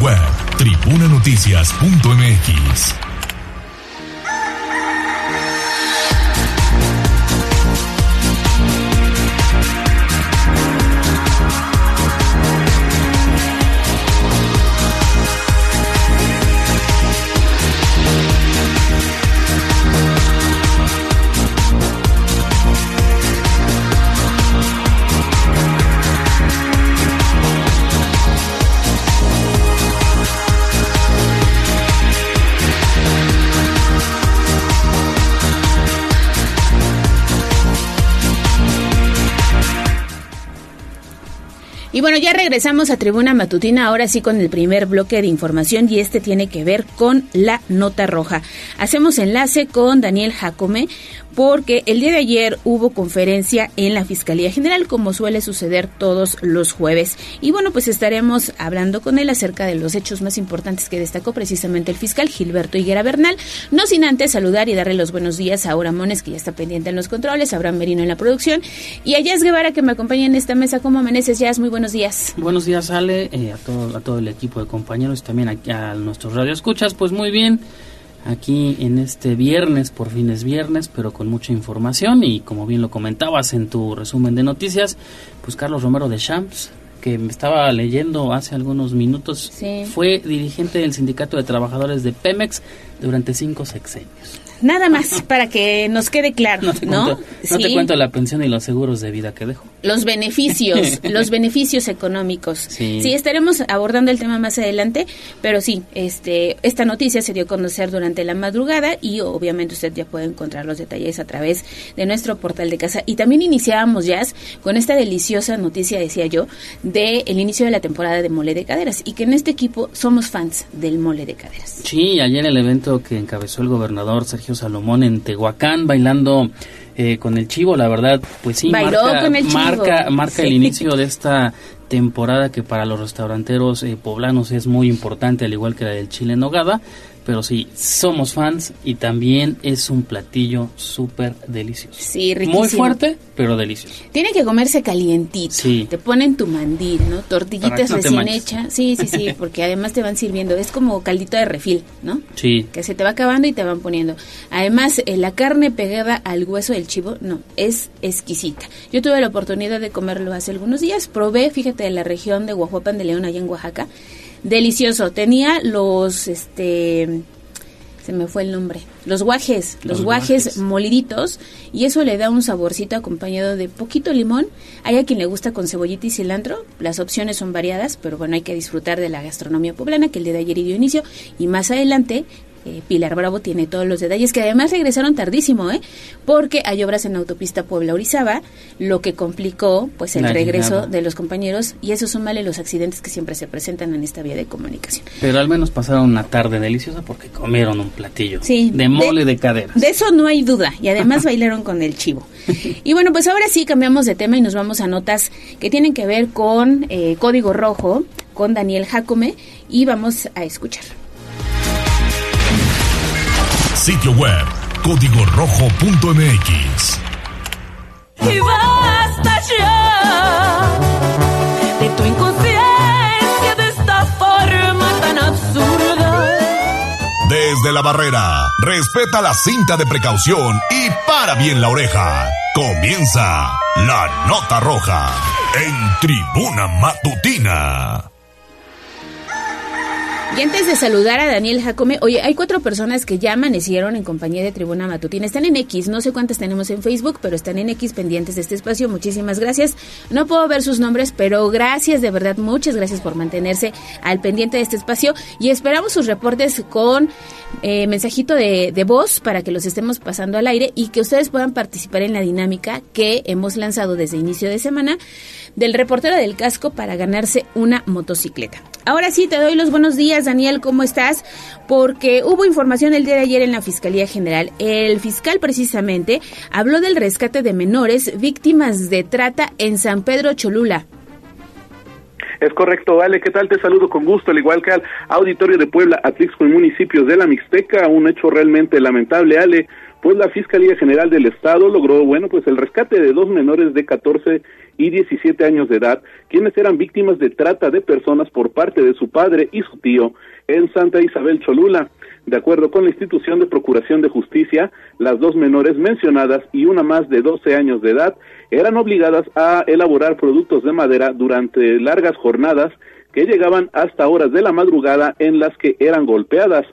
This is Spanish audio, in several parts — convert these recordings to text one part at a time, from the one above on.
web, tribunanoticias.mx. bueno, ya regresamos a Tribuna Matutina, ahora sí con el primer bloque de información y este tiene que ver con la nota roja. Hacemos enlace con Daniel Jacome porque el día de ayer hubo conferencia en la Fiscalía General, como suele suceder todos los jueves. Y bueno, pues estaremos hablando con él acerca de los hechos más importantes que destacó precisamente el fiscal Gilberto Higuera Bernal. No sin antes saludar y darle los buenos días a Aura Mones, que ya está pendiente en los controles, a Abraham Merino en la producción, y a Jazz Guevara, que me acompaña en esta mesa. ¿Cómo amaneces, Jazz? Muy buenos días. Buenos días, Ale, eh, a, todo, a todo el equipo de compañeros, también aquí a nuestros radioescuchas. Pues muy bien aquí en este viernes, por fin es viernes, pero con mucha información y como bien lo comentabas en tu resumen de noticias, pues Carlos Romero de Champs, que me estaba leyendo hace algunos minutos, fue dirigente del Sindicato de Trabajadores de Pemex durante cinco sexenios. Nada más para que nos quede claro, ¿no? Te, ¿no? te cuento la pensión y los seguros de vida que dejo. Los beneficios, los beneficios económicos. Sí. estaremos abordando el tema más adelante, pero sí, este, esta noticia se dio a conocer durante la madrugada y obviamente usted ya puede encontrar los detalles a través de nuestro portal de casa. Y también iniciábamos ya con esta deliciosa noticia, decía yo, del el inicio de la temporada de mole de caderas y que en este equipo somos fans del mole de caderas. Sí, ayer el evento que encabezó el gobernador Sergio Salomón en Tehuacán bailando eh, con el chivo, la verdad, pues sí, marca, marca, el inicio de esta temporada que para los restauranteros eh, poblanos es muy importante, al igual que la del chile en nogada, pero sí, somos fans y también es un platillo súper delicioso. Sí, riquísimo. Muy fuerte, pero delicioso. Tiene que comerse calientito. Sí. Te ponen tu mandil, ¿no? Tortillitas recién hechas. Sí, sí, sí, porque además te van sirviendo. Es como caldito de refil, ¿no? Sí. Que se te va acabando y te van poniendo. Además, eh, la carne pegada al hueso del chivo, no, es exquisita. Yo tuve la oportunidad de comerlo hace algunos días. Probé, fíjate, en la región de Guajuapan de León, allá en Oaxaca delicioso. Tenía los, este, se me fue el nombre, los guajes, los, guajes, moliditos y eso le da un saborcito acompañado de poquito limón. Hay a quien le gusta con cebollita y cilantro, las opciones son variadas, pero bueno, hay que disfrutar de la gastronomía poblana que el día de ayer dio inicio y más adelante eh, Pilar Bravo tiene todos los detalles, que además regresaron tardísimo, ¿eh? Porque hay obras en la autopista Puebla-Orizaba, lo que complicó pues el regreso de los compañeros y eso súmale los accidentes que siempre se presentan en esta vía de comunicación. Pero al menos pasaron una tarde deliciosa porque comieron un platillo de mole de, cadera De eso no hay duda y además bailaron con el chivo. Y bueno, pues ahora sí cambiamos de tema y nos vamos a notas que tienen que ver con eh, Código Rojo, con Daniel Jacome y vamos a escuchar. Sitio web código rojo.mx. Y basta ya de tu inconsciencia de esta forma tan absurda. Desde la barrera, respeta la cinta de precaución y para bien la oreja. Comienza la nota roja en tribuna matutina. Y antes de saludar a Daniel Jacome, oye, hay cuatro personas que ya amanecieron en compañía de Tribuna Matutina. Están en X, no sé cuántas tenemos en Facebook, pero están en X pendientes de este espacio. Muchísimas gracias. No puedo ver sus nombres, pero gracias, de verdad, muchas gracias por mantenerse al pendiente de este espacio. Y esperamos sus reportes con eh, mensajito de, de voz para que los estemos pasando al aire y que ustedes puedan participar en la dinámica que hemos lanzado desde inicio de semana del reportero del casco para ganarse una motocicleta. Ahora sí, te doy los buenos días, Daniel, ¿cómo estás? Porque hubo información el día de ayer en la Fiscalía General. El fiscal precisamente habló del rescate de menores víctimas de trata en San Pedro Cholula. Es correcto, vale, ¿qué tal? Te saludo con gusto, al igual que al auditorio de Puebla, Atlixco y municipios de la Mixteca, un hecho realmente lamentable, Ale, pues la Fiscalía General del Estado logró, bueno, pues el rescate de dos menores de 14 y 17 años de edad, quienes eran víctimas de trata de personas por parte de su padre y su tío en Santa Isabel Cholula. De acuerdo con la institución de Procuración de Justicia, las dos menores mencionadas y una más de 12 años de edad eran obligadas a elaborar productos de madera durante largas jornadas que llegaban hasta horas de la madrugada en las que eran golpeadas.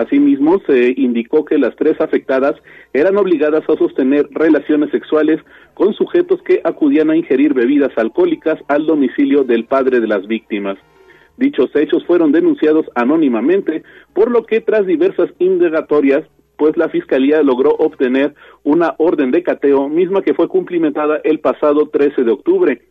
Asimismo, se indicó que las tres afectadas eran obligadas a sostener relaciones sexuales con sujetos que acudían a ingerir bebidas alcohólicas al domicilio del padre de las víctimas. Dichos hechos fueron denunciados anónimamente, por lo que tras diversas indagatorias, pues la Fiscalía logró obtener una orden de cateo, misma que fue cumplimentada el pasado 13 de octubre.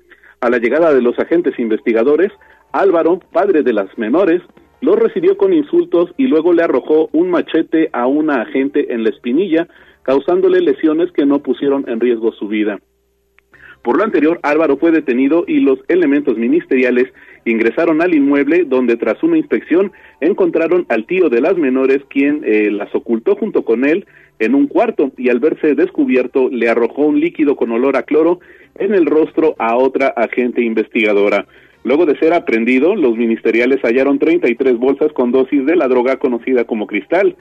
A la llegada de los agentes investigadores, Álvaro, padre de las menores, lo recibió con insultos y luego le arrojó un machete a una agente en la espinilla, causándole lesiones que no pusieron en riesgo su vida. Por lo anterior, Álvaro fue detenido y los elementos ministeriales ingresaron al inmueble donde tras una inspección encontraron al tío de las menores quien eh, las ocultó junto con él en un cuarto y al verse descubierto le arrojó un líquido con olor a cloro en el rostro a otra agente investigadora. Luego de ser aprendido, los ministeriales hallaron 33 bolsas con dosis de la droga conocida como cristal.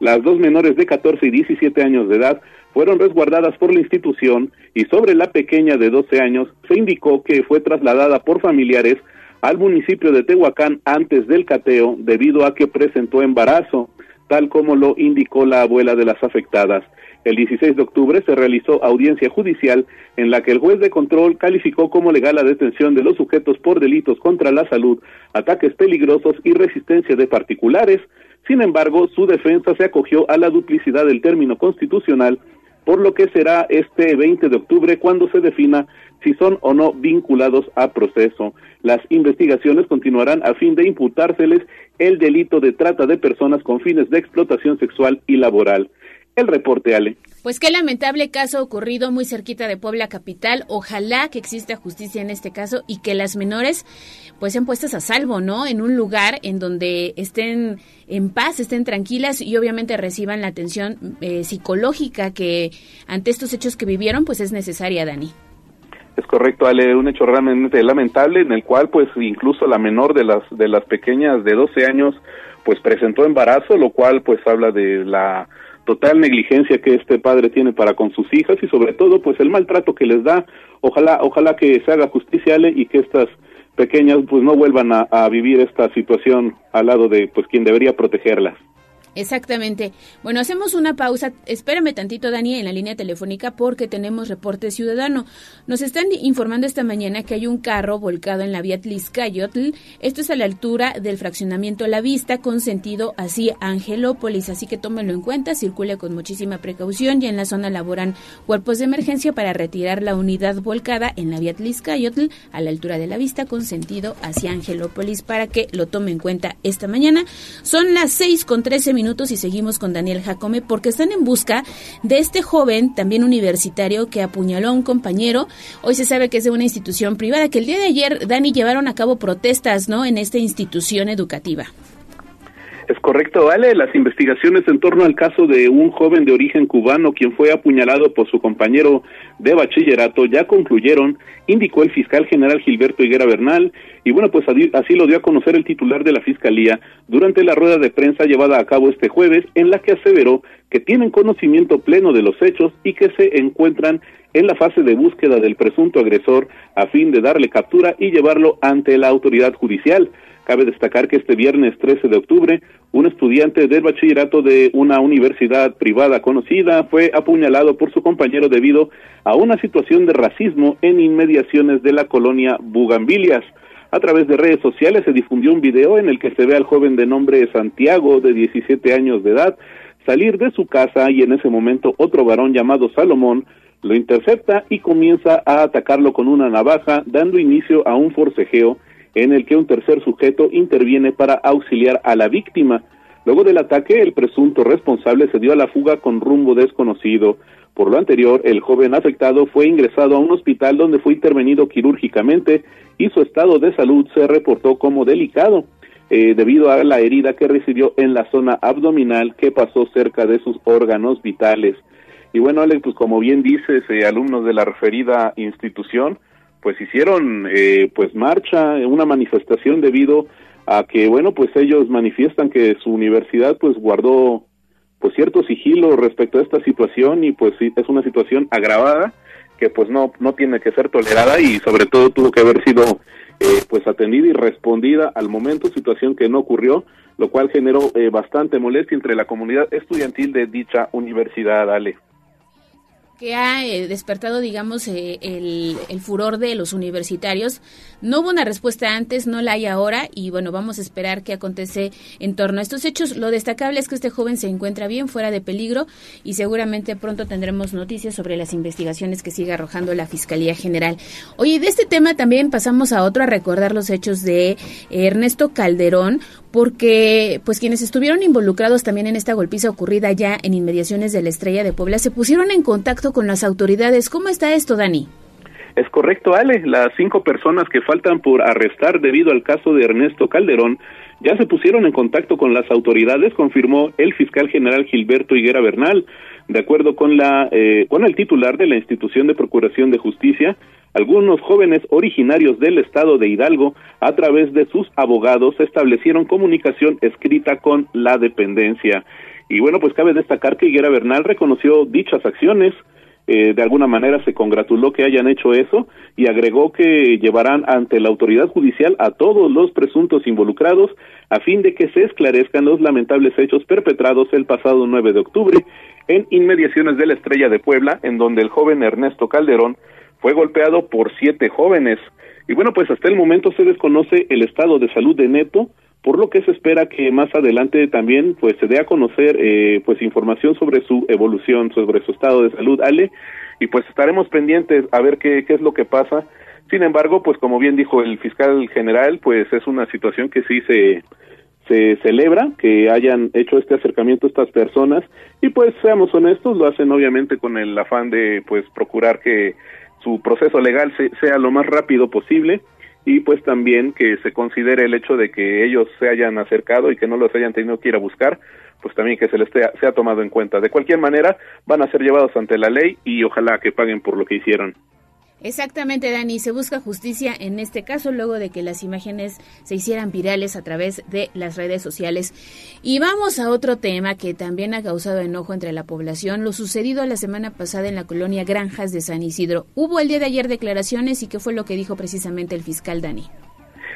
Las dos menores de 14 y 17 años de edad fueron resguardadas por la institución y sobre la pequeña de 12 años se indicó que fue trasladada por familiares al municipio de Tehuacán antes del cateo debido a que presentó embarazo, tal como lo indicó la abuela de las afectadas. El 16 de octubre se realizó audiencia judicial en la que el juez de control calificó como legal la detención de los sujetos por delitos contra la salud, ataques peligrosos y resistencia de particulares. Sin embargo, su defensa se acogió a la duplicidad del término constitucional, por lo que será este 20 de octubre cuando se defina si son o no vinculados a proceso. Las investigaciones continuarán a fin de imputárseles el delito de trata de personas con fines de explotación sexual y laboral. El reporte, Ale. Pues qué lamentable caso ocurrido muy cerquita de Puebla capital. Ojalá que exista justicia en este caso y que las menores pues sean puestas a salvo, ¿no? En un lugar en donde estén en paz, estén tranquilas y obviamente reciban la atención eh, psicológica que ante estos hechos que vivieron pues es necesaria, Dani. Es correcto, Ale, un hecho realmente lamentable en el cual pues incluso la menor de las de las pequeñas de 12 años pues presentó embarazo, lo cual pues habla de la total negligencia que este padre tiene para con sus hijas y sobre todo pues el maltrato que les da. Ojalá ojalá que se haga justicia y que estas pequeñas pues no vuelvan a, a vivir esta situación al lado de pues quien debería protegerlas Exactamente. Bueno, hacemos una pausa. Espérame tantito, Dani, en la línea telefónica porque tenemos reporte ciudadano. Nos están informando esta mañana que hay un carro volcado en la vía Tliscayotl. Esto es a la altura del fraccionamiento La Vista con sentido hacia Angelópolis. Así que tómenlo en cuenta, circule con muchísima precaución. Y en la zona laboran cuerpos de emergencia para retirar la unidad volcada en la vía Tliscayotl a la altura de La Vista con sentido hacia Angelópolis para que lo tome en cuenta esta mañana. Son las 6 con 13 minutos y seguimos con Daniel Jacome porque están en busca de este joven, también universitario, que apuñaló a un compañero. Hoy se sabe que es de una institución privada, que el día de ayer, Dani, llevaron a cabo protestas, ¿no?, en esta institución educativa. Es correcto, vale. Las investigaciones en torno al caso de un joven de origen cubano quien fue apuñalado por su compañero de bachillerato ya concluyeron, indicó el fiscal general Gilberto Higuera Bernal, y bueno, pues así lo dio a conocer el titular de la Fiscalía durante la rueda de prensa llevada a cabo este jueves, en la que aseveró que tienen conocimiento pleno de los hechos y que se encuentran en la fase de búsqueda del presunto agresor a fin de darle captura y llevarlo ante la autoridad judicial. Cabe destacar que este viernes 13 de octubre, un estudiante del bachillerato de una universidad privada conocida fue apuñalado por su compañero debido a una situación de racismo en inmediaciones de la colonia Bugambilias. A través de redes sociales se difundió un video en el que se ve al joven de nombre Santiago, de 17 años de edad, salir de su casa y en ese momento otro varón llamado Salomón lo intercepta y comienza a atacarlo con una navaja, dando inicio a un forcejeo en el que un tercer sujeto interviene para auxiliar a la víctima. Luego del ataque, el presunto responsable se dio a la fuga con rumbo desconocido. Por lo anterior, el joven afectado fue ingresado a un hospital donde fue intervenido quirúrgicamente y su estado de salud se reportó como delicado. Eh, debido a la herida que recibió en la zona abdominal que pasó cerca de sus órganos vitales. Y bueno, Alex, pues como bien dices, eh, alumnos de la referida institución, pues hicieron eh, pues marcha, una manifestación debido a que bueno pues ellos manifiestan que su universidad pues guardó pues cierto sigilo respecto a esta situación y pues es una situación agravada que pues no no tiene que ser tolerada y sobre todo tuvo que haber sido eh, pues atendida y respondida al momento situación que no ocurrió lo cual generó eh, bastante molestia entre la comunidad estudiantil de dicha universidad Ale que ha eh, despertado, digamos, eh, el, el, furor de los universitarios. No hubo una respuesta antes, no la hay ahora y bueno, vamos a esperar qué acontece en torno a estos hechos. Lo destacable es que este joven se encuentra bien, fuera de peligro y seguramente pronto tendremos noticias sobre las investigaciones que sigue arrojando la Fiscalía General. Oye, de este tema también pasamos a otro, a recordar los hechos de Ernesto Calderón, porque pues quienes estuvieron involucrados también en esta golpiza ocurrida ya en inmediaciones de la Estrella de Puebla se pusieron en contacto con las autoridades. ¿Cómo está esto, Dani? Es correcto, Ale. Las cinco personas que faltan por arrestar debido al caso de Ernesto Calderón ya se pusieron en contacto con las autoridades, confirmó el fiscal general Gilberto Higuera Bernal. De acuerdo con la eh, con el titular de la institución de procuración de justicia, algunos jóvenes originarios del estado de Hidalgo, a través de sus abogados, establecieron comunicación escrita con la dependencia. Y bueno, pues cabe destacar que Higuera Bernal reconoció dichas acciones, eh, de alguna manera se congratuló que hayan hecho eso y agregó que llevarán ante la autoridad judicial a todos los presuntos involucrados a fin de que se esclarezcan los lamentables hechos perpetrados el pasado 9 de octubre en inmediaciones de la Estrella de Puebla, en donde el joven Ernesto Calderón fue golpeado por siete jóvenes. Y bueno, pues hasta el momento se desconoce el estado de salud de Neto, por lo que se espera que más adelante también pues se dé a conocer eh, pues información sobre su evolución, sobre su estado de salud, Ale, y pues estaremos pendientes a ver qué, qué es lo que pasa. Sin embargo, pues como bien dijo el fiscal general, pues es una situación que sí se, se celebra que hayan hecho este acercamiento a estas personas y pues seamos honestos, lo hacen obviamente con el afán de pues procurar que su proceso legal sea lo más rápido posible y pues también que se considere el hecho de que ellos se hayan acercado y que no los hayan tenido que ir a buscar, pues también que se les sea tomado en cuenta. De cualquier manera, van a ser llevados ante la ley y ojalá que paguen por lo que hicieron. Exactamente, Dani. Se busca justicia en este caso luego de que las imágenes se hicieran virales a través de las redes sociales. Y vamos a otro tema que también ha causado enojo entre la población, lo sucedido la semana pasada en la colonia Granjas de San Isidro. Hubo el día de ayer declaraciones y qué fue lo que dijo precisamente el fiscal Dani.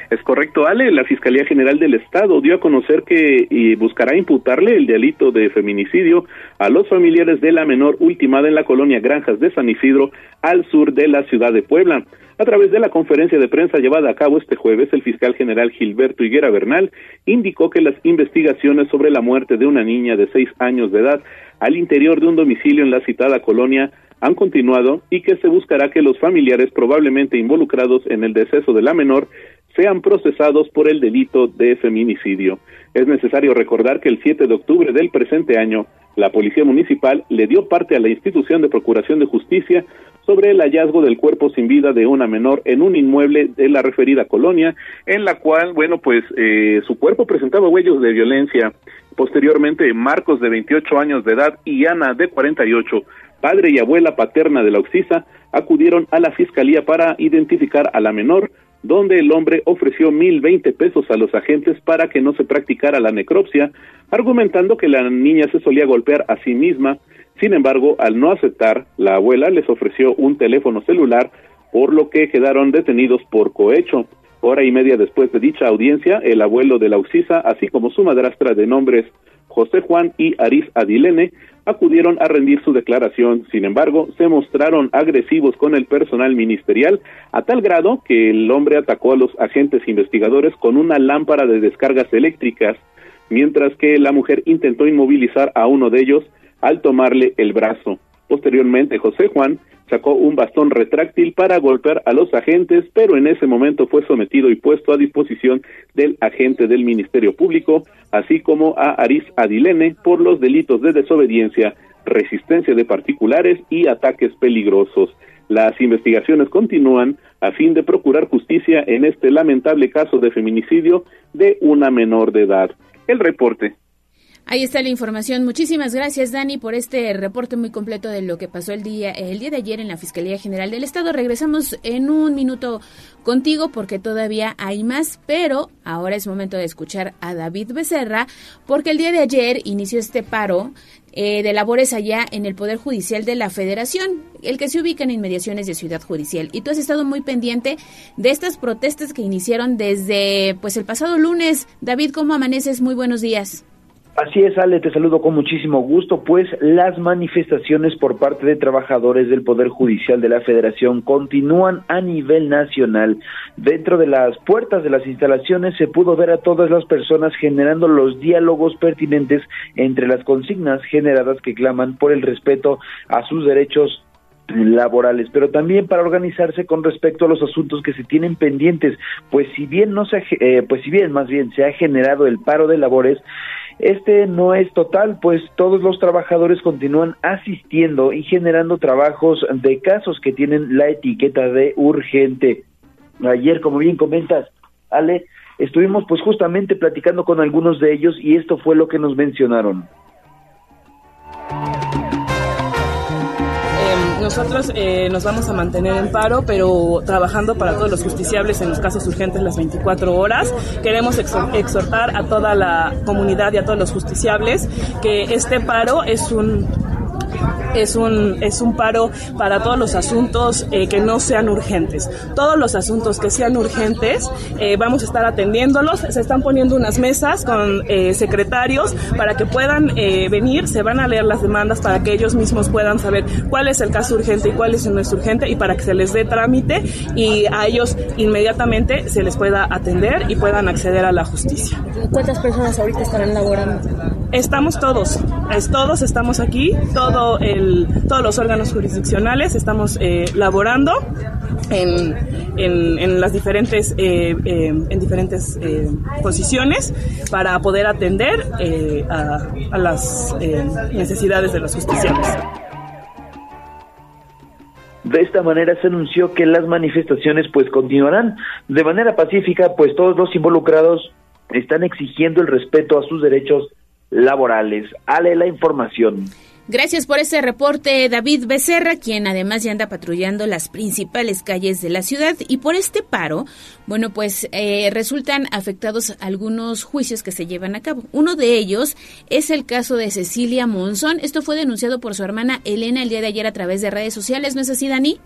Es correcto, Ale. La Fiscalía General del Estado dio a conocer que buscará imputarle el delito de feminicidio a los familiares de la menor ultimada en la colonia Granjas de San Isidro, al sur de la ciudad de Puebla. A través de la conferencia de prensa llevada a cabo este jueves, el fiscal general Gilberto Higuera Bernal indicó que las investigaciones sobre la muerte de una niña de seis años de edad al interior de un domicilio en la citada colonia han continuado y que se buscará que los familiares probablemente involucrados en el deceso de la menor sean procesados por el delito de feminicidio. Es necesario recordar que el 7 de octubre del presente año, la Policía Municipal le dio parte a la institución de Procuración de Justicia sobre el hallazgo del cuerpo sin vida de una menor en un inmueble de la referida colonia, en la cual, bueno, pues eh, su cuerpo presentaba huellos de violencia. Posteriormente, Marcos, de 28 años de edad, y Ana, de 48, padre y abuela paterna de la Oxisa, acudieron a la fiscalía para identificar a la menor, donde el hombre ofreció mil veinte pesos a los agentes para que no se practicara la necropsia, argumentando que la niña se solía golpear a sí misma. Sin embargo, al no aceptar, la abuela les ofreció un teléfono celular, por lo que quedaron detenidos por cohecho. Hora y media después de dicha audiencia, el abuelo de la Uxisa, así como su madrastra de nombres José Juan y Aris Adilene, acudieron a rendir su declaración. Sin embargo, se mostraron agresivos con el personal ministerial a tal grado que el hombre atacó a los agentes investigadores con una lámpara de descargas eléctricas, mientras que la mujer intentó inmovilizar a uno de ellos al tomarle el brazo. Posteriormente, José Juan sacó un bastón retráctil para golpear a los agentes, pero en ese momento fue sometido y puesto a disposición del agente del Ministerio Público, así como a Aris Adilene por los delitos de desobediencia, resistencia de particulares y ataques peligrosos. Las investigaciones continúan a fin de procurar justicia en este lamentable caso de feminicidio de una menor de edad. El reporte. Ahí está la información. Muchísimas gracias, Dani, por este reporte muy completo de lo que pasó el día, el día de ayer en la Fiscalía General del Estado. Regresamos en un minuto contigo porque todavía hay más, pero ahora es momento de escuchar a David Becerra porque el día de ayer inició este paro eh, de labores allá en el Poder Judicial de la Federación, el que se ubica en inmediaciones de Ciudad Judicial. Y tú has estado muy pendiente de estas protestas que iniciaron desde pues el pasado lunes. David, ¿cómo amaneces? Muy buenos días. Así es, Ale, te saludo con muchísimo gusto, pues las manifestaciones por parte de trabajadores del Poder Judicial de la Federación continúan a nivel nacional. Dentro de las puertas de las instalaciones se pudo ver a todas las personas generando los diálogos pertinentes entre las consignas generadas que claman por el respeto a sus derechos laborales, pero también para organizarse con respecto a los asuntos que se tienen pendientes, pues si bien no se, eh, pues si bien más bien se ha generado el paro de labores, este no es total, pues todos los trabajadores continúan asistiendo y generando trabajos de casos que tienen la etiqueta de urgente. Ayer, como bien comentas, Ale, estuvimos pues justamente platicando con algunos de ellos y esto fue lo que nos mencionaron. Nosotros eh, nos vamos a mantener en paro, pero trabajando para todos los justiciables en los casos urgentes las 24 horas. Queremos exhortar a toda la comunidad y a todos los justiciables que este paro es un es un, es un paro para todos los asuntos eh, que no sean urgentes. Todos los asuntos que sean urgentes, eh, vamos a estar atendiéndolos. Se están poniendo unas mesas con eh, secretarios para que puedan venir, se van a leer las demandas para que ellos mismos puedan saber cuál es el caso urgente y cuál es el no es urgente y para que se les dé trámite y a ellos inmediatamente se les pueda atender y puedan acceder a la justicia. ¿Cuántas personas ahorita estarán laborando? Estamos todos, es, todos estamos aquí, el todos los órganos jurisdiccionales estamos eh, laborando en, en, las diferentes, eh, eh, en diferentes posiciones para poder atender a, a, las necesidades de los justiciables. De esta manera se anunció que las manifestaciones pues continuarán de manera pacífica, pues todos los involucrados están exigiendo el respeto a sus derechos laborales. Ale la información. Gracias por ese reporte, David Becerra, quien además ya anda patrullando las principales calles de la ciudad. Y por este paro, bueno, pues eh, resultan afectados algunos juicios que se llevan a cabo. Uno de ellos es el caso de Cecilia Monzón. Esto fue denunciado por su hermana Elena el día de ayer a través de redes sociales. ¿No es así, Dani?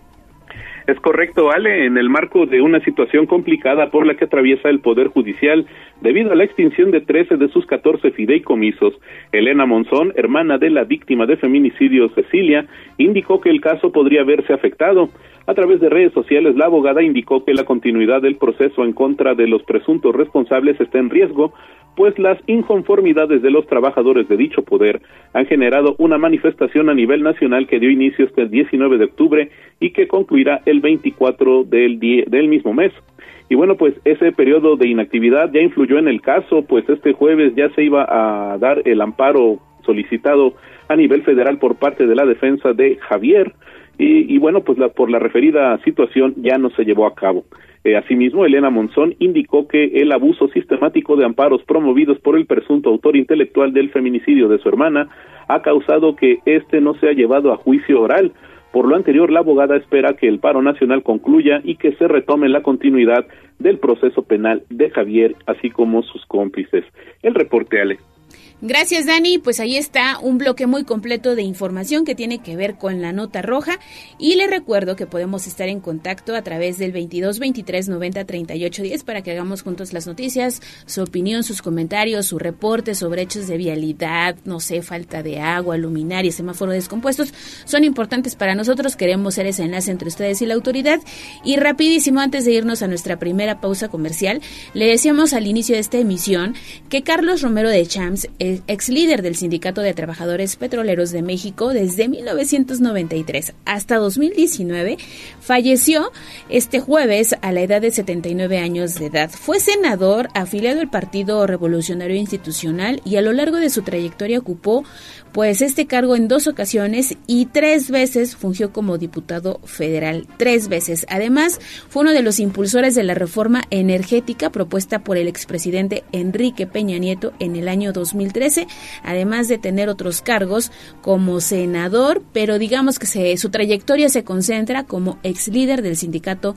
Es correcto, Ale, en el marco de una situación complicada por la que atraviesa el Poder Judicial debido a la extinción de 13 de sus 14 fideicomisos. Elena Monzón, hermana de la víctima de feminicidio Cecilia, indicó que el caso podría verse afectado. A través de redes sociales, la abogada indicó que la continuidad del proceso en contra de los presuntos responsables está en riesgo, pues las inconformidades de los trabajadores de dicho poder han generado una manifestación a nivel nacional que dio inicio este 19 de octubre y que concluirá el 24 del, del mismo mes. Y bueno, pues ese periodo de inactividad ya influyó en el caso, pues este jueves ya se iba a dar el amparo solicitado a nivel federal por parte de la defensa de Javier, y, bueno, pues la, por la referida situación ya no se llevó a cabo. Eh, asimismo, Elena Monzón indicó que el abuso sistemático de amparos promovidos por el presunto autor intelectual del feminicidio de su hermana ha causado que éste no sea llevado a juicio oral. Por lo anterior, la abogada espera que el paro nacional concluya y que se retome la continuidad del proceso penal de Javier, así como sus cómplices. El reporte, Ale. Gracias, Dani. Pues ahí está un bloque muy completo de información que tiene que ver con la nota roja. Y le recuerdo que podemos estar en contacto a través del 22 23 90 38 10 para que hagamos juntos las noticias, su opinión, sus comentarios, su reporte sobre hechos de vialidad, no sé, falta de agua, luminaria, semáforo descompuestos. Son importantes para nosotros. Queremos ser ese enlace entre ustedes y la autoridad. Y rapidísimo, antes de irnos a nuestra primera pausa comercial, le decíamos al inicio de esta emisión que Carlos Romero de Champs ex líder del Sindicato de Trabajadores Petroleros de México desde 1993 hasta 2019, falleció este jueves a la edad de 79 años de edad. Fue senador afiliado al Partido Revolucionario Institucional y a lo largo de su trayectoria ocupó pues este cargo en dos ocasiones y tres veces fungió como diputado federal, tres veces. Además, fue uno de los impulsores de la reforma energética propuesta por el expresidente Enrique Peña Nieto en el año 2000 2013, además de tener otros cargos como senador, pero digamos que su trayectoria se concentra como ex líder del sindicato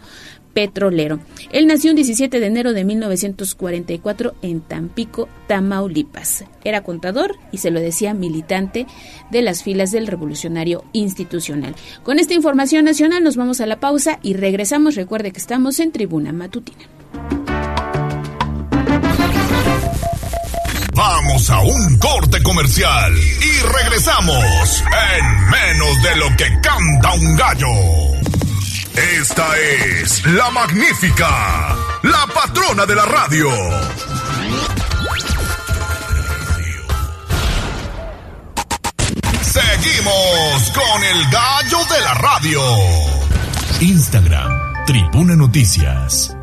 petrolero. Él nació un 17 de enero de 1944 en Tampico, Tamaulipas. Era contador y se lo decía militante de las filas del Revolucionario Institucional. Con esta información nacional nos vamos a la pausa y regresamos. Recuerde que estamos en Tribuna Matutina. Vamos a un corte comercial y regresamos en menos de lo que canta un gallo. Esta es la magnífica, la patrona de la radio. Seguimos con el gallo de la radio. Instagram, Tribuna Noticias.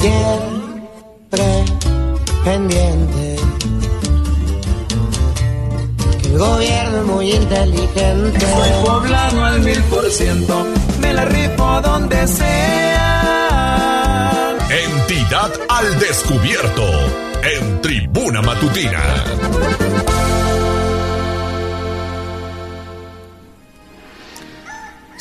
Siempre pendiente. Que el gobierno es muy inteligente. Soy poblano al mil por ciento, me la rifo donde sea. Entidad al descubierto en Tribuna Matutina.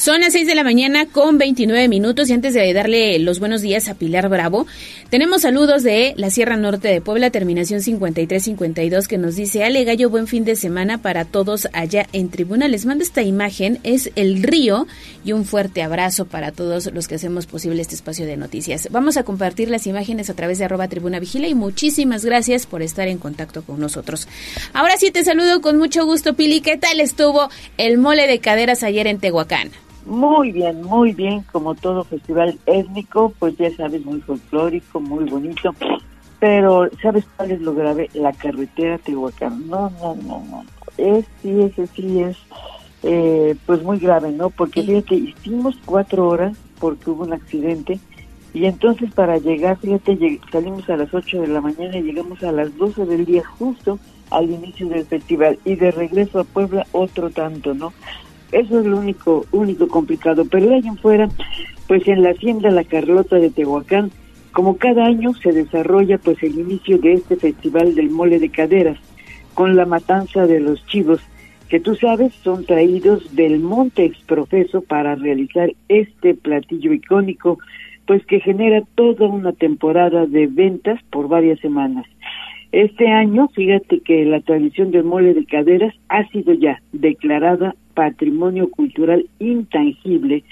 Son las 6 de la mañana con 29 minutos y antes de darle los buenos días a Pilar Bravo, tenemos saludos de la Sierra Norte de Puebla, terminación 5352, que nos dice, Ale Gallo, buen fin de semana para todos allá en Tribuna. Les mando esta imagen, es el río y un fuerte abrazo para todos los que hacemos posible este espacio de noticias. Vamos a compartir las imágenes a través de arroba Tribuna Vigila y muchísimas gracias por estar en contacto con nosotros. Ahora sí te saludo con mucho gusto, Pili. ¿Qué tal estuvo el mole de caderas ayer en Tehuacán? Muy bien, muy bien, como todo festival étnico, pues ya sabes, muy folclórico, muy bonito. Pero, ¿sabes cuál es lo grave? La carretera Tehuacán. No, no, no, no. Es, sí, ese sí es, eh, pues muy grave, ¿no? Porque fíjate, hicimos cuatro horas porque hubo un accidente y entonces para llegar, fíjate, lleg- salimos a las 8 de la mañana y llegamos a las 12 del día justo al inicio del festival y de regreso a Puebla otro tanto, ¿no? Eso es lo único, único complicado. Pero de ahí en fuera, pues en la hacienda La Carlota de Tehuacán, como cada año se desarrolla pues el inicio de este festival del mole de caderas, con la matanza de los chivos, que tú sabes son traídos del monte exprofeso para realizar este platillo icónico, pues que genera toda una temporada de ventas por varias semanas. Este año, fíjate que la tradición del mole de caderas ha sido ya declarada Patrimonio Cultural Intangible,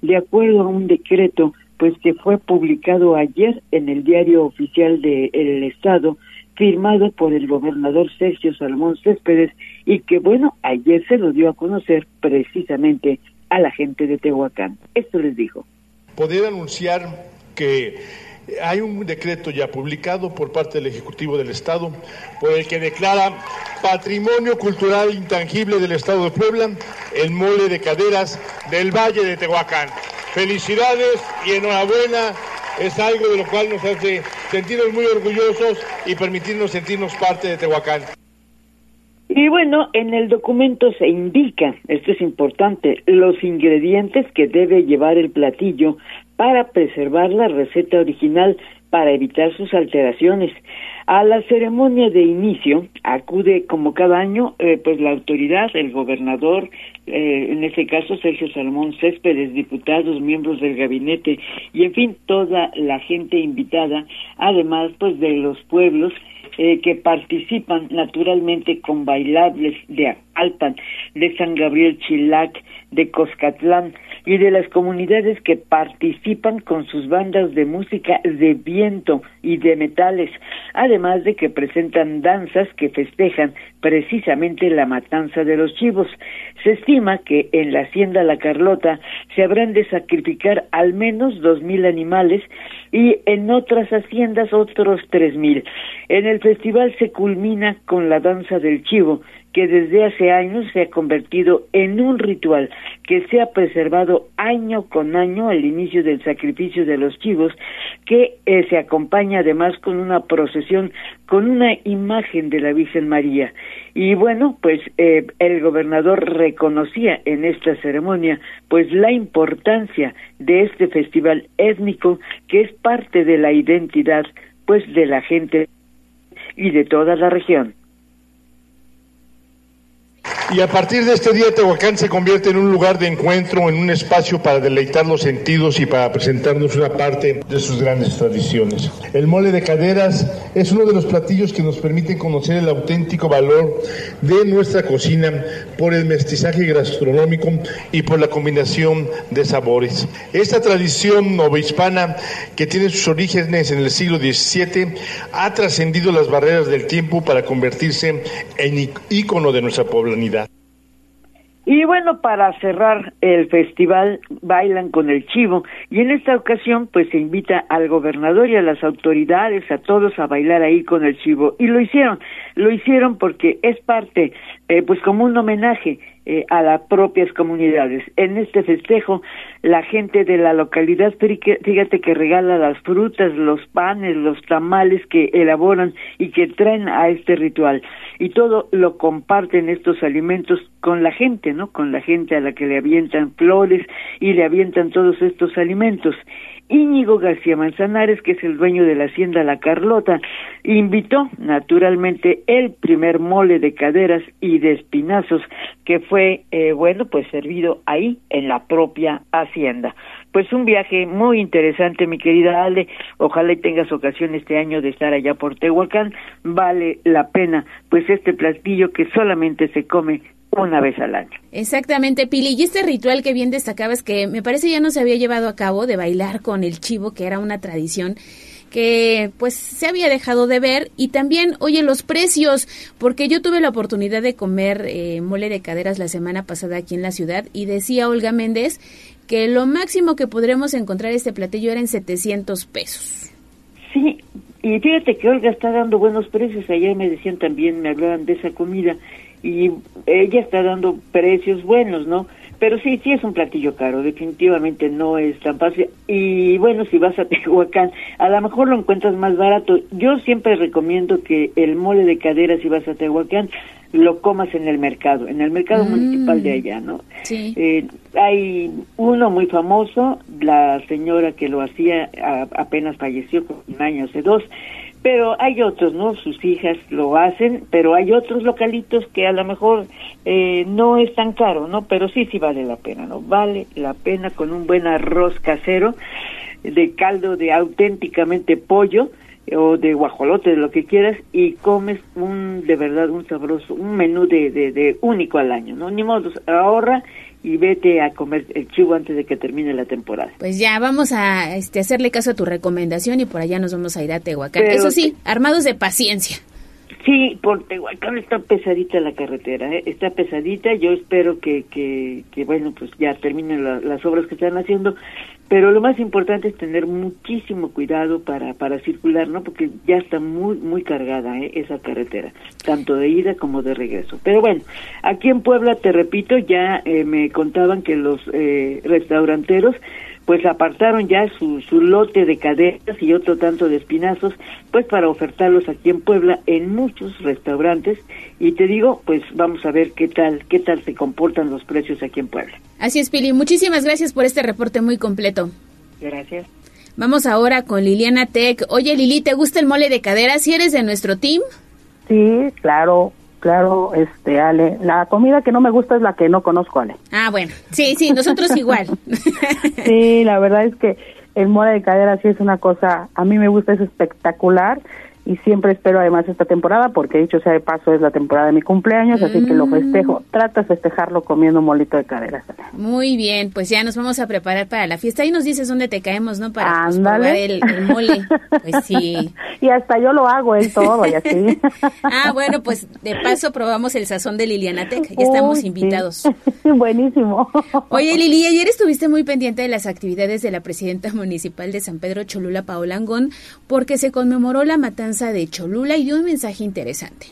de acuerdo a un decreto, pues que fue publicado ayer en el Diario Oficial del Estado, firmado por el gobernador Sergio Salmón Céspedes, y que, bueno, ayer se lo dio a conocer precisamente a la gente de Tehuacán. Esto les dijo. poder anunciar que hay un decreto ya publicado por parte del Ejecutivo del Estado por el que declara Patrimonio Cultural Intangible del Estado de Puebla el mole de caderas del Valle de Tehuacán. Felicidades y enhorabuena. Es algo de lo cual nos hace sentirnos muy orgullosos y permitirnos sentirnos parte de Tehuacán. Y bueno, en el documento se indica, esto es importante, los ingredientes que debe llevar el platillo para preservar la receta original para evitar sus alteraciones. A la ceremonia de inicio acude como cada año eh, pues la autoridad, el gobernador, eh, en este caso Sergio Salmón Céspedes, diputados, miembros del gabinete y en fin toda la gente invitada, además pues de los pueblos eh, que participan naturalmente con bailables de Alpan, de San Gabriel Chilac, de Coscatlán y de las comunidades que participan con sus bandas de música de viento y de metales, además de que presentan danzas que festejan precisamente la matanza de los chivos. Se estima que en la hacienda La Carlota se habrán de sacrificar al menos dos mil animales y en otras haciendas otros tres mil. En el festival se culmina con la danza del chivo, que desde hace años se ha convertido en un ritual que se ha preservado año con año al inicio del sacrificio de los chivos, que eh, se acompaña además con una procesión con una imagen de la Virgen María. Y bueno, pues eh, el gobernador reconocía en esta ceremonia pues la importancia de este festival étnico que es parte de la identidad pues de la gente y de toda la región. Y a partir de este día Tehuacán se convierte en un lugar de encuentro, en un espacio para deleitar los sentidos y para presentarnos una parte de sus grandes tradiciones. El mole de caderas es uno de los platillos que nos permiten conocer el auténtico valor de nuestra cocina por el mestizaje gastronómico y por la combinación de sabores. Esta tradición novohispana que tiene sus orígenes en el siglo XVII ha trascendido las barreras del tiempo para convertirse en ícono de nuestra Y bueno, para cerrar el festival, bailan con el chivo. Y en esta ocasión pues se invita al gobernador y a las autoridades, a todos a bailar ahí con el chivo. Y lo hicieron, lo hicieron porque es parte, eh, pues como un homenaje eh, a las propias comunidades. En este festejo, la gente de la localidad, fíjate que regala las frutas, los panes, los tamales que elaboran y que traen a este ritual. Y todo lo comparten estos alimentos con la gente, ¿no? Con la gente a la que le avientan flores y le avientan todos estos alimentos. Íñigo García Manzanares, que es el dueño de la hacienda La Carlota, invitó naturalmente el primer mole de caderas y de espinazos que fue, eh, bueno, pues servido ahí en la propia hacienda. Pues un viaje muy interesante, mi querida Ale. Ojalá tengas ocasión este año de estar allá por Tehuacán. Vale la pena, pues este platillo que solamente se come una vez al año. Exactamente, Pili. Y este ritual que bien destacabas, que me parece ya no se había llevado a cabo, de bailar con el chivo, que era una tradición que pues se había dejado de ver y también oye los precios porque yo tuve la oportunidad de comer eh, mole de caderas la semana pasada aquí en la ciudad y decía Olga Méndez que lo máximo que podremos encontrar este platillo era en 700 pesos. Sí, y fíjate que Olga está dando buenos precios. Ayer me decían también, me hablaban de esa comida y ella está dando precios buenos, ¿no? Pero sí, sí es un platillo caro, definitivamente no es tan fácil. Y bueno, si vas a Tehuacán, a lo mejor lo encuentras más barato. Yo siempre recomiendo que el mole de cadera, si vas a Tehuacán, lo comas en el mercado, en el mercado mm. municipal de allá, ¿no? Sí. Eh, hay uno muy famoso, la señora que lo hacía apenas falleció, un año hace dos, pero hay otros, ¿no? Sus hijas lo hacen, pero hay otros localitos que a lo mejor eh, no es tan caro, ¿no? Pero sí, sí vale la pena, ¿no? Vale la pena con un buen arroz casero de caldo de auténticamente pollo o de guajolote, de lo que quieras, y comes un, de verdad, un sabroso, un menú de, de, de único al año, ¿no? Ni modo, ahorra y vete a comer el chivo antes de que termine la temporada. Pues ya vamos a este, hacerle caso a tu recomendación y por allá nos vamos a ir a Tehuacán. Eso sí, armados de paciencia. Sí, por Tehuacán está pesadita la carretera, ¿eh? está pesadita. Yo espero que, que, que bueno, pues ya terminen las obras que están haciendo pero lo más importante es tener muchísimo cuidado para, para circular, ¿no? Porque ya está muy, muy cargada ¿eh? esa carretera, tanto de ida como de regreso. Pero bueno, aquí en Puebla, te repito, ya eh, me contaban que los eh, restauranteros pues apartaron ya su, su lote de cadenas y otro tanto de espinazos, pues para ofertarlos aquí en Puebla en muchos restaurantes y te digo, pues vamos a ver qué tal, qué tal se comportan los precios aquí en Puebla. Así es, Pili. Muchísimas gracias por este reporte muy completo. Gracias. Vamos ahora con Liliana Tech. Oye, Lili, ¿te gusta el mole de cadera? ¿Si eres de nuestro team? Sí, claro, claro, este, Ale. La comida que no me gusta es la que no conozco, Ale. Ah, bueno. Sí, sí, nosotros igual. sí, la verdad es que el mole de cadera sí es una cosa, a mí me gusta, es espectacular y siempre espero además esta temporada porque dicho sea de paso es la temporada de mi cumpleaños así que lo mm. festejo. Trato de festejarlo comiendo molito de caderas muy bien pues ya nos vamos a preparar para la fiesta. Y nos dices dónde te caemos no para pues, probar el, mole. Pues sí. Y hasta yo lo hago él todo y así. Ah bueno pues de paso probamos el sazón de Liliana Tech ya estamos invitados. Buenísimo. Oye Lili ayer estuviste muy pendiente de las actividades de la presidenta municipal de San Pedro Cholula Paola Angón porque se conmemoró la matanza de Cholula y dio un mensaje interesante.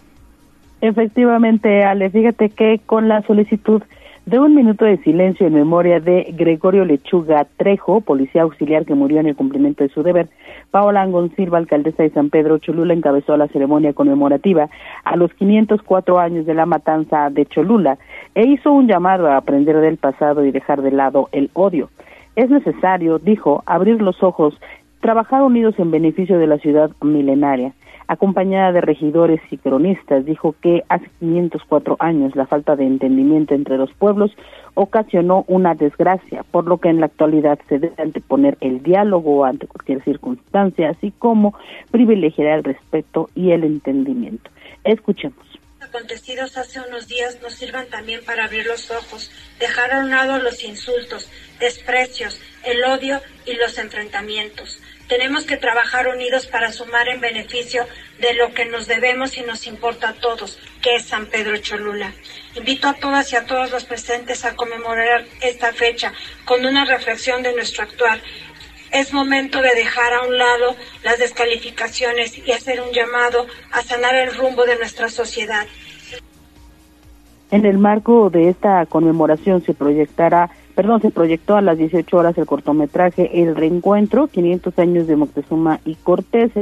Efectivamente, Ale, fíjate que con la solicitud de un minuto de silencio en memoria de Gregorio Lechuga Trejo, policía auxiliar que murió en el cumplimiento de su deber, Paola Angón Silva, alcaldesa de San Pedro Cholula, encabezó la ceremonia conmemorativa a los 504 años de la matanza de Cholula e hizo un llamado a aprender del pasado y dejar de lado el odio. Es necesario, dijo, abrir los ojos trabajar unidos en beneficio de la ciudad milenaria. acompañada de regidores y cronistas, dijo que hace 504 años la falta de entendimiento entre los pueblos ocasionó una desgracia, por lo que en la actualidad se debe anteponer el diálogo ante cualquier circunstancia, así como privilegiar el respeto y el entendimiento. Escuchemos acontecidos hace unos días nos sirvan también para abrir los ojos, dejar a un lado los insultos, desprecios, el odio y los enfrentamientos. Tenemos que trabajar unidos para sumar en beneficio de lo que nos debemos y nos importa a todos, que es San Pedro Cholula. Invito a todas y a todos los presentes a conmemorar esta fecha con una reflexión de nuestro actuar. Es momento de dejar a un lado las descalificaciones y hacer un llamado a sanar el rumbo de nuestra sociedad. En el marco de esta conmemoración se proyectará perdón, se proyectó a las 18 horas el cortometraje El Reencuentro, 500 años de Moctezuma y Cortés,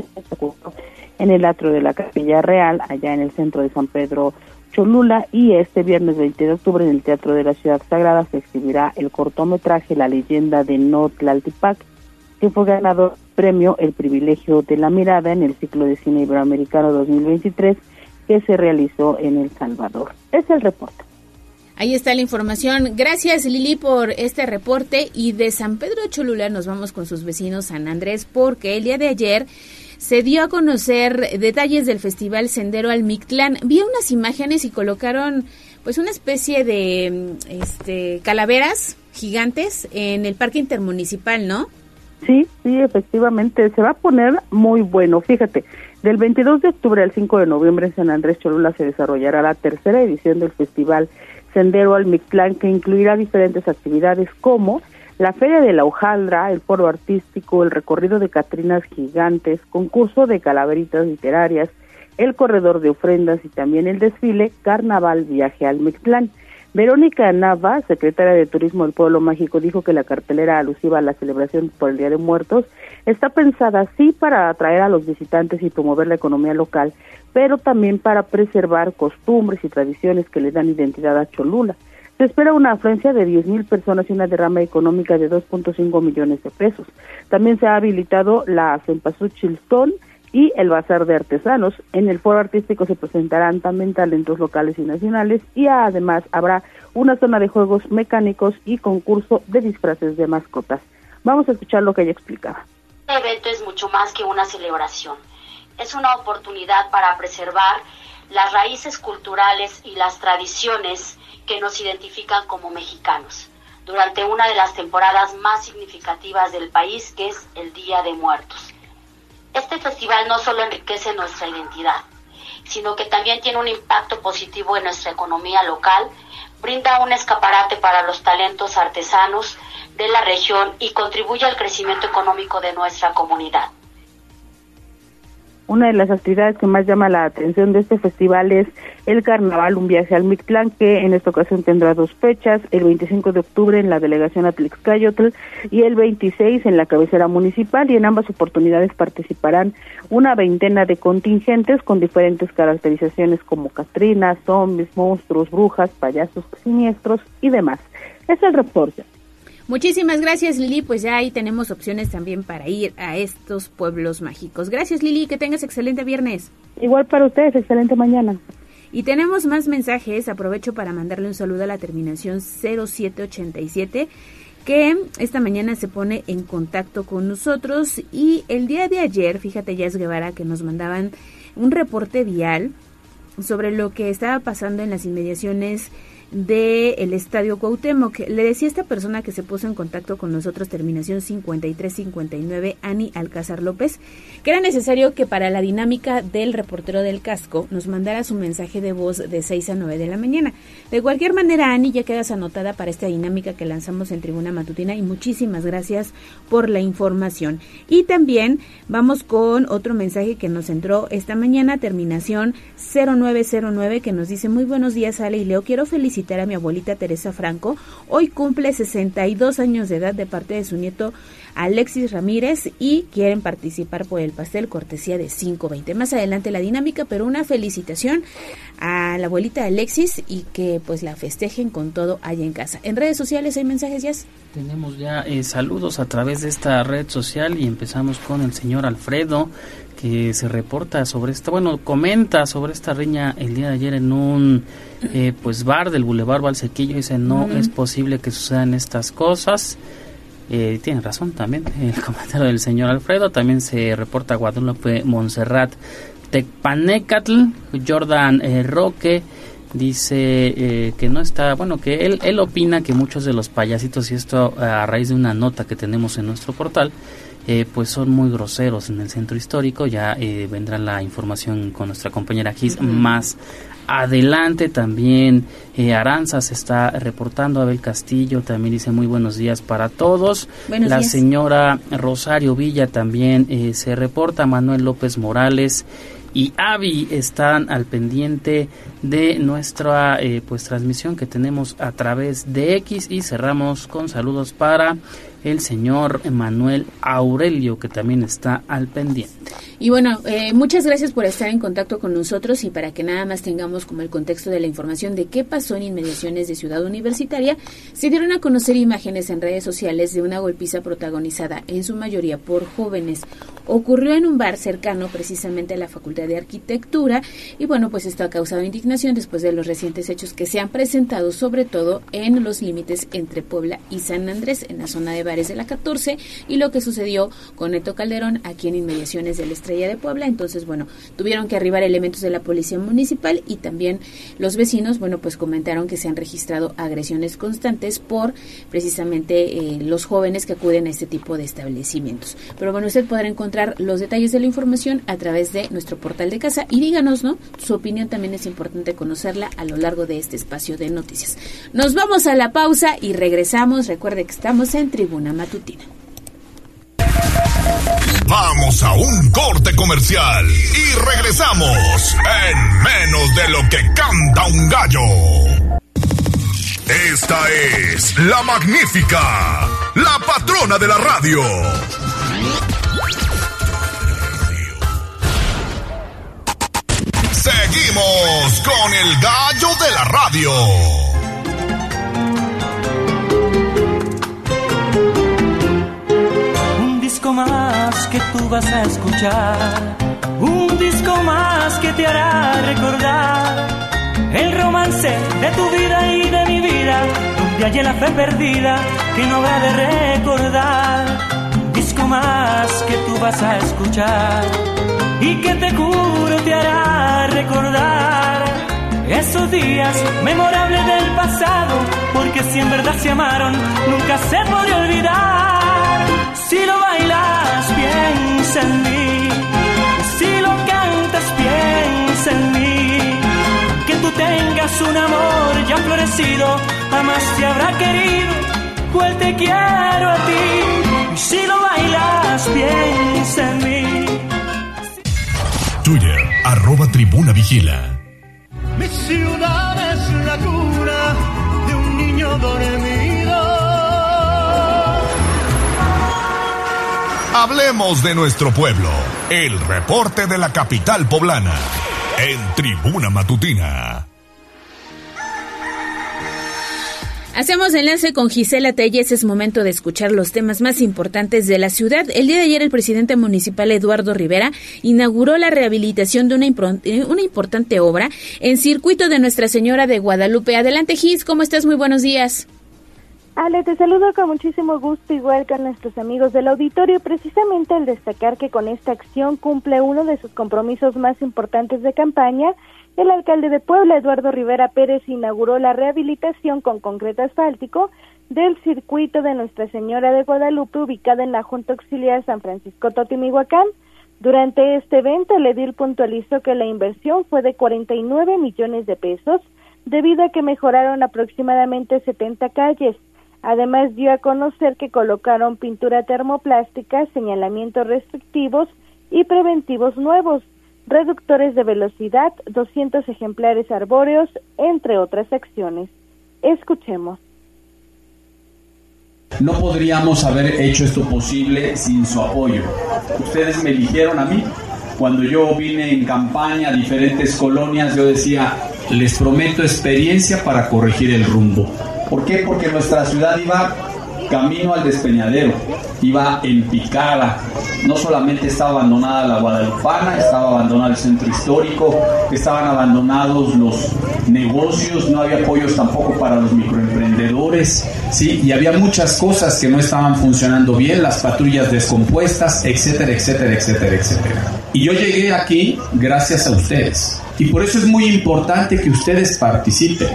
en el atrio de la Capilla Real, allá en el centro de San Pedro Cholula, y este viernes 20 de octubre en el Teatro de la Ciudad Sagrada se exhibirá el cortometraje La leyenda de Notlaltipac, que fue ganador premio El privilegio de la mirada en el ciclo de cine iberoamericano 2023 que se realizó en El Salvador. Es el reporte. Ahí está la información. Gracias Lili por este reporte y de San Pedro Cholula nos vamos con sus vecinos San Andrés porque el día de ayer se dio a conocer detalles del festival Sendero al Mictlán. Vi unas imágenes y colocaron pues una especie de este calaveras gigantes en el parque intermunicipal, ¿no? Sí, sí, efectivamente, se va a poner muy bueno. Fíjate, del 22 de octubre al 5 de noviembre en San Andrés Cholula se desarrollará la tercera edición del festival Sendero al Mictlán, que incluirá diferentes actividades como la Feria de la Hojaldra, el foro artístico, el recorrido de Catrinas Gigantes, concurso de calaveritas literarias, el corredor de ofrendas y también el desfile Carnaval Viaje al Mictlán. Verónica Nava, secretaria de Turismo del Pueblo Mágico, dijo que la cartelera alusiva a la celebración por el Día de Muertos está pensada sí para atraer a los visitantes y promover la economía local, pero también para preservar costumbres y tradiciones que le dan identidad a Cholula. Se espera una afluencia de 10.000 personas y una derrama económica de 2.5 millones de pesos. También se ha habilitado la Cempasúchil y el Bazar de Artesanos. En el foro artístico se presentarán también talentos locales y nacionales y además habrá una zona de juegos mecánicos y concurso de disfraces de mascotas. Vamos a escuchar lo que ella explicaba. Este evento es mucho más que una celebración es una oportunidad para preservar las raíces culturales y las tradiciones que nos identifican como mexicanos durante una de las temporadas más significativas del país, que es el Día de Muertos. Este festival no solo enriquece nuestra identidad, sino que también tiene un impacto positivo en nuestra economía local, brinda un escaparate para los talentos artesanos de la región y contribuye al crecimiento económico de nuestra comunidad. Una de las actividades que más llama la atención de este festival es el carnaval, un viaje al Mictlán, que en esta ocasión tendrá dos fechas, el 25 de octubre en la delegación Atlixcayotl y el 26 en la cabecera municipal, y en ambas oportunidades participarán una veintena de contingentes con diferentes caracterizaciones como catrinas, zombies, monstruos, brujas, payasos siniestros y demás. Es el reporte. Muchísimas gracias Lili, pues ya ahí tenemos opciones también para ir a estos pueblos mágicos. Gracias Lili, que tengas excelente viernes. Igual para ustedes, excelente mañana. Y tenemos más mensajes, aprovecho para mandarle un saludo a la terminación 0787 que esta mañana se pone en contacto con nosotros y el día de ayer, fíjate ya es Guevara que nos mandaban un reporte vial sobre lo que estaba pasando en las inmediaciones del el Estadio Cuauhtémoc. Le decía esta persona que se puso en contacto con nosotros, terminación 5359, Ani Alcázar López, que era necesario que para la dinámica del reportero del casco nos mandara su mensaje de voz de 6 a 9 de la mañana. De cualquier manera, Ani, ya quedas anotada para esta dinámica que lanzamos en Tribuna Matutina y muchísimas gracias por la información. Y también vamos con otro mensaje que nos entró esta mañana, terminación 0909, que nos dice muy buenos días, Ale y Leo, quiero felicitar a mi abuelita Teresa Franco. Hoy cumple 62 años de edad de parte de su nieto Alexis Ramírez y quieren participar por el pastel cortesía de 520. Más adelante la dinámica, pero una felicitación a la abuelita Alexis y que pues la festejen con todo allá en casa. En redes sociales hay mensajes ya. Tenemos ya eh, saludos a través de esta red social y empezamos con el señor Alfredo que se reporta sobre esta, bueno, comenta sobre esta riña el día de ayer en un eh, pues bar del Boulevard Valsequillo. Dice, no es posible que sucedan estas cosas. Eh, tiene razón también el comentario del señor Alfredo. También se reporta Guadalupe Montserrat Tecpanecatl, Jordan eh, Roque dice eh, que no está, bueno, que él, él opina que muchos de los payasitos, y esto a raíz de una nota que tenemos en nuestro portal, eh, pues son muy groseros en el centro histórico. Ya vendrá la información con nuestra compañera Gis más adelante. También eh, Aranza se está reportando. Abel Castillo también dice muy buenos días para todos. Buenos la días. señora Rosario Villa también eh, se reporta. Manuel López Morales y Avi están al pendiente de nuestra eh, pues transmisión que tenemos a través de X y cerramos con saludos para el señor Manuel Aurelio que también está al pendiente. Y bueno, eh, muchas gracias por estar en contacto con nosotros y para que nada más tengamos como el contexto de la información de qué pasó en inmediaciones de Ciudad Universitaria, se dieron a conocer imágenes en redes sociales de una golpiza protagonizada en su mayoría por jóvenes. Ocurrió en un bar cercano precisamente a la Facultad de Arquitectura y bueno, pues esto ha causado indignación después de los recientes hechos que se han presentado sobre todo en los límites entre Puebla y San Andrés en la zona de bares de la 14 y lo que sucedió con Neto Calderón aquí en inmediaciones de la Estrella de Puebla. Entonces, bueno, tuvieron que arribar elementos de la Policía Municipal y también los vecinos, bueno, pues comentaron que se han registrado agresiones constantes por precisamente eh, los jóvenes que acuden a este tipo de establecimientos. Pero bueno, usted podrá encontrar los detalles de la información a través de nuestro portal de casa y díganos, ¿no? Su opinión también es importante conocerla a lo largo de este espacio de noticias. Nos vamos a la pausa y regresamos. Recuerde que estamos en Tribuna Matutina. Vamos a un corte comercial y regresamos en menos de lo que canta un gallo. Esta es la magnífica, la patrona de la radio. Seguimos con el gallo de la radio. Un disco más que tú vas a escuchar. Un disco más que te hará recordar el romance de tu vida y de mi vida. Donde hay la fe perdida que no habrá de recordar. Un disco más que tú vas a escuchar y que te juro te hará recordar esos días memorables del pasado. Porque si en verdad se amaron, nunca se podrá olvidar. Si lo bailas, piensa en mí. Si lo cantas, piensa en mí. Que tú tengas un amor ya florecido, jamás te habrá querido. Pues te quiero a ti. Si lo bailas, piensa en mí. Twitter, arroba tribuna vigila. Mi ciudad es la cuna de un niño dormido. Hablemos de nuestro pueblo. El reporte de la capital poblana. En Tribuna Matutina. Hacemos enlace con Gisela Telles. Es momento de escuchar los temas más importantes de la ciudad. El día de ayer, el presidente municipal Eduardo Rivera inauguró la rehabilitación de una, eh, una importante obra en circuito de Nuestra Señora de Guadalupe. Adelante, Gis. ¿Cómo estás? Muy buenos días. Ale, te saludo con muchísimo gusto, igual que a nuestros amigos del auditorio, precisamente al destacar que con esta acción cumple uno de sus compromisos más importantes de campaña. El alcalde de Puebla, Eduardo Rivera Pérez, inauguró la rehabilitación con concreto asfáltico del circuito de Nuestra Señora de Guadalupe, ubicada en la Junta Auxiliar San Francisco Totimihuacán. Durante este evento, el edil puntualizó que la inversión fue de 49 millones de pesos, debido a que mejoraron aproximadamente 70 calles. Además, dio a conocer que colocaron pintura termoplástica, señalamientos restrictivos y preventivos nuevos, reductores de velocidad, 200 ejemplares arbóreos, entre otras acciones. Escuchemos. No podríamos haber hecho esto posible sin su apoyo. Ustedes me eligieron a mí. Cuando yo vine en campaña a diferentes colonias, yo decía, les prometo experiencia para corregir el rumbo. ¿Por qué? Porque nuestra ciudad iba camino al despeñadero, iba en picada. No solamente estaba abandonada la Guadalupana, estaba abandonado el centro histórico, estaban abandonados los negocios, no había apoyos tampoco para los microemprendedores, ¿sí? Y había muchas cosas que no estaban funcionando bien, las patrullas descompuestas, etcétera, etcétera, etcétera, etcétera. Y yo llegué aquí gracias a ustedes. Y por eso es muy importante que ustedes participen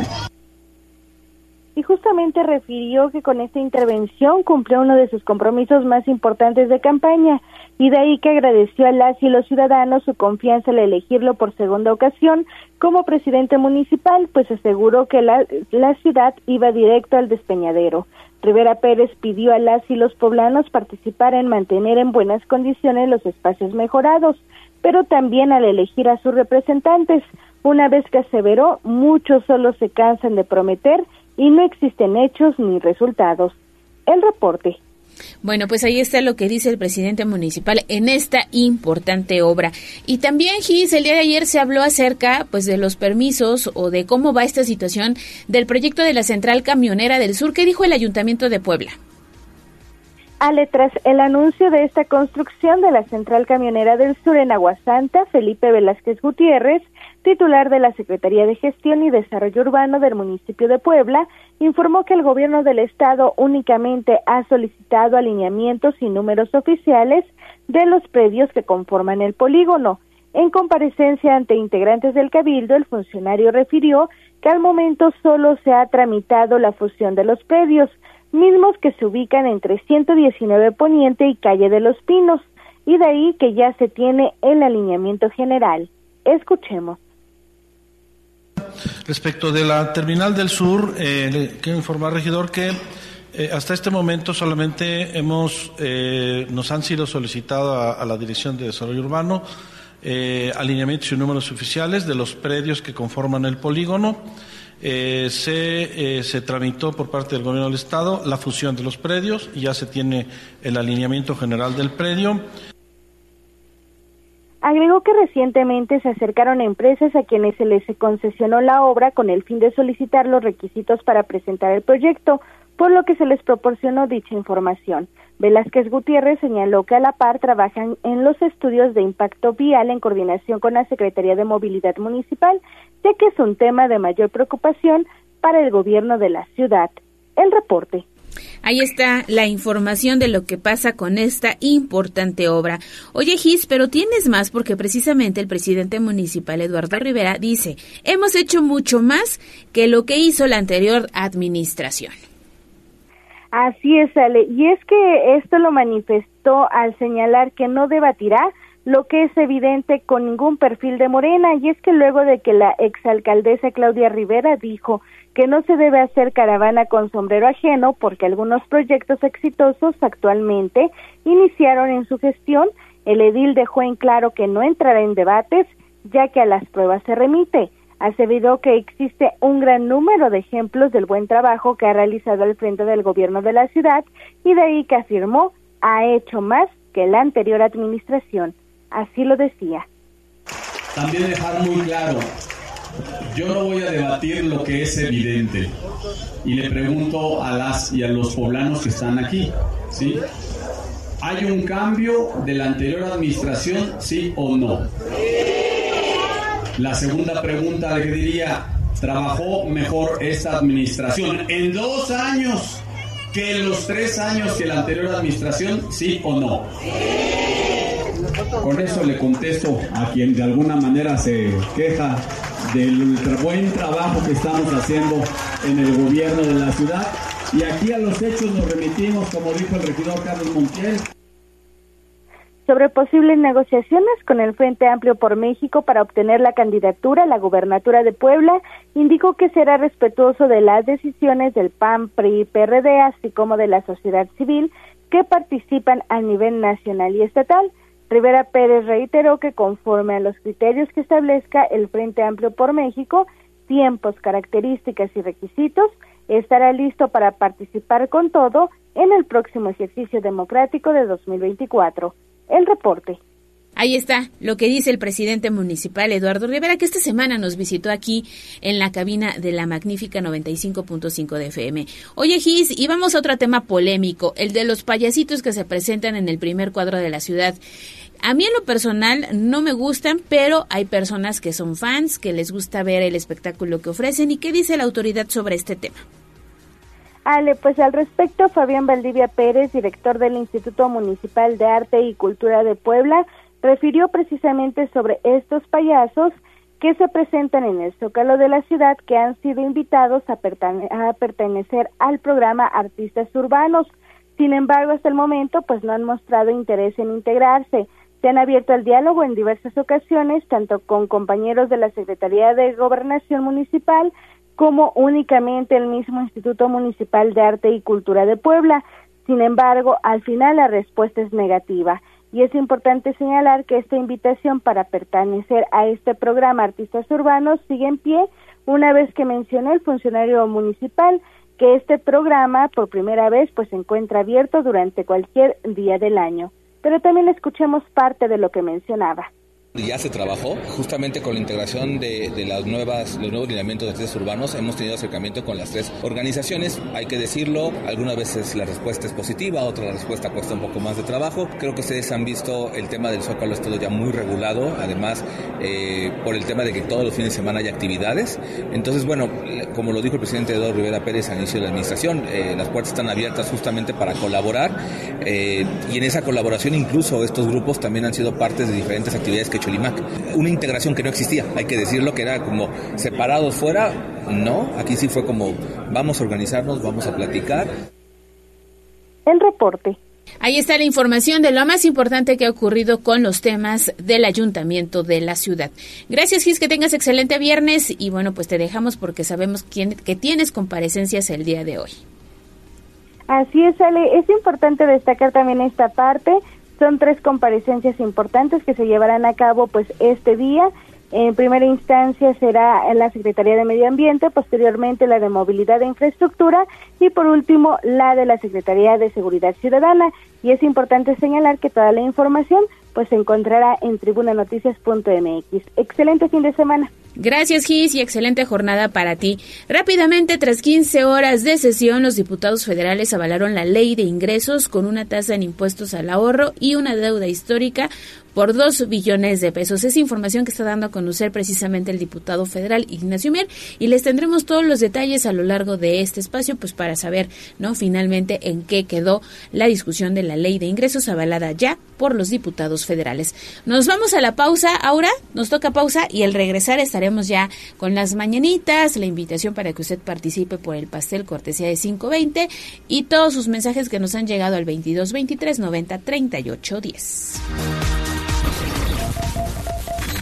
y justamente refirió que con esta intervención cumplió uno de sus compromisos más importantes de campaña y de ahí que agradeció a las y los ciudadanos su confianza al elegirlo por segunda ocasión como presidente municipal, pues aseguró que la, la ciudad iba directo al despeñadero. Rivera Pérez pidió a las y los poblanos participar en mantener en buenas condiciones los espacios mejorados, pero también al elegir a sus representantes. Una vez que aseveró, muchos solo se cansan de prometer y no existen hechos ni resultados. El reporte. Bueno, pues ahí está lo que dice el presidente municipal en esta importante obra. Y también, Gis, el día de ayer se habló acerca pues de los permisos o de cómo va esta situación del proyecto de la central camionera del sur. ¿Qué dijo el Ayuntamiento de Puebla? Ale, tras el anuncio de esta construcción de la central camionera del sur en Aguasanta, Felipe Velázquez Gutiérrez titular de la Secretaría de Gestión y Desarrollo Urbano del municipio de Puebla, informó que el gobierno del estado únicamente ha solicitado alineamientos y números oficiales de los predios que conforman el polígono. En comparecencia ante integrantes del Cabildo, el funcionario refirió que al momento solo se ha tramitado la fusión de los predios, mismos que se ubican entre 119 Poniente y Calle de los Pinos, y de ahí que ya se tiene el alineamiento general. Escuchemos. Respecto de la terminal del sur, eh, le quiero informar, regidor, que eh, hasta este momento solamente hemos, eh, nos han sido solicitados a, la Dirección de Desarrollo Urbano alineamientos y números oficiales de los predios que conforman el polígono. se, se tramitó por parte del Gobierno del Estado la fusión de los predios y ya se tiene el alineamiento general del predio. Agregó que recientemente se acercaron empresas a quienes se les concesionó la obra con el fin de solicitar los requisitos para presentar el proyecto, por lo que se les proporcionó dicha información. Velázquez Gutiérrez señaló que a la par trabajan en los estudios de impacto vial en coordinación con la Secretaría de Movilidad Municipal, ya que es un tema de mayor preocupación para el gobierno de la ciudad. El reporte. Ahí está la información de lo que pasa con esta importante obra. Oye, Gis, pero tienes más porque precisamente el presidente municipal Eduardo Rivera dice, hemos hecho mucho más que lo que hizo la anterior administración. Así es, Ale. Y es que esto lo manifestó al señalar que no debatirá lo que es evidente con ningún perfil de Morena, y es que luego de que la exalcaldesa Claudia Rivera dijo que no se debe hacer caravana con sombrero ajeno porque algunos proyectos exitosos actualmente iniciaron en su gestión, el edil dejó en claro que no entrará en debates ya que a las pruebas se remite. Aseguró que existe un gran número de ejemplos del buen trabajo que ha realizado al frente del gobierno de la ciudad y de ahí que afirmó ha hecho más que la anterior administración. Así lo decía. También dejar muy claro, yo no voy a debatir lo que es evidente. Y le pregunto a las y a los poblanos que están aquí, ¿sí? ¿Hay un cambio de la anterior administración, sí o no? La segunda pregunta le diría, ¿trabajó mejor esta administración en dos años que en los tres años que la anterior administración, sí o no? Con eso le contesto a quien de alguna manera se queja del buen trabajo que estamos haciendo en el gobierno de la ciudad. Y aquí a los hechos nos remitimos, como dijo el regidor Carlos Montiel. Sobre posibles negociaciones con el Frente Amplio por México para obtener la candidatura a la gubernatura de Puebla, indicó que será respetuoso de las decisiones del PAN, PRI PRD, así como de la sociedad civil que participan a nivel nacional y estatal. Rivera Pérez reiteró que conforme a los criterios que establezca el Frente Amplio por México, tiempos, características y requisitos, estará listo para participar con todo en el próximo ejercicio democrático de 2024. El reporte. Ahí está lo que dice el presidente municipal Eduardo Rivera, que esta semana nos visitó aquí en la cabina de la magnífica 95.5 de FM. Oye, Gis, y vamos a otro tema polémico, el de los payasitos que se presentan en el primer cuadro de la ciudad. A mí en lo personal no me gustan, pero hay personas que son fans, que les gusta ver el espectáculo que ofrecen. ¿Y qué dice la autoridad sobre este tema? Ale, pues al respecto, Fabián Valdivia Pérez, director del Instituto Municipal de Arte y Cultura de Puebla, refirió precisamente sobre estos payasos que se presentan en el Zócalo de la ciudad que han sido invitados a, a, pertenecer al programa Artistas Urbanos. Sin embargo, hasta el momento, pues no han mostrado interés en integrarse. Se han abierto al diálogo en diversas ocasiones, tanto con compañeros de la Secretaría de Gobernación Municipal como únicamente el mismo Instituto Municipal de Arte y Cultura de Puebla. Sin embargo, al final la respuesta es negativa y es importante señalar que esta invitación para pertenecer a este programa Artistas Urbanos sigue en pie una vez que mencionó el funcionario municipal que este programa por primera vez pues se encuentra abierto durante cualquier día del año. Pero también escuchemos parte de lo que mencionaba. Ya se trabajó justamente con la integración de, las nuevas, los nuevos lineamientos de tres urbanos. Hemos tenido acercamiento con las tres organizaciones. Hay que decirlo, algunas veces la respuesta es positiva, otra la respuesta cuesta un poco más de trabajo. Creo que ustedes han visto el tema del Zócalo es todo ya muy regulado, además eh, por el tema de que todos los fines de semana hay actividades. Entonces, bueno, como lo dijo el presidente Eduardo Rivera Pérez al inicio de la administración, eh, las puertas están abiertas justamente para colaborar eh, y en esa colaboración incluso estos grupos también han sido partes de diferentes actividades que Cholimac. Una integración que no existía, hay que decirlo, que era como separados fuera. No, aquí sí fue como vamos a organizarnos, vamos a platicar. El reporte. Ahí está la información de lo más importante que ha ocurrido con los temas del ayuntamiento de la ciudad. Gracias, Gis, que tengas excelente viernes y bueno, pues te dejamos porque sabemos quién, que tienes comparecencias el día de hoy. Así es, Ale. Es importante destacar también esta parte. Son tres comparecencias importantes que se llevarán a cabo pues este día. En primera instancia será en la Secretaría de Medio Ambiente, posteriormente la de Movilidad e Infraestructura y por último la de la Secretaría de Seguridad Ciudadana. Y es importante señalar que toda la información pues se encontrará en tribunanoticias.mx. Excelente fin de semana. Gracias, Gis, y excelente jornada para ti. Rápidamente, tras 15 horas de sesión, los diputados federales avalaron la ley de ingresos con una tasa en impuestos al ahorro y una deuda histórica por dos billones de pesos. Es información que está dando a conocer precisamente el diputado federal Ignacio Mier y les tendremos todos los detalles a lo largo de este espacio, pues para saber, ¿no? Finalmente en qué quedó la discusión de la ley de ingresos avalada ya por los diputados federales. Nos vamos a la pausa, ahora nos toca pausa y al regresar estaremos ya con las mañanitas, la invitación para que usted participe por el pastel cortesía de 520 y todos sus mensajes que nos han llegado al 22 23 90 38 10.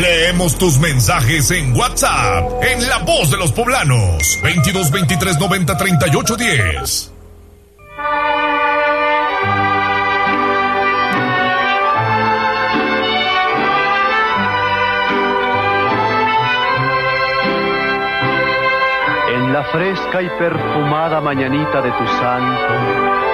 Leemos tus mensajes en WhatsApp, en La Voz de los Poblanos, 22 23 90 38 10. En la fresca y perfumada mañanita de tu santo,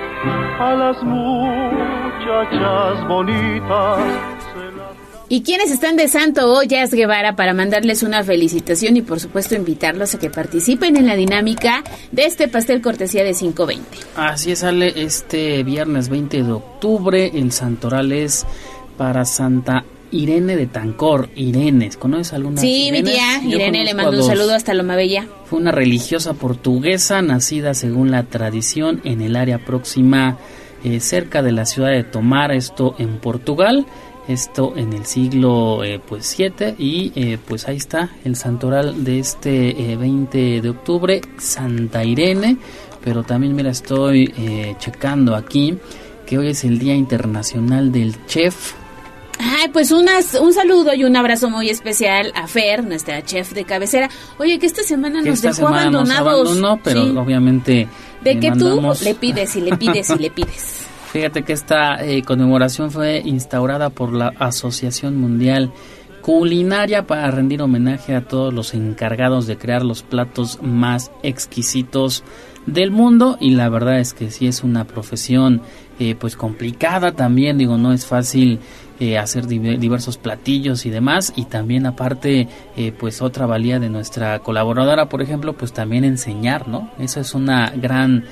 a las muchachas bonitas ¿Y quiénes están de santo hoy, Jazz Guevara, para mandarles una felicitación y por supuesto invitarlos a que participen en la dinámica de este pastel cortesía de 520? Así es, sale este viernes 20 de octubre. El santoral es para Santa Irene de Tancor. Irene, ¿conoces alguna? Sí, mi tía Irene le mando un saludo hasta Loma Bella. fue una religiosa portuguesa nacida según la tradición en el área próxima eh, cerca de la ciudad de Tomar, esto en Portugal, esto en el siglo eh, pues 7 y eh, pues ahí está el santoral de este 20 de octubre, Santa Irene, pero también mira estoy checando aquí que hoy es el Día Internacional del Chef, Ay, pues unas, un saludo y un abrazo muy especial a Fer, nuestra chef de cabecera. Oye, que esta semana nos dejó abandonados. No, pero obviamente. De que tú le pides y le pides y le pides. Fíjate que esta eh, conmemoración fue instaurada por la Asociación Mundial Culinaria para rendir homenaje a todos los encargados de crear los platos más exquisitos del mundo y la verdad es que sí es una profesión eh, pues complicada también digo no es fácil eh, hacer diversos platillos y demás y también aparte eh, pues otra valía de nuestra colaboradora por ejemplo pues también enseñar no eso es una gran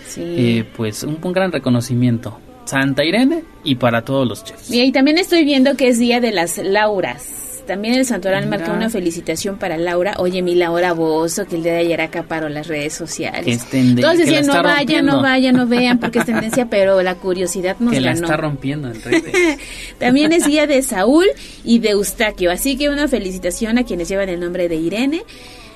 pues un, un gran reconocimiento. Santa Irene y para todos los chefs. Y también estoy viendo que es día de las Lauras también el santoral marca una felicitación para Laura. Oye, mi Laura Bozo, que el día de ayer acaparó las redes sociales. Todos decían, no vaya, no vaya, no vean, porque es tendencia, pero la curiosidad nos que la está rompiendo en redes. también es día de Saúl y de Eustaquio. Así que una felicitación a quienes llevan el nombre de Irene.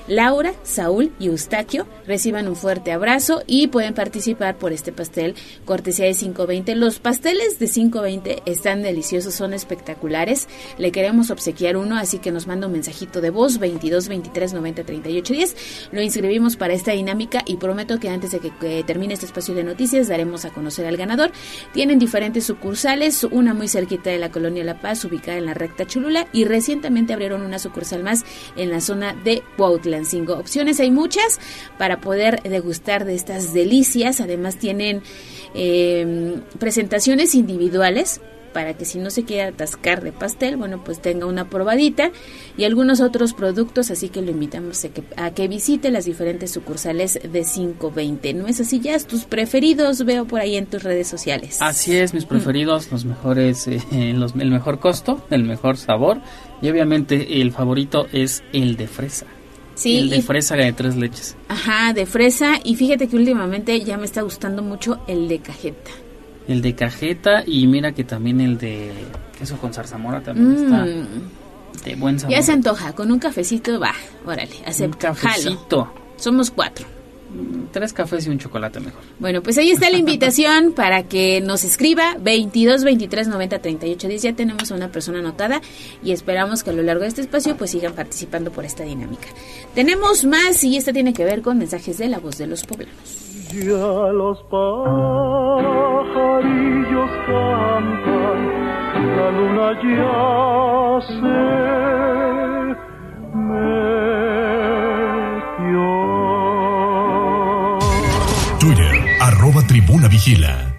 Laura, Saúl y Eustaquio reciban un fuerte abrazo y pueden participar por este pastel cortesía de 520. Los pasteles de 520 están deliciosos, son espectaculares. Le queremos obsequiar uno, así que nos manda un mensajito de voz 22 23 90 38 10. Lo inscribimos para esta dinámica y prometo que antes de que, termine este espacio de noticias daremos a conocer al ganador. Tienen diferentes sucursales, una muy cerquita de la colonia La Paz, ubicada en la recta Chulula y recientemente abrieron una sucursal más en la zona de Cuautla cinco Opciones hay muchas para poder degustar de estas delicias. Además tienen eh, presentaciones individuales para que si no se quiere atascar de pastel, bueno, pues tenga una probadita y algunos otros productos, así que lo invitamos a que, a que visite las diferentes sucursales de 520. ¿No es así ya? ¿Tus preferidos veo por ahí en tus redes sociales? Así es, mis preferidos, los mejores, eh, los, el mejor costo, el mejor sabor y obviamente el favorito es el de fresa. Sí, el de fresa de tres leches. Ajá, de fresa. Y fíjate que últimamente ya me está gustando mucho el de cajeta. El de cajeta y mira que también el de queso con zarzamora también está mm. de buen sabor. Ya se antoja, con un cafecito, va, órale, acepto. Un cafecito. Somos cuatro tres cafés y un chocolate mejor. Bueno, pues ahí está la invitación para que nos escriba 22 23 90 38 10. Ya tenemos a una persona anotada y esperamos que a lo largo de este espacio pues sigan participando por esta dinámica. Tenemos más y esta tiene que ver con mensajes de la voz de los poblanos. Ya los pajarillos cantan, la luna ya tribuna vigila.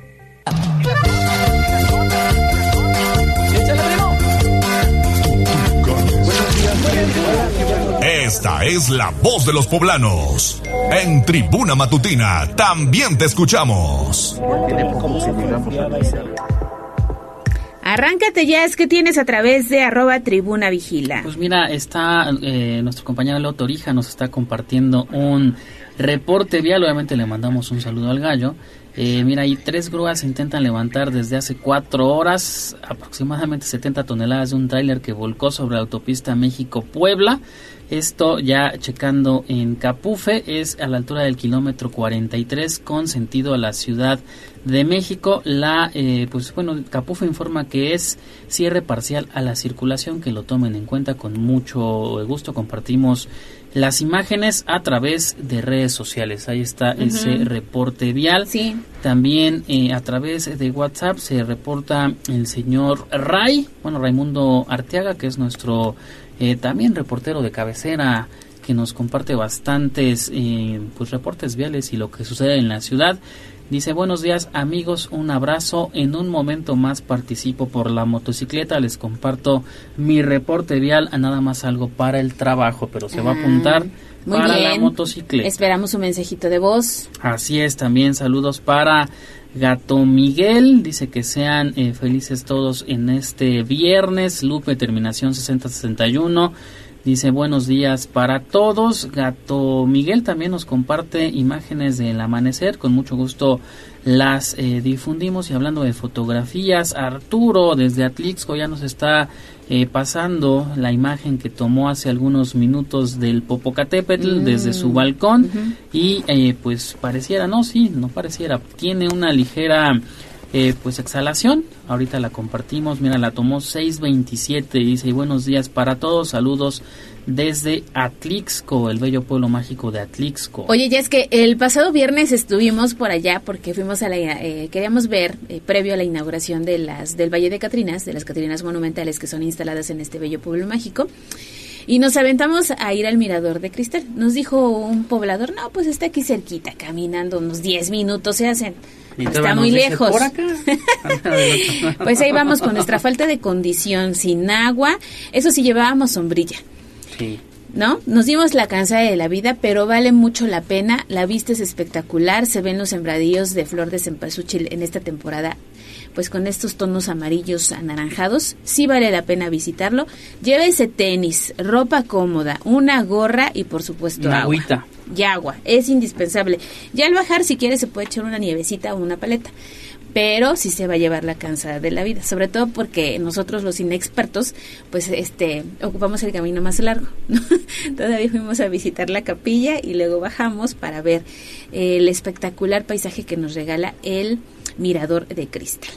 Esta es la voz de los poblanos. En Tribuna Matutina también te escuchamos. Arráncate ya, es que tienes a través de arroba tribuna vigila. Pues mira, está eh, nuestro compañero Leo Torija nos está compartiendo un Reporte vial, obviamente le mandamos un saludo al gallo. Eh, mira, ahí tres grúas intentan levantar desde hace cuatro horas aproximadamente 70 toneladas de un tráiler que volcó sobre la autopista México-Puebla. Esto ya checando en Capufe es a la altura del kilómetro 43 con sentido a la Ciudad de México. La, eh, pues bueno, Capufe informa que es cierre parcial a la circulación, que lo tomen en cuenta con mucho gusto. Compartimos las imágenes a través de redes sociales. Ahí está ese reporte vial. Sí. También eh, a través de WhatsApp se reporta el señor Ray, bueno, Raimundo Arteaga, que es nuestro eh, también reportero de cabecera que nos comparte bastantes eh, pues reportes viales y lo que sucede en la ciudad. Dice, buenos días amigos, un abrazo. En un momento más participo por la motocicleta. Les comparto mi reporte vial a nada más algo para el trabajo, pero se va a ah, apuntar para la motocicleta. Esperamos un mensajito de voz. Así es, también saludos para Gato Miguel. Dice que sean eh, felices todos en este viernes. Lupe, terminación 6061. Dice buenos días para todos. Gato Miguel también nos comparte imágenes del amanecer. Con mucho gusto las eh, difundimos. Y hablando de fotografías, Arturo desde Atlixco ya nos está eh, pasando la imagen que tomó hace algunos minutos del Popocatépetl Mm. desde su balcón. Y eh, pues pareciera, no, sí, no pareciera. Tiene una ligera eh, pues exhalación. Ahorita la compartimos. Mira, la tomó 627. y Dice, buenos días para todos. Saludos desde Atlixco, el bello pueblo mágico de Atlixco. Oye, ya es que el pasado viernes estuvimos por allá porque fuimos a la, eh, queríamos ver eh, previo a la inauguración de las del Valle de Catrinas, de las Catrinas monumentales que son instaladas en este bello pueblo mágico. Y nos aventamos a ir al mirador de cristal. Nos dijo un poblador, no, pues está aquí cerquita, caminando unos 10 minutos se hacen. Está muy dice, lejos. "Por acá". Pues ahí vamos con nuestra falta de condición, sin agua. Eso sí, llevábamos sombrilla. Sí. ¿no? Nos dimos la cansada de la vida, pero vale mucho la pena. La vista es espectacular. Se ven los sembradíos de flor de cempasúchil en esta temporada, pues con estos tonos amarillos anaranjados. Sí vale la pena visitarlo. Llévese tenis, ropa cómoda, una gorra y por supuesto Una agua. agüita. Y agua, es indispensable. Ya al bajar, si quiere, se puede echar una nievecita o una paleta. Pero sí se va a llevar la cansada de la vida, sobre todo porque nosotros los inexpertos, pues este, ocupamos el camino más largo. ¿no? Todavía fuimos a visitar la capilla y luego bajamos para ver el espectacular paisaje que nos regala el mirador de cristal.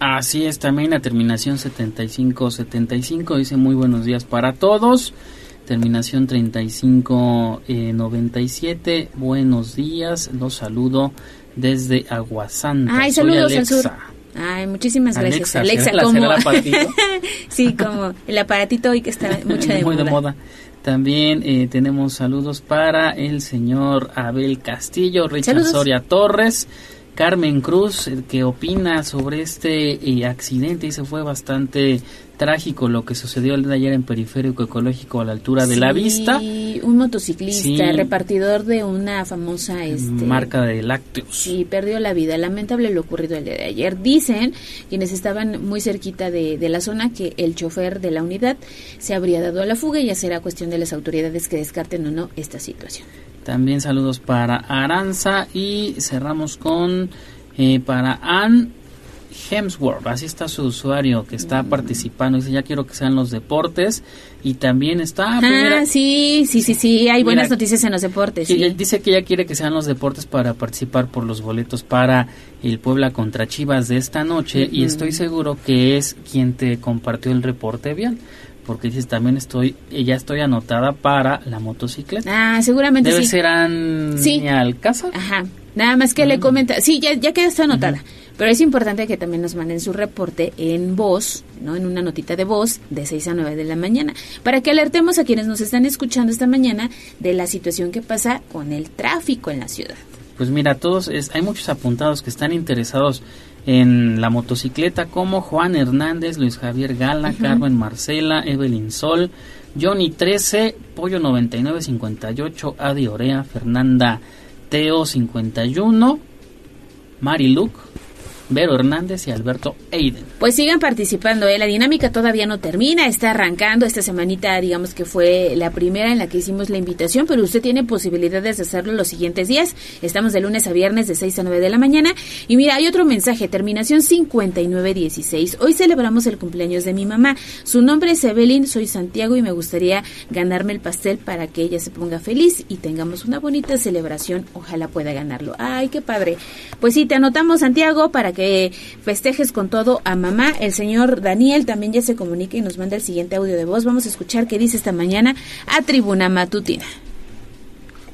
Así es, también la terminación 7575 dice muy buenos días para todos. Terminación 3597, buenos días, los saludo desde Aguasanta. Ay, Soy saludos al Alexa. sur. Ay, muchísimas gracias, Alexa, Alexa. ¿será la- como sí, como el aparatito hoy que está mucho de Muy moda. de moda. También eh, tenemos saludos para el señor Abel Castillo, Richard Saludos. Soria Torres, Carmen Cruz, eh, que opina sobre este eh, accidente. Dice fue bastante trágico lo que sucedió el día de ayer en Periférico Ecológico a la altura de la vista. un motociclista, Sí. repartidor de una famosa este, Marca de lácteos. Sí, perdió la vida. Lamentable lo ocurrido el día de ayer. Dicen quienes estaban muy cerquita de, de la zona que el chofer de la unidad se habría dado a la fuga y ya será cuestión de las autoridades que descarten o no esta situación. También saludos para Aranza y cerramos con eh, para Ann Hemsworth. Así está su usuario que está participando. Dice, ya quiero que sean los deportes. Y también está... pues, Ah, mira, sí, sí, sí, sí. Hay Mira, buenas noticias en los deportes. sí. dice que ya quiere que sean los deportes para participar por los boletos para el Puebla contra Chivas de esta noche. Y estoy seguro que es quien te compartió el reporte bien. Porque dices, también estoy, eh, ya estoy anotada para la motocicleta. Ah, seguramente Debe sí. ser Ann Sí. Alcázar. Ajá. Nada más que le comenta. Sí, ya, ya queda está anotada. Pero es importante que también nos manden su reporte en voz, ¿no? En una notita de voz de 6 a 9 de la mañana. Para que alertemos a quienes nos están escuchando esta mañana de la situación que pasa con el tráfico en la ciudad. Pues mira, todos es, hay muchos apuntados que están interesados en la motocicleta como Juan Hernández, Luis Javier Gala. Carmen Marcela, Evelyn Sol, Johnny 13, Pollo 9958, Adi Orea, Fernanda Teo 51, Mari Luke, Vero Hernández y Alberto Eiden. Pues sigan participando, ¿eh? la dinámica todavía no termina, está arrancando esta semanita, digamos que fue la primera en la que hicimos la invitación, pero usted tiene posibilidades de hacerlo los siguientes días. Estamos de lunes a viernes de 6 a 9 de la mañana. Y mira, hay otro mensaje, terminación 5916. Hoy celebramos el cumpleaños de mi mamá. Su nombre es Evelyn, soy Santiago y me gustaría ganarme el pastel para que ella se ponga feliz y tengamos una bonita celebración. Ojalá pueda ganarlo. Ay, qué padre. Pues sí, te anotamos, Santiago, para que festejes con todo a mamá. El señor Daniel también ya se comunica y nos manda el siguiente audio de voz. Vamos a escuchar qué dice esta mañana a Tribuna Matutina.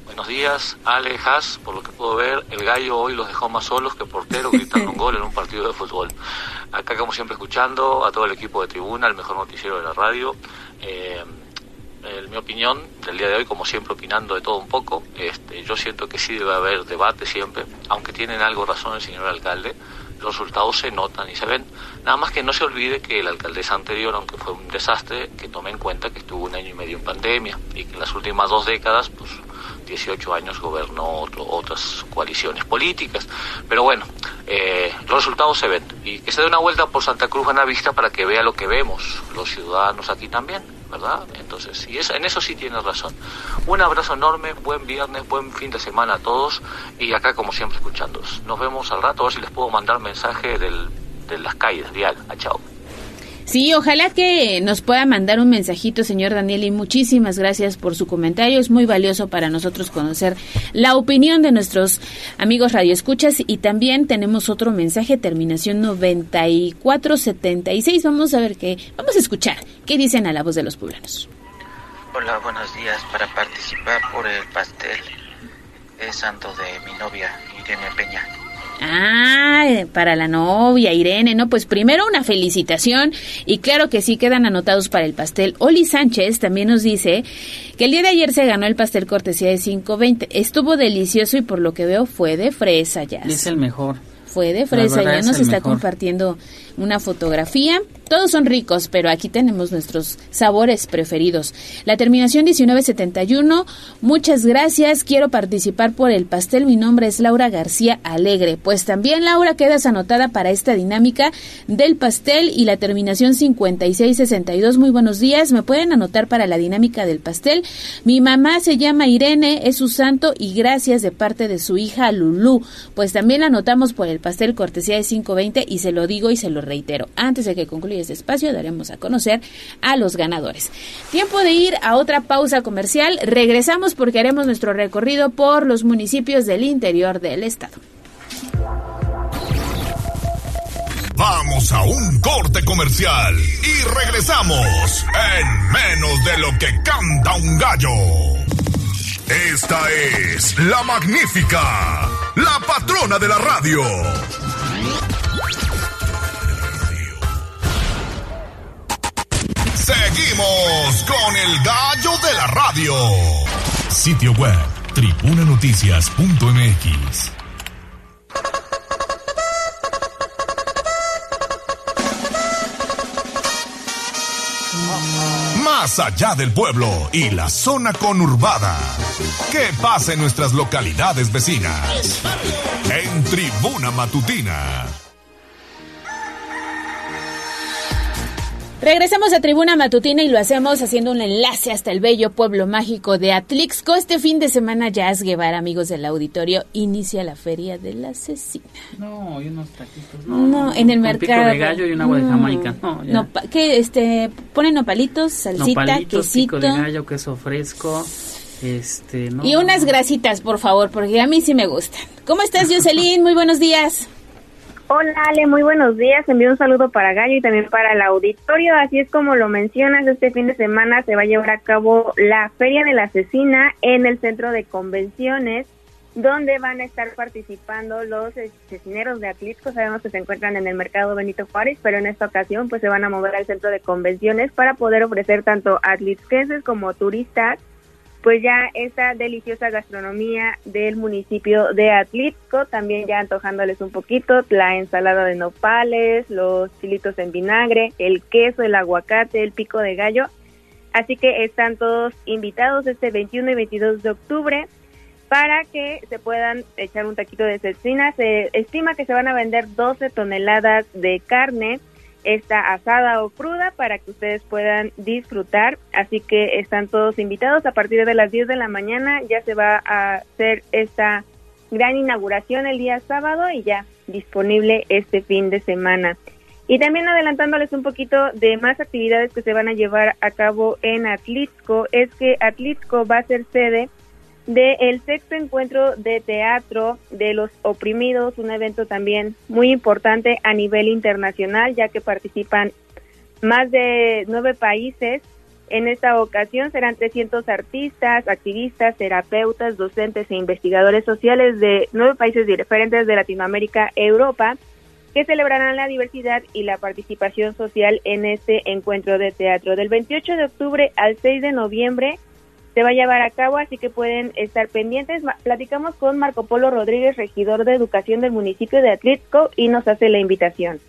Buenos días, Alejas. Por lo que puedo ver, el gallo hoy los dejó más solos que portero gritando un gol en un partido de fútbol. Acá, como siempre, escuchando a todo el equipo de Tribuna, el mejor noticiero de la radio. Eh, en mi opinión, del día de hoy, como siempre, opinando de todo un poco, este, yo siento que sí debe haber debate siempre, aunque tienen algo razón el señor alcalde. Los resultados se notan y se ven. Nada más que no se olvide que la alcaldesa anterior, aunque fue un desastre, que tome en cuenta que estuvo un año y medio en pandemia y que en las últimas dos décadas, pues 18 años gobernó otro- otras coaliciones políticas. Pero bueno, eh, los resultados se ven. Y que se dé una vuelta por Santa Cruz Buenavista para que vea lo que vemos los ciudadanos aquí también. ¿Verdad? Entonces, y eso, en eso sí tiene razón. Un abrazo enorme, buen viernes, buen fin de semana a todos y acá como siempre escuchándolos. Nos vemos al rato, a ver si les puedo mandar mensaje del, de las calles, dial. A chao. Sí, ojalá que nos pueda mandar un mensajito, señor Daniel, y muchísimas gracias por su comentario. Es muy valioso para nosotros conocer la opinión de nuestros amigos radioescuchas y también tenemos otro mensaje, terminación 9476. Vamos a ver qué, vamos a escuchar qué dicen a la voz de los poblanos. Hola, buenos días. Para participar por el pastel es santo de mi novia, Irene Peña. Ah, para la novia Irene, ¿no? Pues primero una felicitación y claro que sí quedan anotados para el pastel. Oli Sánchez también nos dice que el día de ayer se ganó el pastel cortesía de 5.20. Estuvo delicioso y por lo que veo fue de fresa ya. Es el mejor. Fue de fresa, ya nos está mejor. compartiendo una fotografía. Todos son ricos, pero aquí tenemos nuestros sabores preferidos. La terminación 1971, muchas gracias. Quiero participar por el pastel. Mi nombre es Laura García Alegre. Pues también, Laura, quedas anotada para esta dinámica del pastel y la terminación 5662. Muy buenos días. Me pueden anotar para la dinámica del pastel. Mi mamá se llama Irene, es su santo y gracias de parte de su hija Lulú. Pues también la anotamos por el pastel cortesía de 520 y se lo digo y se lo reitero. Antes de que concluya este espacio, daremos a conocer a los ganadores. Tiempo de ir a otra pausa comercial. Regresamos porque haremos nuestro recorrido por los municipios del interior del estado. Vamos a un corte comercial y regresamos en menos de lo que canta un gallo. Esta es la magnífica, la patrona de la radio. Seguimos con el gallo de la radio. Sitio web, tribunanoticias.mx. Más allá del pueblo y la zona conurbada. ¿Qué pasa en nuestras localidades vecinas? En Tribuna Matutina. Regresamos a Tribuna Matutina y lo hacemos haciendo un enlace hasta el bello pueblo mágico de Atlixco. Este fin de semana, Jazz Guevara, amigos del auditorio, inicia la Feria de la Cecina. No, y unos taquitos. No, no en el con mercado. Pico de gallo y un agua de Jamaica. No, ya. No, ¿qué? Este, ponen nopalitos, salsita, Nopalitos, quesito. pico de gallo, queso fresco. Este, no. Y unas grasitas, por favor, porque a mí sí me gustan. ¿Cómo estás, Jocelyn? Muy buenos días. Hola Ale, muy buenos días. Envío un saludo para Gallo y también para el auditorio. Así es como lo mencionas, este fin de semana se va a llevar a cabo la Feria de la Asesina en el Centro de Convenciones, donde van a estar participando los cecineros de Atlixco. Sabemos que se encuentran en el mercado Benito Juárez, pero en esta ocasión pues se van a mover al Centro de Convenciones para poder ofrecer tanto atlixquenses como turistas pues ya esta deliciosa gastronomía del municipio de Atlixco, también ya antojándoles un poquito, la ensalada de nopales, los chilitos en vinagre, el queso, el aguacate, el pico de gallo. Así que están todos invitados este 21 y 22 de octubre para que se puedan echar un taquito de cecina. Se estima que se van a vender 12 toneladas de carne, está asada o cruda para que ustedes puedan disfrutar. Así que están todos invitados. A partir de las 10 de la mañana ya se va a hacer esta gran inauguración el día sábado y ya disponible este fin de semana. Y también adelantándoles un poquito de más actividades que se van a llevar a cabo en Atlixco, es que Atlixco va a ser sede del sexto encuentro de teatro de los oprimidos, un evento también muy importante a nivel internacional, ya que participan más de nueve países. En esta ocasión serán 300 artistas, activistas, terapeutas, docentes e investigadores sociales de nueve países diferentes de Latinoamérica Europa que celebrarán la diversidad y la participación social en este encuentro de teatro. Del 28 de octubre al 6 de noviembre se va a llevar a cabo, así que pueden estar pendientes. Platicamos con Marco Polo Rodríguez, regidor de Educación del municipio de Atlisco, y nos hace la invitación.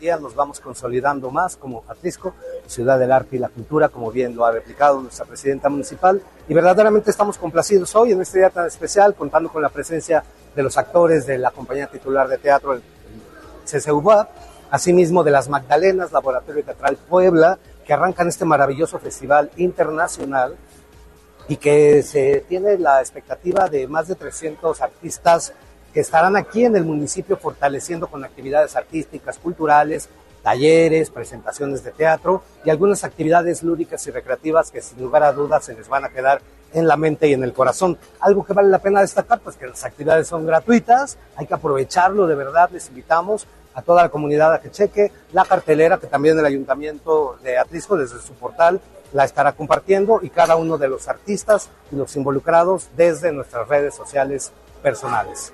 Día nos vamos consolidando más como Atlisco, ciudad del arte y la cultura, como bien lo ha replicado nuestra presidenta municipal, y verdaderamente estamos complacidos hoy en este día tan especial, contando con la presencia de los actores de la compañía titular de teatro, el CCUBA, asimismo de las Magdalenas, Laboratorio Teatral Puebla, que arrancan este maravilloso festival internacional y que se tiene la expectativa de más de 300 artistas que estarán aquí en el municipio fortaleciendo con actividades artísticas, culturales, talleres, presentaciones de teatro y algunas actividades lúdicas y recreativas que sin lugar a dudas se les van a quedar en la mente y en el corazón. Algo que vale la pena destacar, pues que las actividades son gratuitas, hay que aprovecharlo de verdad, les invitamos a toda la comunidad a que cheque la cartelera que también el Ayuntamiento de Atlisco desde su portal la estará compartiendo y cada uno de los artistas y los involucrados desde nuestras redes sociales personales.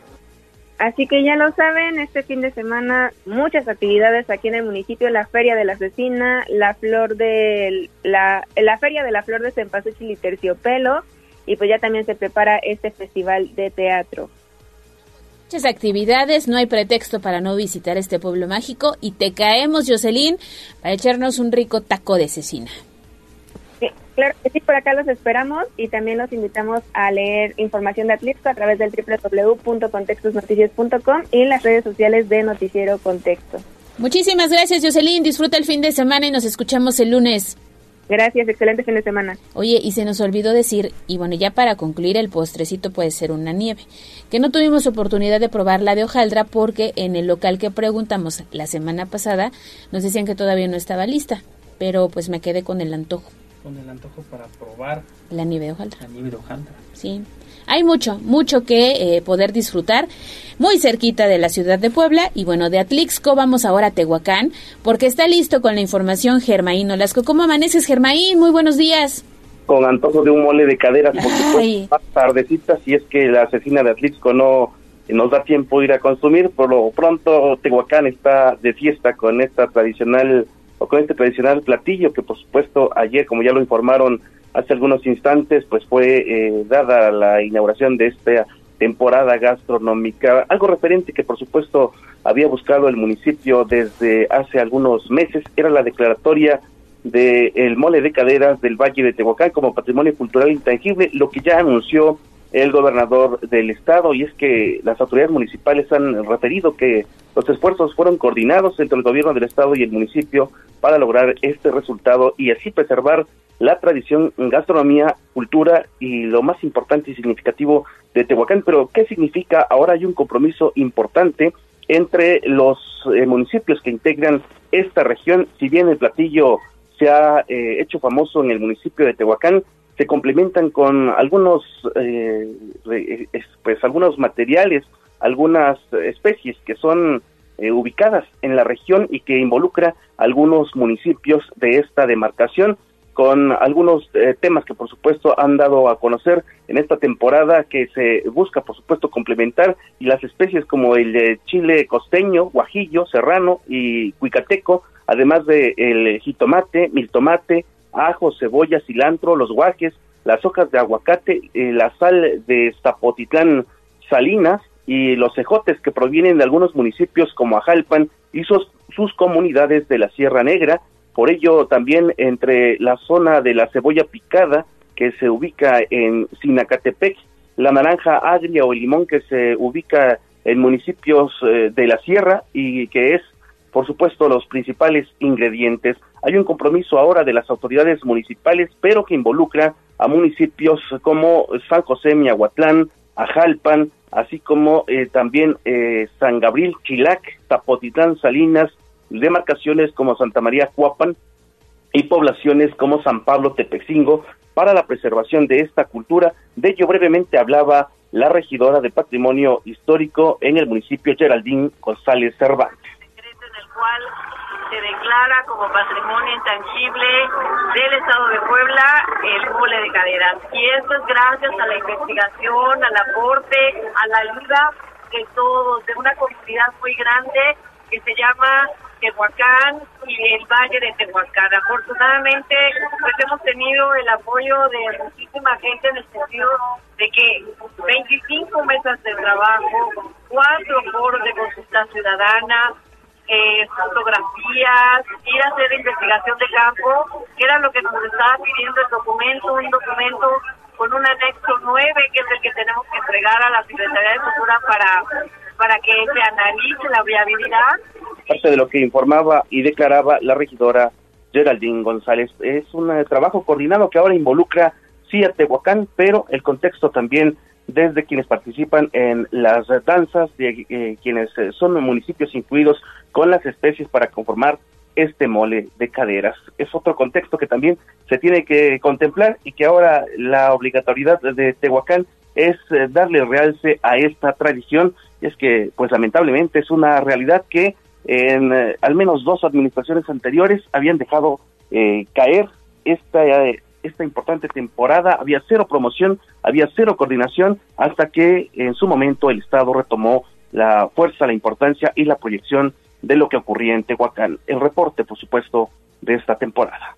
Así que ya lo saben, este fin de semana muchas actividades aquí en el municipio, la Feria de la Asesina, la Flor de la, la Feria de la Flor de Cempasúchil y Terciopelo, y pues ya también se prepara este festival de teatro. Muchas actividades, no hay pretexto para no visitar este pueblo mágico y te caemos, Jocelyn, para echarnos un rico taco de cecina. Claro que sí, por acá los esperamos y también los invitamos a leer información de Atlixco a través del www.contextosnoticias.com y en las redes sociales de Noticiero Contexto. Muchísimas gracias, Jocelyn. Disfruta el fin de semana y nos escuchamos el lunes. Gracias, excelente fin de semana. Oye, y se nos olvidó decir, y bueno, ya para concluir, el postrecito puede ser una nieve, que no tuvimos oportunidad de probar la de hojaldra porque en el local que preguntamos la semana pasada nos decían que todavía no estaba lista, pero pues me quedé con el antojo con el antojo para probar la nieve de hojaldra. La nieve de hojaldra. Sí. Hay mucho, mucho que eh, poder disfrutar muy cerquita de la ciudad de Puebla y bueno, de Atlixco vamos ahora a Tehuacán porque está listo con la información Germaín Olasco. ¿Cómo amaneces Germaín? Muy buenos días. Con antojo de un mole de caderas, por supuesto, más tardecita, si es que la asesina de Atlixco no nos da tiempo de ir a consumir. Por lo pronto, Tehuacán está de fiesta con esta tradicional o con este tradicional platillo que por supuesto ayer, como ya lo informaron hace algunos instantes, pues fue eh, dada la inauguración de esta temporada gastronómica, algo referente que por supuesto había buscado el municipio desde hace algunos meses, era la declaratoria del el mole de caderas del Valle de Tehuacán como patrimonio cultural intangible, lo que ya anunció el gobernador del estado y es que las autoridades municipales han referido que los esfuerzos fueron coordinados entre el gobierno del estado y el municipio para lograr este resultado y así preservar la tradición, gastronomía, cultura y lo más importante y significativo de Tehuacán. Pero, ¿qué significa? Ahora hay un compromiso importante entre los eh, municipios que integran esta región. Si bien el platillo se ha eh, hecho famoso en el municipio de Tehuacán, se complementan con algunos, eh, pues algunos materiales, algunas especies que son eh, ubicadas en la región y que involucra algunos municipios de esta demarcación con algunos eh, temas que por supuesto han dado a conocer en esta temporada que se busca por supuesto complementar y las especies como el chile costeño, guajillo, serrano y cuicateco, además de el jitomate, miltomate, ajo, cebolla, cilantro, los guajes, las hojas de aguacate, eh, la sal de Zapotitlán Salinas y los cejotes que provienen de algunos municipios como Ajalpan y sus, sus comunidades de la Sierra Negra. Por ello, también entre la zona de la cebolla picada, que se ubica en Sinacatepec, la naranja agria o el limón que se ubica en municipios eh, de la sierra y que es por supuesto, los principales ingredientes. Hay un compromiso ahora de las autoridades municipales, pero que involucra a municipios como San José, Miahuatlán, Ajalpan, así como eh, también eh, San Gabriel, Chilac, Zapotitlán, Salinas, demarcaciones como Santa María, Cuapan y poblaciones como San Pablo, Tepexingo, para la preservación de esta cultura. De ello brevemente hablaba la regidora de Patrimonio Histórico en el municipio Geraldín González Cervantes cual se declara como patrimonio intangible del Estado de Puebla el mole de caderas. Y esto es gracias a la investigación, al aporte, a la ayuda de todos, de una comunidad muy grande que se llama Tehuacán y el Valle de Tehuacán. Afortunadamente, pues hemos tenido el apoyo de muchísima gente en el sentido de que 25 mesas de trabajo, cuatro foros de consulta ciudadana, eh, fotografías, ir a hacer investigación de campo, que era lo que nos estaba pidiendo el documento, un documento con un anexo 9, que es el que tenemos que entregar a la Secretaría de Cultura para, para que se analice la viabilidad. Parte de lo que informaba y declaraba la regidora Geraldine González. Es un eh, trabajo coordinado que ahora involucra sí a Tehuacán, pero el contexto también desde quienes participan en las danzas, de eh, quienes eh, son municipios incluidos con las especies para conformar este mole de caderas. Es otro contexto que también se tiene que contemplar y que ahora la obligatoriedad de Tehuacán es darle realce a esta tradición. Y es que, pues lamentablemente, es una realidad que en al menos dos administraciones anteriores habían dejado caer esta esta importante temporada, había cero promoción, había cero coordinación, hasta que en su momento el Estado retomó la fuerza, la importancia y la proyección de lo que ocurría en Tehuacán. El reporte, por supuesto, de esta temporada.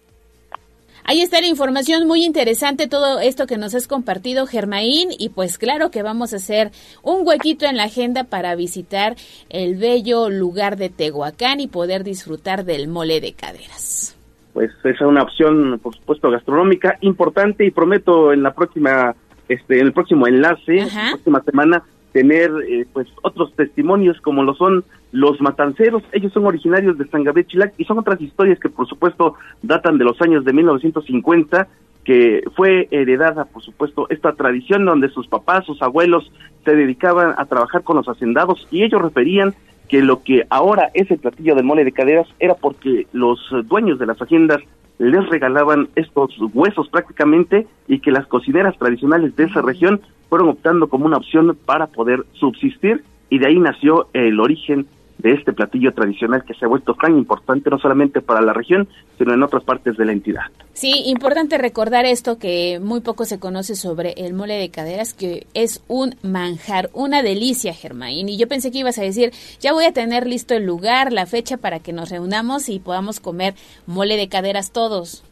Ahí está la información muy interesante, todo esto que nos has compartido, Germaín, y pues claro que vamos a hacer un huequito en la agenda para visitar el bello lugar de Tehuacán y poder disfrutar del mole de caderas. Pues es una opción, por supuesto, gastronómica importante y prometo en la próxima, este, en el próximo enlace, la próxima semana, tener eh, pues otros testimonios como lo son los matanceros. Ellos son originarios de San Gabriel Chilac y son otras historias que por supuesto datan de los años de 1950 que fue heredada, por supuesto, esta tradición donde sus papás, sus abuelos se dedicaban a trabajar con los hacendados y ellos referían que lo que ahora es el platillo del mole de caderas era porque los dueños de las haciendas les regalaban estos huesos prácticamente y que las cocineras tradicionales de esa región fueron optando como una opción para poder subsistir y de ahí nació el origen de este platillo tradicional que se ha vuelto tan importante no solamente para la región, sino en otras partes de la entidad. Sí, importante recordar esto que muy poco se conoce sobre el mole de caderas, que es un manjar, una delicia, Germain. Y yo pensé que ibas a decir, ya voy a tener listo el lugar, la fecha para que nos reunamos y podamos comer mole de caderas todos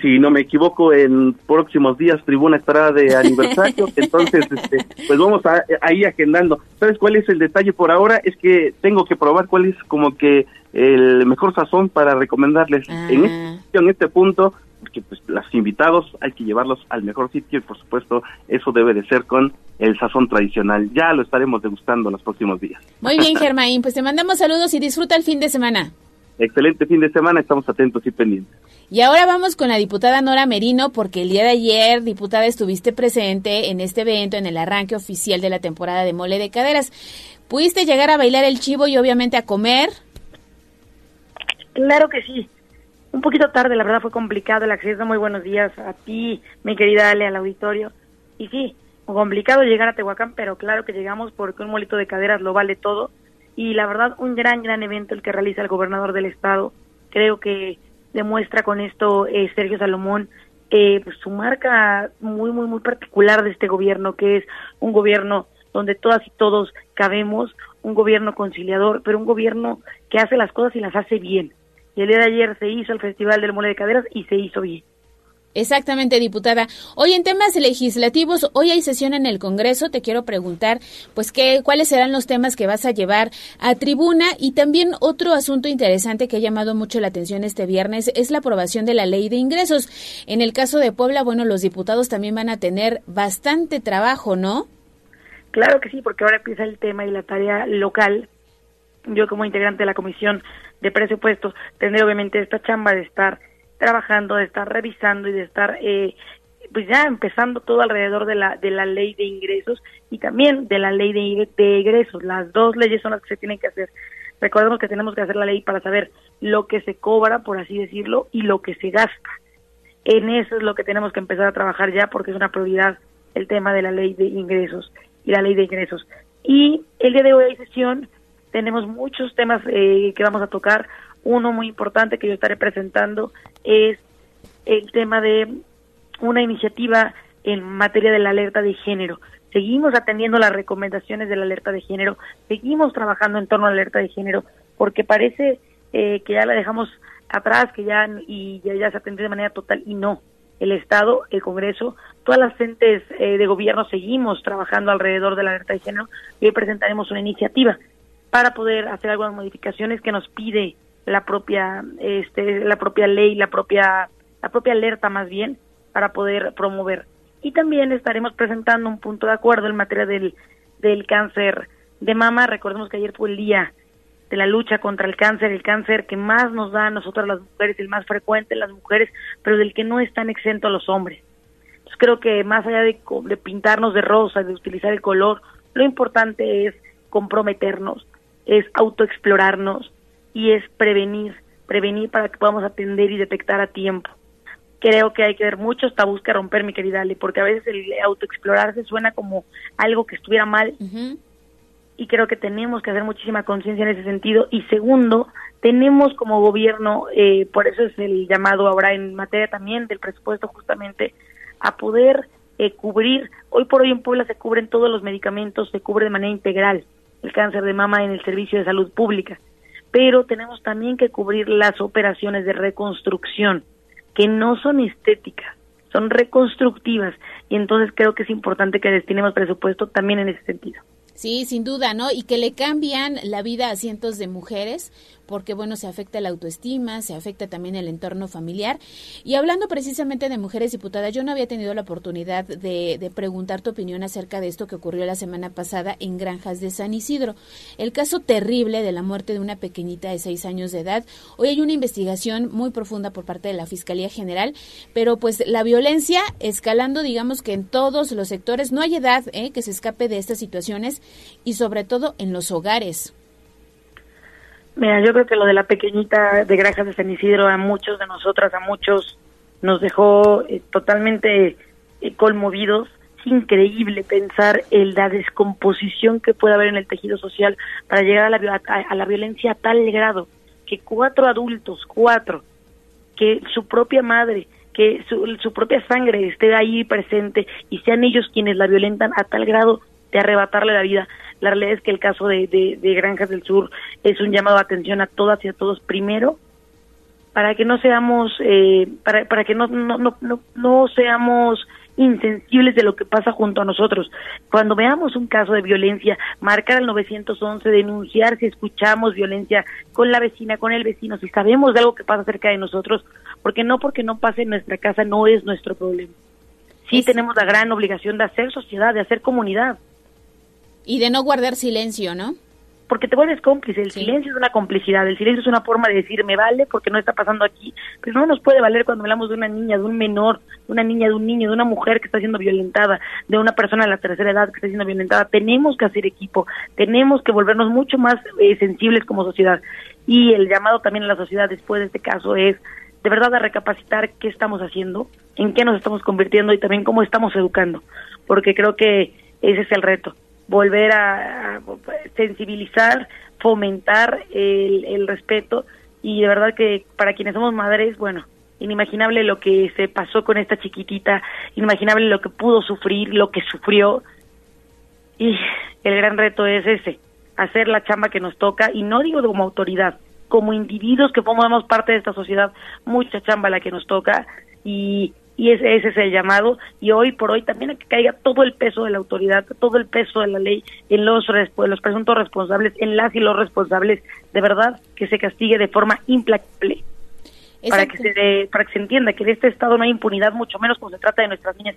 si no me equivoco, en próximos días Tribuna estará de aniversario, entonces este, pues vamos a, ahí agendando. ¿Sabes cuál es el detalle por ahora? Es que tengo que probar cuál es como que el mejor sazón para recomendarles en, este, en este punto, porque pues los invitados hay que llevarlos al mejor sitio y por supuesto eso debe de ser con el sazón tradicional. Ya lo estaremos degustando los próximos días. Muy bien, Germain, pues te mandamos saludos y disfruta el fin de semana. Excelente fin de semana, estamos atentos y pendientes. Y ahora vamos con la diputada Nora Merino, porque el día de ayer, diputada, estuviste presente en este evento, en el arranque oficial de la temporada de Mole de Caderas. ¿Pudiste llegar a bailar el chivo y obviamente a comer? Claro que sí. Un poquito tarde, la verdad fue complicado el acceso. Muy buenos días a ti, mi querida Ale, al auditorio. Y sí, complicado llegar a Tehuacán, pero claro que llegamos porque un molito de caderas lo vale todo y la verdad un gran, gran evento el que realiza el gobernador del estado. Creo que demuestra con esto eh, Sergio Salomón eh, pues, su marca muy, muy, muy particular de este gobierno, que es un gobierno donde todas y todos cabemos, un gobierno conciliador, pero un gobierno que hace las cosas y las hace bien. Y el día de ayer se hizo el Festival del Mole de Caderas y se hizo bien. Exactamente, diputada. Hoy en temas legislativos, hoy hay sesión en el Congreso. Te quiero preguntar, pues, qué, cuáles serán los temas que vas a llevar a tribuna y también otro asunto interesante que ha llamado mucho la atención este viernes es la aprobación de la ley de ingresos. En el caso de Puebla, bueno, los diputados también van a tener bastante trabajo, ¿no? Claro que sí, porque ahora empieza el tema y la tarea local. Yo como integrante de la Comisión de Presupuestos tendré obviamente esta chamba de estar trabajando, de estar revisando y de estar eh, pues ya empezando todo alrededor de la de la ley de ingresos y también de la ley de, de egresos. Las dos leyes son las que se tienen que hacer. Recordemos que tenemos que hacer la ley para saber lo que se cobra, por así decirlo, y lo que se gasta. En eso es lo que tenemos que empezar a trabajar ya porque es una prioridad el tema de la ley de ingresos y la ley de ingresos. Y el día de hoy hay sesión, tenemos muchos temas eh, que vamos a tocar. Uno muy importante que yo estaré presentando es el tema de una iniciativa en materia de la alerta de género. Seguimos atendiendo las recomendaciones de la alerta de género, seguimos trabajando en torno a la alerta de género, porque parece eh, que ya la dejamos atrás, que ya y ya, se atendió de manera total y no. El Estado, el Congreso, todas las entes eh, de gobierno seguimos trabajando alrededor de la alerta de género y hoy presentaremos una iniciativa para poder hacer algunas modificaciones que nos pide la propia este la propia ley la propia la propia alerta más bien para poder promover y también estaremos presentando un punto de acuerdo en materia del del cáncer de mama recordemos que ayer fue el día de la lucha contra el cáncer, el cáncer que más nos da a nosotras las mujeres, el más frecuente en las mujeres, pero del que no están exentos los hombres. Entonces creo que más allá de, de pintarnos de rosa, de utilizar el color, lo importante es comprometernos, es autoexplorarnos y es prevenir, prevenir para que podamos atender y detectar a tiempo. Creo que hay que ver muchos tabús que romper, mi querida Ale, porque a veces el autoexplorarse suena como algo que estuviera mal y creo que tenemos que hacer muchísima conciencia en ese sentido. Y segundo, tenemos como gobierno, eh, por eso es el llamado ahora en materia también del presupuesto justamente, a poder eh, cubrir, hoy por hoy en Puebla se cubren todos los medicamentos, se cubre de manera integral el cáncer de mama en el servicio de salud pública, pero tenemos también que cubrir las operaciones de reconstrucción, que no son estéticas, son reconstructivas, y entonces creo que es importante que destinemos presupuesto también en ese sentido. Sí, sin duda, ¿no? Y que le cambian la vida a cientos de mujeres porque bueno, se afecta la autoestima, se afecta también el entorno familiar. Y hablando precisamente de mujeres diputadas, yo no había tenido la oportunidad de, de, preguntar tu opinión acerca de esto que ocurrió la semana pasada en Granjas de San Isidro. El caso terrible de la muerte de una pequeñita de seis años de edad. Hoy hay una investigación muy profunda por parte de la Fiscalía General, pero pues la violencia escalando, digamos que en todos los sectores, no hay edad ¿eh? que se escape de estas situaciones y sobre todo en los hogares. Mira, yo creo que lo de la pequeñita de Granjas de San Isidro a muchos de nosotras, a muchos, nos dejó eh, totalmente eh, conmovidos. Es increíble pensar en la descomposición que puede haber en el tejido social para llegar a la, a, la violencia a tal grado que cuatro adultos, cuatro, que su propia madre, que su, su propia sangre esté ahí presente y sean ellos quienes la violentan a tal grado de arrebatarle la vida. La realidad es que el caso de, de, Granjas del Sur es un llamado de atención a todas y a todos primero para que no seamos eh, para, para que no, no, no, no, no seamos insensibles de lo que pasa junto a nosotros. Cuando veamos un caso de violencia, marcar al 911, denunciar si escuchamos violencia con la vecina, con el vecino, si sabemos de algo que pasa cerca de nosotros, porque no porque no pase en nuestra casa no es nuestro problema. Sí tenemos la gran obligación de hacer sociedad, de hacer comunidad. Y de no guardar silencio, ¿no? Porque te vuelves cómplice, el silencio es una complicidad, el silencio es una forma de decir me vale porque no está pasando aquí, pero no nos puede valer cuando hablamos de una niña, de un menor, de una niña, de un niño, de una mujer que está siendo violentada, de una persona de la tercera edad que está siendo violentada. Tenemos que hacer equipo, tenemos que volvernos mucho más eh, sensibles como sociedad. Y el llamado también a la sociedad después de este caso es de verdad a recapacitar qué estamos haciendo, en qué nos estamos convirtiendo y también cómo estamos educando, porque creo que ese es el reto volver a, sensibilizar, fomentar el, el respeto. Y de verdad que para quienes somos madres, bueno, inimaginable lo que se pasó con esta chiquitita, inimaginable lo que pudo sufrir, lo que sufrió. Y el gran reto es ese, hacer la chamba que nos toca y no digo como autoridad, como individuos que formamos parte de esta sociedad, mucha chamba la que nos toca. Y y ese, ese es el llamado. Y hoy por hoy también a que caiga todo el peso de la autoridad, todo el peso de la ley en los, los presuntos responsables, en las y los responsables, de verdad que se castigue de forma implacable. Para que, se para que se entienda que en este estado no hay impunidad, mucho menos cuando se trata de nuestras niñas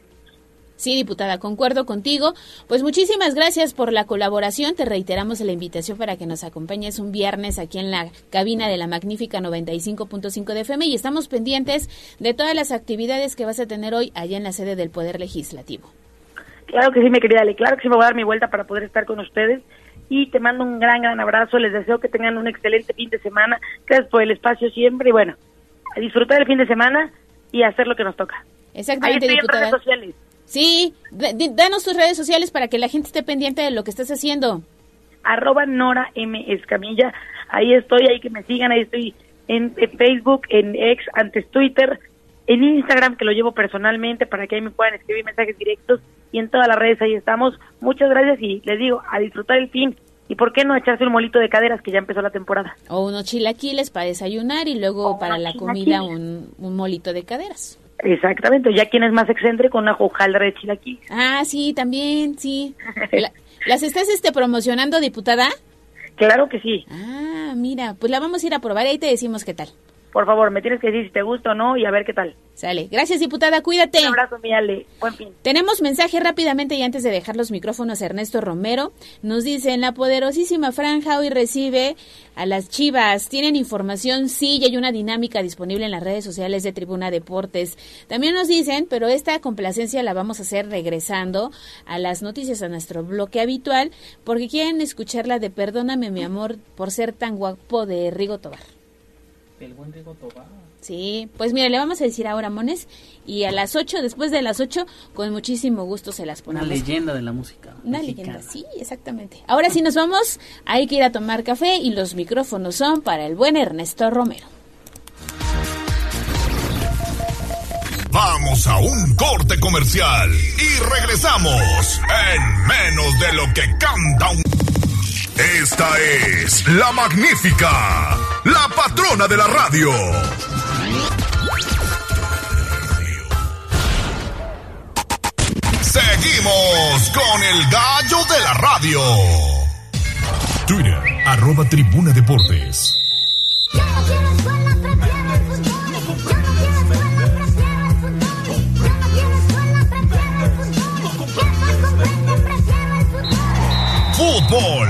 Sí, diputada, concuerdo contigo. Pues muchísimas gracias por la colaboración. Te reiteramos la invitación para que nos acompañes un viernes aquí en la cabina de la magnífica 95.5 de FM y estamos pendientes de todas las actividades que vas a tener hoy allá en la sede del Poder Legislativo. Claro que sí, mi querida Ale, claro que sí me voy a dar mi vuelta para poder estar con ustedes y te mando un gran, gran abrazo. Les deseo que tengan un excelente fin de semana. Gracias por el espacio siempre y bueno, a disfrutar el fin de semana y hacer lo que nos toca. Exactamente, Ahí diputada. En redes sociales. Sí, danos tus redes sociales para que la gente esté pendiente de lo que estás haciendo. Arroba Nora M. Escamilla, ahí estoy, ahí que me sigan, ahí estoy en, Facebook, en ex, antes Twitter, en Instagram, que lo llevo personalmente para que ahí me puedan escribir mensajes directos y en todas las redes ahí estamos. Muchas gracias y les digo, a disfrutar el fin. ¿Y por qué no echarse un molito de caderas que ya empezó la temporada? O unos chilaquiles para desayunar y luego para la comida un, un molito de caderas. Exactamente, ya quien es más excéntrico, una hojaldra de chilaquil. Ah, sí, también, sí. ¿Las estás este, promocionando, diputada? Claro que sí. Ah, mira, pues la vamos a ir a probar y ahí te decimos qué tal. Por favor, me tienes que decir si te gusta o no y a ver qué tal. Sale. Gracias, diputada. Cuídate. Un abrazo, mi Ale. Buen fin. Tenemos mensaje rápidamente y antes de dejar los micrófonos Ernesto Romero. Nos dice, en la poderosísima franja hoy recibe a las chivas. ¿Tienen información? Sí, y hay una dinámica disponible en las redes sociales de Tribuna Deportes. También nos dicen, pero esta complacencia la vamos a hacer regresando a las noticias, a nuestro bloque habitual, porque quieren escuchar la de Perdóname, mi amor, por ser tan guapo de Rigo Tobar. El buen Rigo Tobar. Sí, pues mira, le vamos a decir ahora, Mones, y a las 8, después de las 8, con muchísimo gusto se las ponemos. Una leyenda de la música. Una leyenda, sí, exactamente. Ahora sí nos vamos, hay que ir a tomar café y los micrófonos son para el buen Ernesto Romero. Vamos a un corte comercial y regresamos en menos de lo que canta un... Esta es la magnífica, la patrona de la radio. Seguimos con el gallo de la radio. Twitter, arroba tribuna deportes. Fútbol,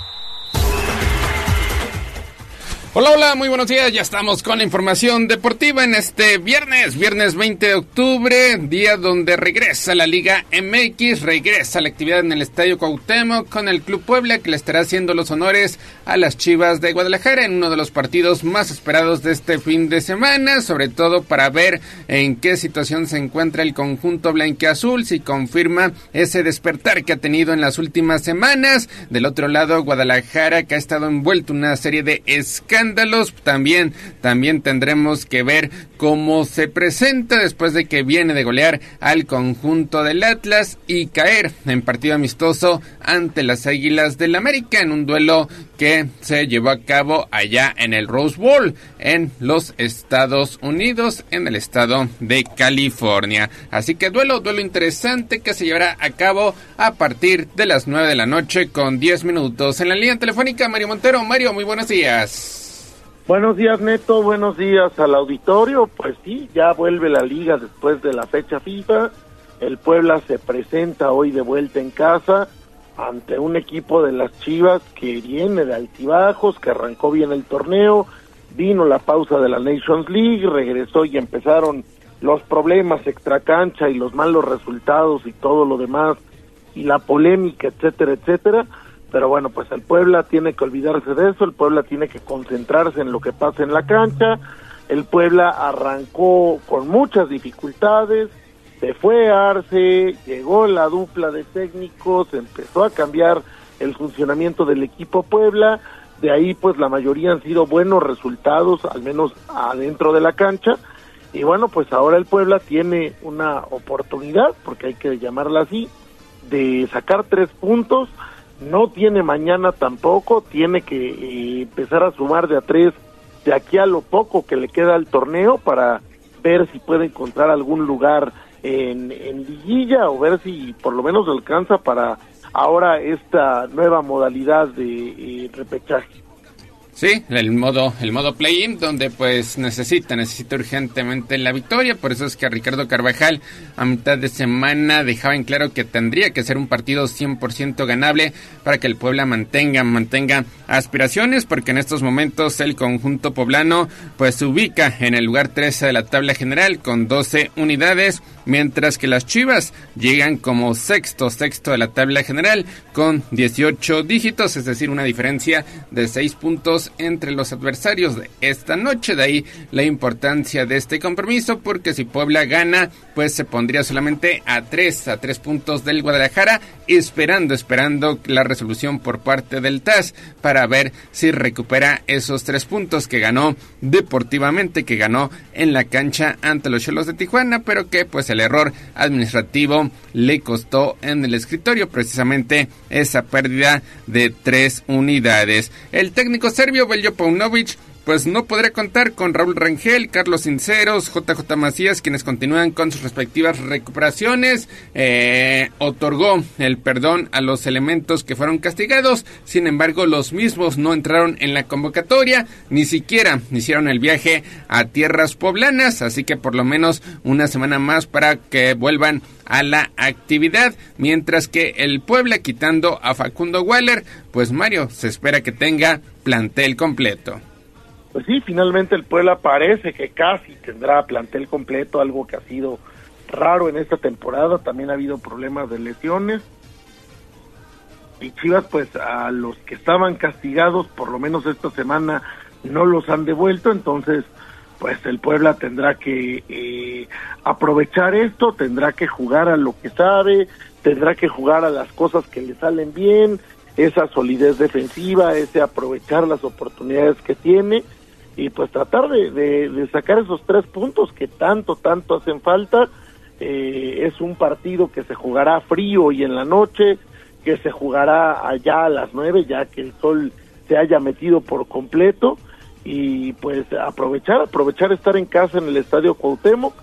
Hola, hola, muy buenos días. Ya estamos con la información deportiva en este viernes, viernes 20 de octubre, día donde regresa la Liga MX, regresa la actividad en el Estadio Cuauhtémoc con el Club Puebla que le estará haciendo los honores a las Chivas de Guadalajara en uno de los partidos más esperados de este fin de semana, sobre todo para ver en qué situación se encuentra el conjunto blanqueazul, si confirma ese despertar que ha tenido en las últimas semanas. Del otro lado, Guadalajara que ha estado envuelto en una serie de escándalos también, también tendremos que ver cómo se presenta después de que viene de golear al conjunto del Atlas y caer en partido amistoso ante las Águilas del América en un duelo que se llevó a cabo allá en el Rose Bowl en los Estados Unidos, en el estado de California. Así que duelo, duelo interesante que se llevará a cabo a partir de las 9 de la noche con 10 minutos. En la línea telefónica, Mario Montero. Mario, muy buenos días. Buenos días, Neto. Buenos días al auditorio. Pues sí, ya vuelve la liga después de la fecha FIFA. El Puebla se presenta hoy de vuelta en casa ante un equipo de las Chivas que viene de altibajos, que arrancó bien el torneo, vino la pausa de la Nations League, regresó y empezaron los problemas extracancha y los malos resultados y todo lo demás y la polémica, etcétera, etcétera pero bueno, pues el Puebla tiene que olvidarse de eso, el Puebla tiene que concentrarse en lo que pasa en la cancha, el Puebla arrancó con muchas dificultades, se fue Arce, llegó la dupla de técnicos, empezó a cambiar el funcionamiento del equipo Puebla, de ahí pues la mayoría han sido buenos resultados, al menos adentro de la cancha, y bueno, pues ahora el Puebla tiene una oportunidad, porque hay que llamarla así, de sacar tres puntos, no tiene mañana tampoco, tiene que eh, empezar a sumar de a tres de aquí a lo poco que le queda al torneo para ver si puede encontrar algún lugar en, en liguilla o ver si por lo menos alcanza para ahora esta nueva modalidad de eh, repechaje. Sí, el modo, el modo play-in, donde pues necesita, necesita urgentemente la victoria. Por eso es que Ricardo Carvajal a mitad de semana dejaba en claro que tendría que ser un partido 100% ganable para que el Puebla mantenga, mantenga aspiraciones, porque en estos momentos el conjunto poblano pues se ubica en el lugar 13 de la tabla general con 12 unidades mientras que las Chivas llegan como sexto, sexto de la tabla general con 18 dígitos, es decir, una diferencia de 6 puntos entre los adversarios de esta noche. De ahí la importancia de este compromiso, porque si Puebla gana, pues se pondría solamente a tres, a tres puntos del Guadalajara, esperando, esperando la resolución por parte del TAS para ver si recupera esos tres puntos que ganó deportivamente, que ganó en la cancha ante los Cholos de Tijuana, pero que pues el error administrativo le costó en el escritorio precisamente esa pérdida de tres unidades. El técnico serbio Beljo Paunovic pues no podrá contar con Raúl Rangel, Carlos Sinceros, JJ Macías, quienes continúan con sus respectivas recuperaciones. Eh, otorgó el perdón a los elementos que fueron castigados, sin embargo los mismos no entraron en la convocatoria, ni siquiera hicieron el viaje a tierras poblanas, así que por lo menos una semana más para que vuelvan a la actividad, mientras que el Puebla quitando a Facundo Waller, pues Mario se espera que tenga plantel completo pues sí, finalmente el Puebla parece que casi tendrá plantel completo, algo que ha sido raro en esta temporada, también ha habido problemas de lesiones. Y Chivas, pues a los que estaban castigados, por lo menos esta semana, no los han devuelto, entonces, pues el Puebla tendrá que eh, aprovechar esto, tendrá que jugar a lo que sabe, tendrá que jugar a las cosas que le salen bien, esa solidez defensiva, ese aprovechar las oportunidades que tiene y pues tratar de, sacar esos tres puntos que tanto, tanto hacen falta. Eh, es un partido que se jugará frío y en la noche, que se jugará allá a las nueve, ya que el sol se haya metido por completo y pues aprovechar, aprovechar estar en casa en el Estadio Cuauhtémoc.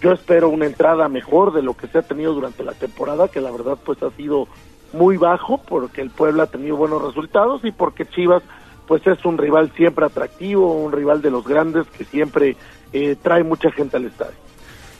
Yo espero una entrada mejor de lo que se ha tenido durante la temporada, que la verdad pues ha sido muy bajo porque el Puebla ha tenido buenos resultados y porque Chivas pues es un rival siempre atractivo, un rival de los grandes que siempre eh, trae mucha gente al estadio.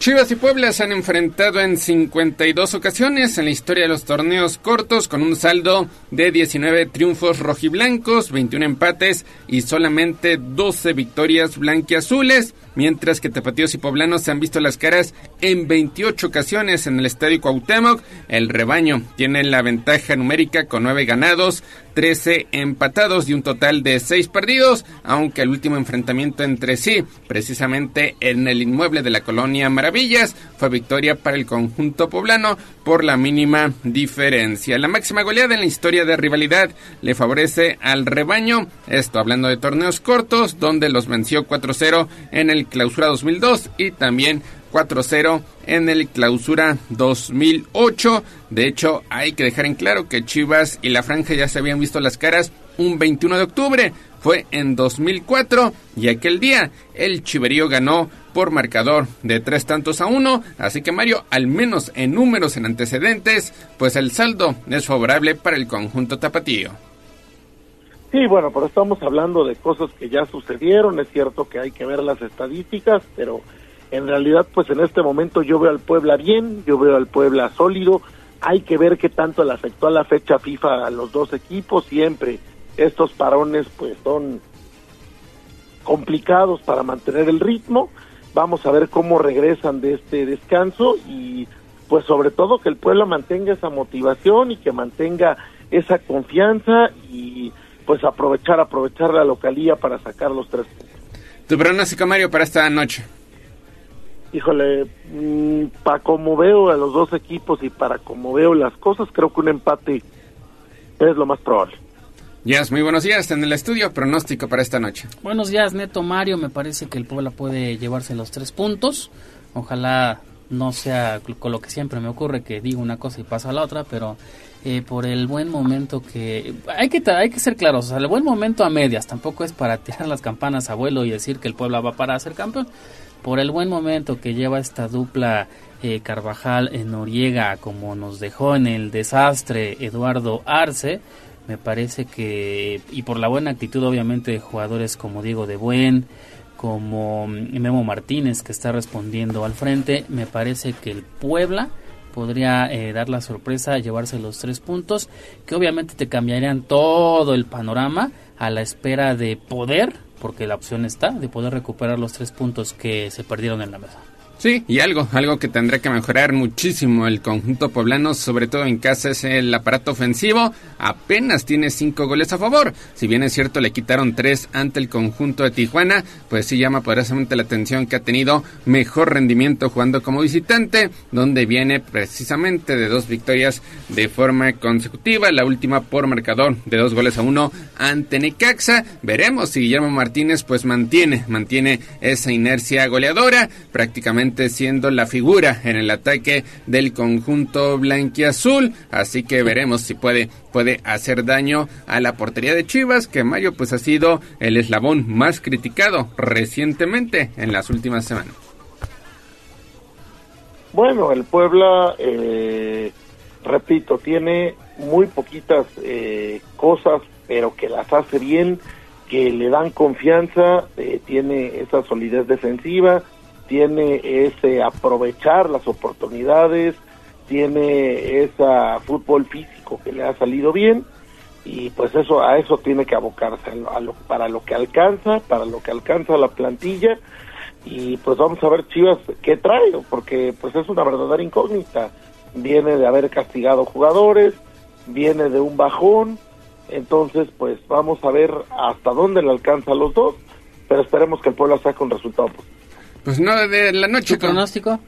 Chivas y Puebla se han enfrentado en 52 ocasiones en la historia de los torneos cortos con un saldo de 19 triunfos rojiblancos, 21 empates y solamente 12 victorias blanquiazules mientras que tapatíos y poblanos se han visto las caras en 28 ocasiones en el Estadio Cuauhtémoc. El rebaño tiene la ventaja numérica con 9 ganados, 13 empatados y un total de 6 perdidos, aunque el último enfrentamiento entre sí, precisamente en el inmueble de la colonia Maravillas, fue victoria para el conjunto poblano por la mínima diferencia. La máxima goleada en la historia de rivalidad le favorece al rebaño, esto hablando de torneos cortos, donde los venció 4-0 en el Clausura 2002 y también 4-0 en el Clausura 2008. De hecho, hay que dejar en claro que Chivas y la Franja ya se habían visto las caras un 21 de octubre. Fue en 2004 y aquel día el Chiverío ganó por marcador de tres tantos a uno. Así que Mario, al menos en números en antecedentes, pues el saldo es favorable para el conjunto tapatío. Sí, bueno, pero estamos hablando de cosas que ya sucedieron, es cierto que hay que ver las estadísticas, pero en realidad pues en este momento yo veo al Puebla bien, yo veo al Puebla sólido, hay que ver qué tanto le afectó a la fecha FIFA a los dos equipos, siempre estos parones pues son complicados para mantener el ritmo, vamos a ver cómo regresan de este descanso y pues sobre todo que el Puebla mantenga esa motivación y que mantenga esa confianza y pues aprovechar, aprovechar la localía para sacar los tres puntos. ¿Tu pronóstico, Mario, para esta noche? Híjole, mm, para como veo a los dos equipos y para como veo las cosas, creo que un empate es lo más probable. Yes, muy buenos días en el estudio. Pronóstico para esta noche. Buenos días, Neto Mario. Me parece que el Puebla puede llevarse los tres puntos. Ojalá no sea con lo que siempre me ocurre que digo una cosa y pasa la otra, pero eh, por el buen momento que hay que hay que ser claros, o sea, el buen momento a medias, tampoco es para tirar las campanas a vuelo y decir que el Puebla va para ser campeón. Por el buen momento que lleva esta dupla eh, Carvajal en Noriega, como nos dejó en el desastre Eduardo Arce, me parece que y por la buena actitud obviamente de jugadores como Diego de Buen, como Memo Martínez que está respondiendo al frente, me parece que el Puebla podría eh, dar la sorpresa, llevarse los tres puntos, que obviamente te cambiarían todo el panorama a la espera de poder, porque la opción está, de poder recuperar los tres puntos que se perdieron en la mesa. Sí, y algo, algo que tendrá que mejorar muchísimo el conjunto poblano, sobre todo en casa, es el aparato ofensivo. Apenas tiene cinco goles a favor. Si bien es cierto, le quitaron tres ante el conjunto de Tijuana, pues sí llama poderosamente la atención que ha tenido mejor rendimiento jugando como visitante, donde viene precisamente de dos victorias de forma consecutiva. La última por marcador de dos goles a uno ante Necaxa. Veremos si Guillermo Martínez pues mantiene, mantiene esa inercia goleadora, prácticamente siendo la figura en el ataque del conjunto blanquiazul. Así que veremos si puede, puede hacer daño a la portería de Chivas, que Mario pues ha sido el eslabón más criticado recientemente en las últimas semanas. Bueno, el Puebla, eh, repito, tiene muy poquitas eh, cosas, pero que las hace bien, que le dan confianza, eh, tiene esa solidez defensiva, tiene ese aprovechar las oportunidades, tiene ese fútbol físico que le ha salido bien y pues eso a eso tiene que abocarse para lo que alcanza, para lo que alcanza la plantilla y pues vamos a ver Chivas qué trae, porque pues es una verdadera incógnita. Viene de haber castigado jugadores, viene de un bajón, entonces pues vamos a ver hasta dónde le alcanza a los dos, pero esperemos que el pueblo saque un resultado positivo. Pues no, de la noche. ¿Tu pronóstico?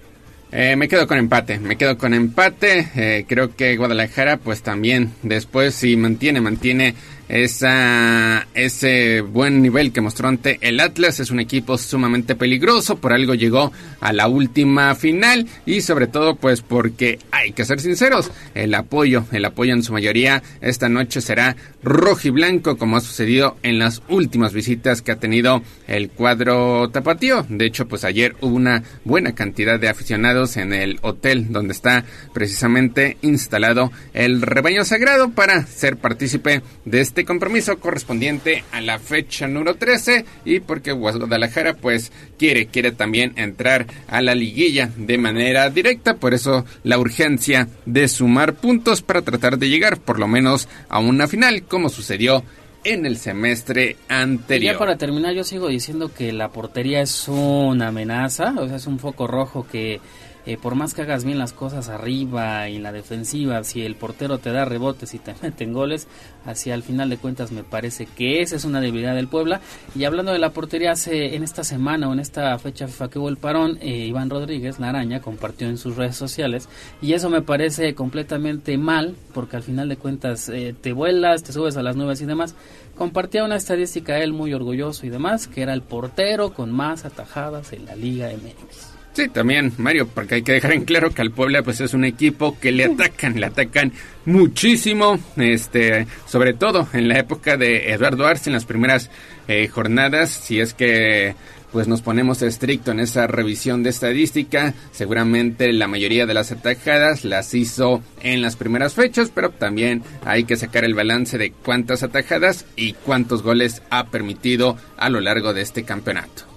Eh, me quedo con empate, me quedo con empate. Eh, creo que Guadalajara, pues también después si mantiene, mantiene esa, ese buen nivel que mostró ante el Atlas. Es un equipo sumamente peligroso, por algo llegó a la última final y sobre todo pues porque hay que ser sinceros, el apoyo, el apoyo en su mayoría esta noche será rojo y blanco como ha sucedido en las últimas visitas que ha tenido el cuadro tapatío. De hecho pues ayer hubo una buena cantidad de aficionados en el hotel donde está precisamente instalado el rebaño sagrado para ser partícipe de este este compromiso correspondiente a la fecha número 13 y porque Guadalajara pues quiere, quiere también entrar a la liguilla de manera directa, por eso la urgencia de sumar puntos para tratar de llegar por lo menos a una final como sucedió en el semestre anterior. ya para terminar, yo sigo diciendo que la portería es una amenaza, o sea, es un foco rojo que eh, por más que hagas bien las cosas arriba y en la defensiva, si el portero te da rebotes y te meten goles, así al final de cuentas me parece que esa es una debilidad del Puebla. Y hablando de la portería, hace en esta semana o en esta fecha FIFA que hubo el parón, eh, Iván Rodríguez, la araña, compartió en sus redes sociales y eso me parece completamente mal porque al final de cuentas eh, te vuelas, te subes a las nubes y demás. Compartía una estadística él muy orgulloso y demás, que era el portero con más atajadas en la Liga MX. Sí, también, Mario, porque hay que dejar en claro que al Puebla pues es un equipo que le atacan, le atacan muchísimo, este, sobre todo en la época de Eduardo Arce en las primeras eh, jornadas, si es que pues nos ponemos estricto en esa revisión de estadística, seguramente la mayoría de las atajadas las hizo en las primeras fechas, pero también hay que sacar el balance de cuántas atajadas y cuántos goles ha permitido a lo largo de este campeonato.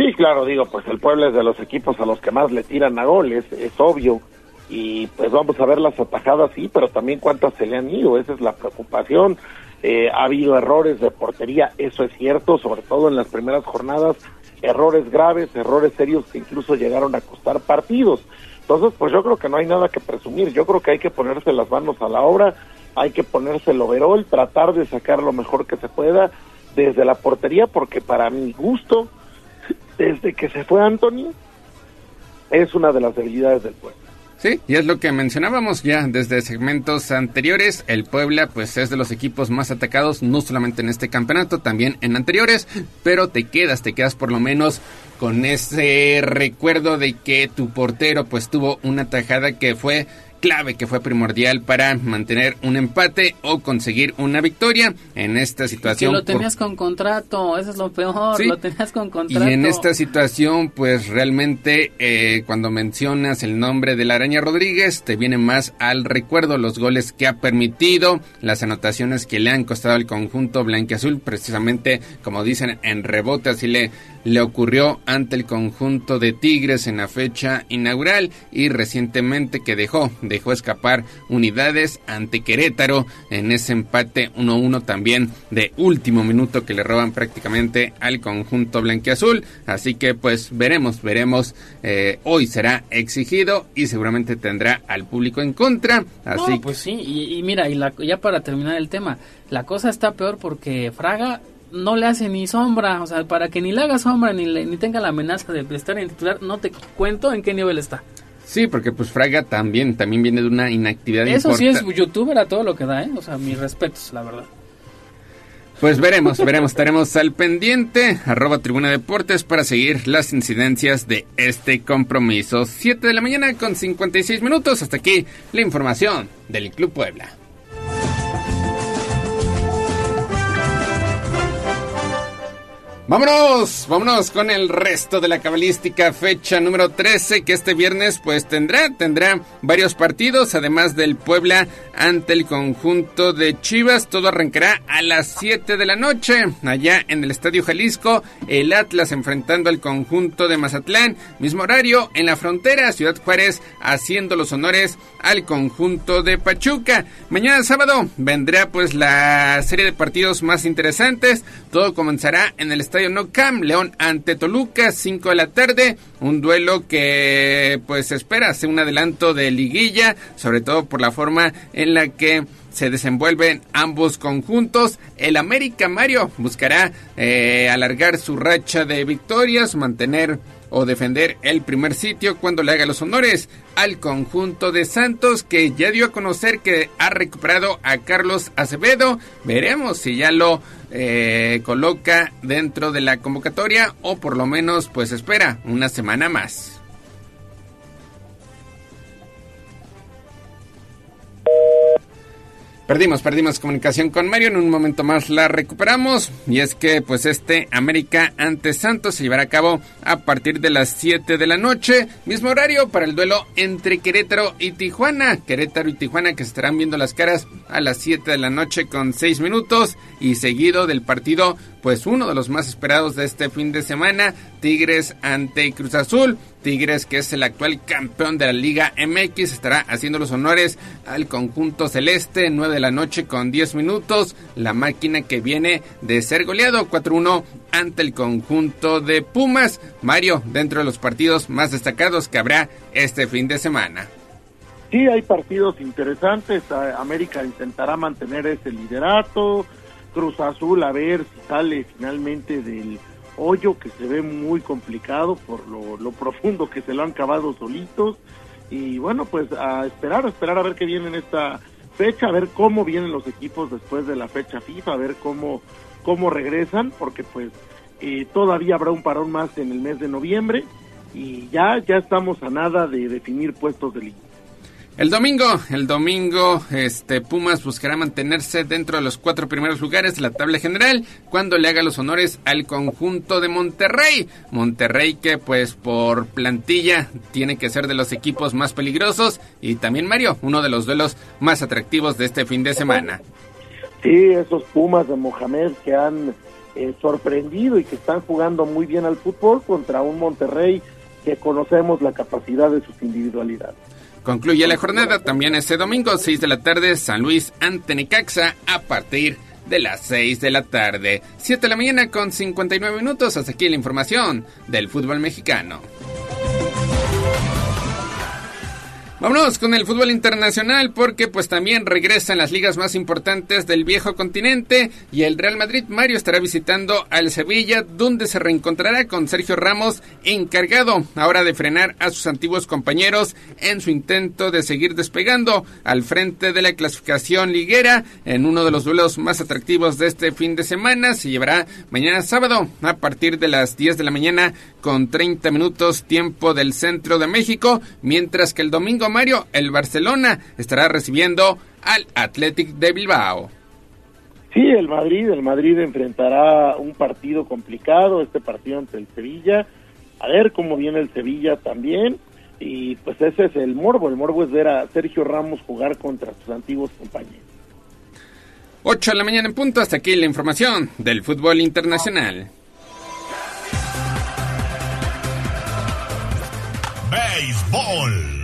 Sí, claro, digo, pues el pueblo es de los equipos a los que más le tiran a goles, es obvio. Y pues vamos a ver las atajadas, sí, pero también cuántas se le han ido, esa es la preocupación. Eh, ha habido errores de portería, eso es cierto, sobre todo en las primeras jornadas, errores graves, errores serios que incluso llegaron a costar partidos. Entonces, pues yo creo que no hay nada que presumir, yo creo que hay que ponerse las manos a la obra, hay que ponerse el overall, tratar de sacar lo mejor que se pueda desde la portería, porque para mi gusto, desde que se fue Anthony, es una de las debilidades del Puebla. Sí, y es lo que mencionábamos ya desde segmentos anteriores. El Puebla, pues, es de los equipos más atacados, no solamente en este campeonato, también en anteriores. Pero te quedas, te quedas por lo menos con ese recuerdo de que tu portero, pues, tuvo una tajada que fue clave que fue primordial para mantener un empate o conseguir una victoria en esta situación. Que lo tenías con contrato, eso es lo peor, lo tenías con contrato. Y en esta situación, pues realmente eh, cuando mencionas el nombre de la Araña Rodríguez, te viene más al recuerdo los goles que ha permitido, las anotaciones que le han costado al conjunto blanqueazul, precisamente como dicen en rebote, así le le ocurrió ante el conjunto de Tigres en la fecha inaugural y recientemente que dejó, dejó escapar unidades ante Querétaro en ese empate 1-1 también de último minuto que le roban prácticamente al conjunto blanquiazul. Así que pues veremos, veremos. Eh, hoy será exigido y seguramente tendrá al público en contra. Así pues sí, y, mira, y ya para terminar el tema, la cosa está peor porque Fraga no le hace ni sombra, o sea, para que ni le haga sombra ni, ni tenga la amenaza de estar en titular, no te cuento en qué nivel está. Sí, porque pues Fraga también, también viene de una inactividad Eso sí es youtuber a todo lo que da, ¿eh? O sea, mis respetos, la verdad. Pues veremos, veremos, estaremos al pendiente, arroba Tribuna Deportes para seguir las incidencias de este compromiso. 7 de la mañana con 56 minutos, hasta aquí la información del Club Puebla. Vámonos, vámonos con el resto de la cabalística fecha número 13 que este viernes pues tendrá, tendrá varios partidos además del Puebla ante el conjunto de Chivas. Todo arrancará a las 7 de la noche allá en el Estadio Jalisco, el Atlas enfrentando al conjunto de Mazatlán, mismo horario en la frontera, Ciudad Juárez haciendo los honores al conjunto de Pachuca. Mañana sábado vendrá pues la serie de partidos más interesantes, todo comenzará en el Estadio no León ante Toluca, 5 de la tarde. Un duelo que pues espera un adelanto de liguilla, sobre todo por la forma en la que se desenvuelven ambos conjuntos. El América Mario buscará eh, alargar su racha de victorias, mantener o defender el primer sitio cuando le haga los honores al conjunto de Santos que ya dio a conocer que ha recuperado a Carlos Acevedo. Veremos si ya lo eh, coloca dentro de la convocatoria o por lo menos pues espera una semana más. Perdimos, perdimos comunicación con Mario, en un momento más la recuperamos y es que pues este América ante Santos se llevará a cabo a partir de las 7 de la noche, mismo horario para el duelo entre Querétaro y Tijuana, Querétaro y Tijuana que se estarán viendo las caras a las 7 de la noche con 6 minutos y seguido del partido pues uno de los más esperados de este fin de semana, Tigres ante Cruz Azul. Tigres, que es el actual campeón de la Liga MX, estará haciendo los honores al conjunto celeste, 9 de la noche con 10 minutos. La máquina que viene de ser goleado 4-1 ante el conjunto de Pumas. Mario, dentro de los partidos más destacados que habrá este fin de semana. Sí, hay partidos interesantes. América intentará mantener ese liderato. Cruz Azul a ver si sale finalmente del hoyo que se ve muy complicado por lo, profundo que se lo han cavado solitos y bueno pues a esperar, a esperar a ver qué viene en esta fecha, a ver cómo vienen los equipos después de la fecha FIFA, a ver cómo, cómo regresan, porque pues eh, todavía habrá un parón más en el mes de noviembre y ya, ya estamos a nada de definir puestos de liga. El domingo, el domingo, este Pumas buscará mantenerse dentro de los cuatro primeros lugares de la tabla general cuando le haga los honores al conjunto de Monterrey. Monterrey que pues por plantilla tiene que ser de los equipos más peligrosos y también Mario, uno de los duelos más atractivos de este fin de semana. Sí, esos Pumas de Mohamed que han eh, sorprendido y que están jugando muy bien al fútbol contra un Monterrey que conocemos la capacidad de sus individualidades. Concluye la jornada también este domingo, 6 de la tarde, San Luis ante Necaxa a partir de las 6 de la tarde. 7 de la mañana con 59 minutos. Hasta aquí la información del fútbol mexicano. Vámonos con el fútbol internacional porque pues también regresan las ligas más importantes del viejo continente y el Real Madrid Mario estará visitando al Sevilla donde se reencontrará con Sergio Ramos encargado ahora de frenar a sus antiguos compañeros en su intento de seguir despegando al frente de la clasificación liguera en uno de los duelos más atractivos de este fin de semana. Se llevará mañana sábado a partir de las 10 de la mañana con 30 minutos tiempo del centro de México mientras que el domingo Mario, el Barcelona estará recibiendo al Athletic de Bilbao. Sí, el Madrid, el Madrid enfrentará un partido complicado, este partido ante el Sevilla. A ver cómo viene el Sevilla también. Y pues ese es el morbo. El morbo es ver a Sergio Ramos jugar contra sus antiguos compañeros. 8 de la mañana en punto. Hasta aquí la información del fútbol internacional. béisbol.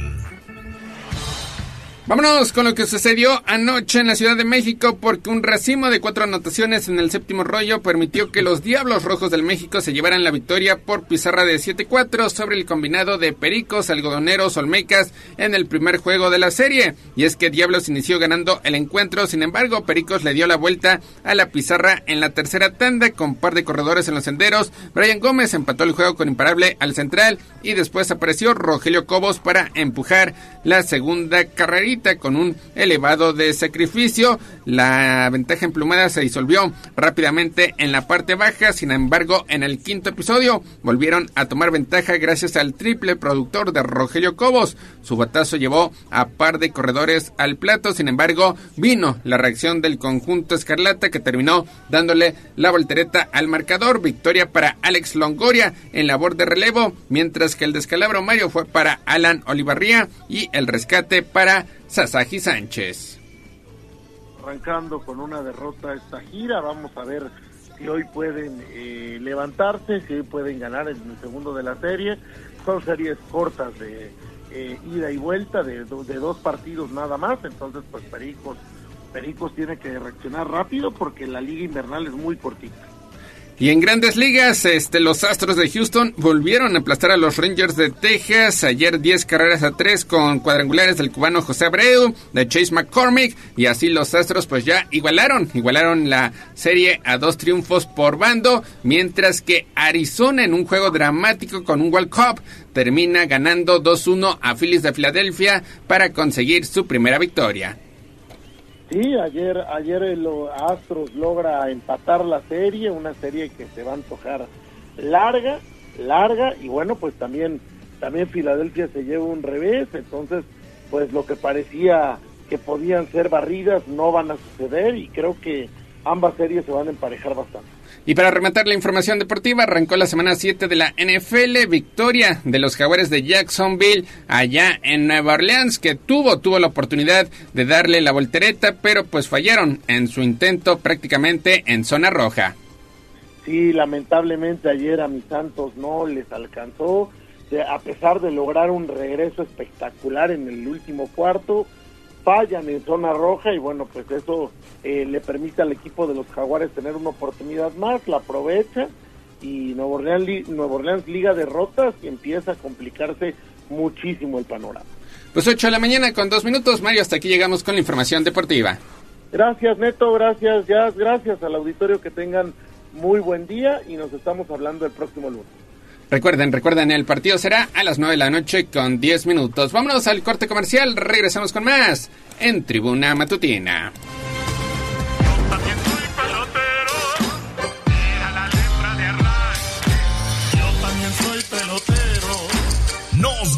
Vámonos con lo que sucedió anoche en la Ciudad de México porque un racimo de cuatro anotaciones en el séptimo rollo permitió que los Diablos Rojos del México se llevaran la victoria por pizarra de 7-4 sobre el combinado de Pericos, Algodoneros, Olmecas en el primer juego de la serie. Y es que Diablos inició ganando el encuentro, sin embargo Pericos le dio la vuelta a la pizarra en la tercera tanda con par de corredores en los senderos. Brian Gómez empató el juego con imparable al central y después apareció Rogelio Cobos para empujar la segunda carrerita con un elevado de sacrificio. La ventaja emplumada se disolvió rápidamente en la parte baja, sin embargo en el quinto episodio volvieron a tomar ventaja gracias al triple productor de Rogelio Cobos. Su batazo llevó a par de corredores al plato, sin embargo vino la reacción del conjunto escarlata que terminó dándole la voltereta al marcador. Victoria para Alex Longoria en labor de relevo, mientras que el descalabro Mario fue para Alan Olivarría y el rescate para Sasaki Sánchez. Arrancando con una derrota esta gira, vamos a ver si hoy pueden eh, levantarse, si hoy pueden ganar en el segundo de la serie. Son series cortas de eh, ida y vuelta, de, de, dos partidos nada más, entonces pues Pericos, Pericos tiene que reaccionar rápido porque la liga invernal es muy cortita. Y en grandes ligas, este, los Astros de Houston volvieron a aplastar a los Rangers de Texas. Ayer 10 carreras a 3 con cuadrangulares del cubano José Abreu, de Chase McCormick. Y así los Astros pues ya igualaron, igualaron la serie a dos triunfos por bando. Mientras que Arizona en un juego dramático con un World Cup termina ganando 2-1 a Phillies de Filadelfia para conseguir su primera victoria. Sí, ayer, ayer los Astros logra empatar la serie, una serie que se va a antojar larga, larga, y bueno, pues también, también Filadelfia se lleva un revés, entonces, pues lo que parecía que podían ser barridas no van a suceder y creo que ambas series se van a emparejar bastante. Y para rematar la información deportiva, arrancó la semana 7 de la NFL, victoria de los Jaguares de Jacksonville allá en Nueva Orleans, que tuvo, tuvo la oportunidad de darle la voltereta, pero pues fallaron en su intento prácticamente en zona roja. Sí, lamentablemente ayer a mis Santos no les alcanzó, a pesar de lograr un regreso espectacular en el último cuarto, fallan en zona roja y bueno, pues eso eh, le permite al equipo de los Jaguares tener una oportunidad más, la aprovecha y Nuevo Orleans, Nuevo Orleans liga derrotas y empieza a complicarse muchísimo el panorama. Pues 8 de la mañana con dos minutos, Mario, hasta aquí llegamos con la información deportiva. Gracias Neto, gracias Jazz, gracias al auditorio que tengan muy buen día y nos estamos hablando el próximo lunes. Recuerden, recuerden, el partido será a las 9 de la noche con 10 minutos. Vámonos al corte comercial, regresamos con más en Tribuna Matutina.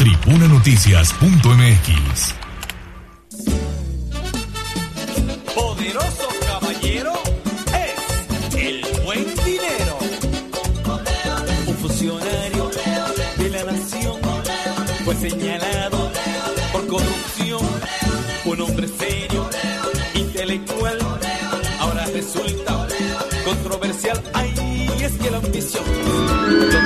tribunanoticias.mx. Poderoso caballero es el buen dinero. Un funcionario de la nación fue señalado por corrupción. Un hombre serio, intelectual, ahora resulta controversial.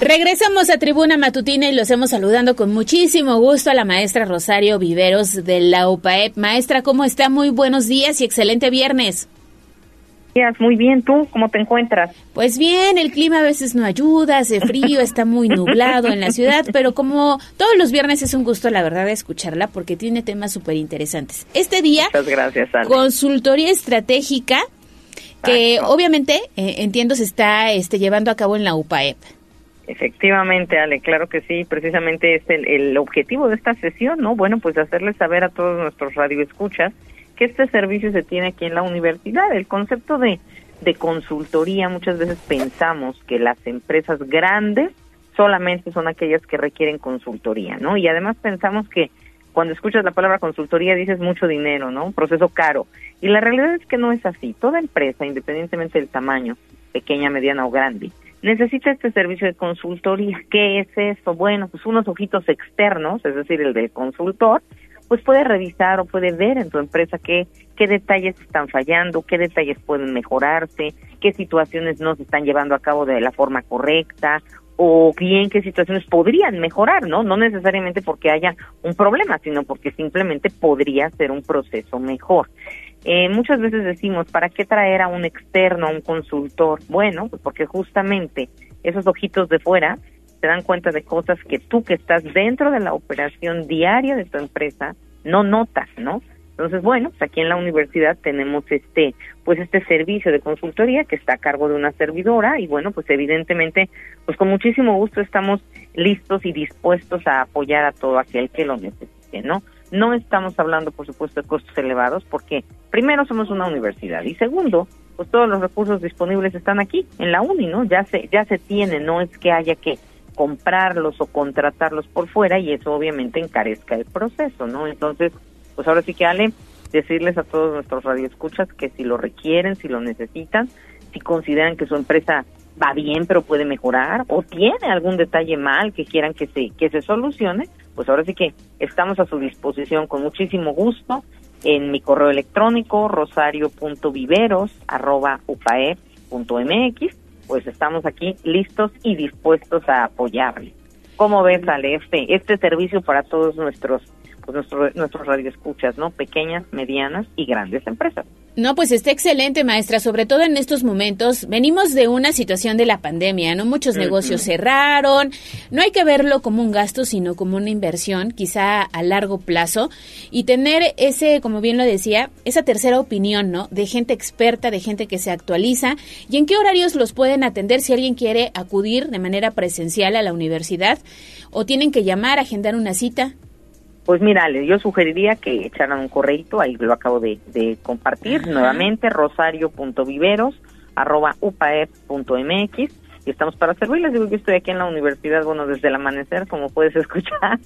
Regresamos a Tribuna Matutina y los hemos saludando con muchísimo gusto a la maestra Rosario Viveros de la UPAEP. Maestra, ¿cómo está? Muy buenos días y excelente viernes. Muy bien, ¿tú cómo te encuentras? Pues bien, el clima a veces no ayuda, hace frío, está muy nublado en la ciudad, pero como todos los viernes es un gusto, la verdad, escucharla porque tiene temas súper interesantes. Este día, Muchas gracias, Ale. consultoría estratégica que obviamente, eh, entiendo, se está este, llevando a cabo en la UPAEP. Efectivamente, Ale, claro que sí, precisamente es el, el objetivo de esta sesión, ¿no? Bueno, pues hacerles saber a todos nuestros radioescuchas que este servicio se tiene aquí en la universidad. El concepto de, de consultoría, muchas veces pensamos que las empresas grandes solamente son aquellas que requieren consultoría, ¿no? Y además pensamos que cuando escuchas la palabra consultoría dices mucho dinero, ¿no? Un proceso caro. Y la realidad es que no es así. Toda empresa, independientemente del tamaño, pequeña, mediana o grande, necesita este servicio de consultoría. ¿Qué es eso? Bueno, pues unos ojitos externos, es decir, el del consultor, pues puede revisar o puede ver en tu empresa qué, qué detalles están fallando, qué detalles pueden mejorarse, qué situaciones no se están llevando a cabo de la forma correcta o bien qué situaciones podrían mejorar, ¿no? No necesariamente porque haya un problema, sino porque simplemente podría ser un proceso mejor. Eh, muchas veces decimos, ¿para qué traer a un externo, a un consultor? Bueno, pues porque justamente esos ojitos de fuera se dan cuenta de cosas que tú que estás dentro de la operación diaria de tu empresa no notas, ¿no? Entonces, bueno, pues aquí en la universidad tenemos este, pues este servicio de consultoría que está a cargo de una servidora y bueno, pues evidentemente, pues con muchísimo gusto estamos listos y dispuestos a apoyar a todo aquel que lo necesite, ¿no? No estamos hablando, por supuesto, de costos elevados porque primero somos una universidad y segundo, pues todos los recursos disponibles están aquí en la uni, ¿no? Ya se ya se tiene, no es que haya que comprarlos o contratarlos por fuera y eso obviamente encarezca el proceso, ¿no? Entonces, pues ahora sí que Ale, decirles a todos nuestros radioescuchas que si lo requieren, si lo necesitan, si consideran que su empresa va bien pero puede mejorar o tiene algún detalle mal que quieran que se que se solucione, pues ahora sí que estamos a su disposición con muchísimo gusto en mi correo electrónico rosario.viveros@upae.mx pues estamos aquí listos y dispuestos a apoyarle. ¿Cómo ves, Ale, este, este servicio para todos nuestros pues nuestro, nuestros radioescuchas, ¿no? Pequeñas, medianas y grandes empresas. No, pues está excelente, maestra, sobre todo en estos momentos. Venimos de una situación de la pandemia, ¿no? Muchos negocios cerraron. No hay que verlo como un gasto, sino como una inversión, quizá a largo plazo. Y tener ese, como bien lo decía, esa tercera opinión, ¿no? De gente experta, de gente que se actualiza. ¿Y en qué horarios los pueden atender si alguien quiere acudir de manera presencial a la universidad? ¿O tienen que llamar, agendar una cita? Pues mira, yo sugeriría que echaran un correito, ahí lo acabo de, de compartir nuevamente, rosario.viveros arroba upaep.mx y estamos para servirles. Digo, yo estoy aquí en la universidad, bueno, desde el amanecer, como puedes escuchar,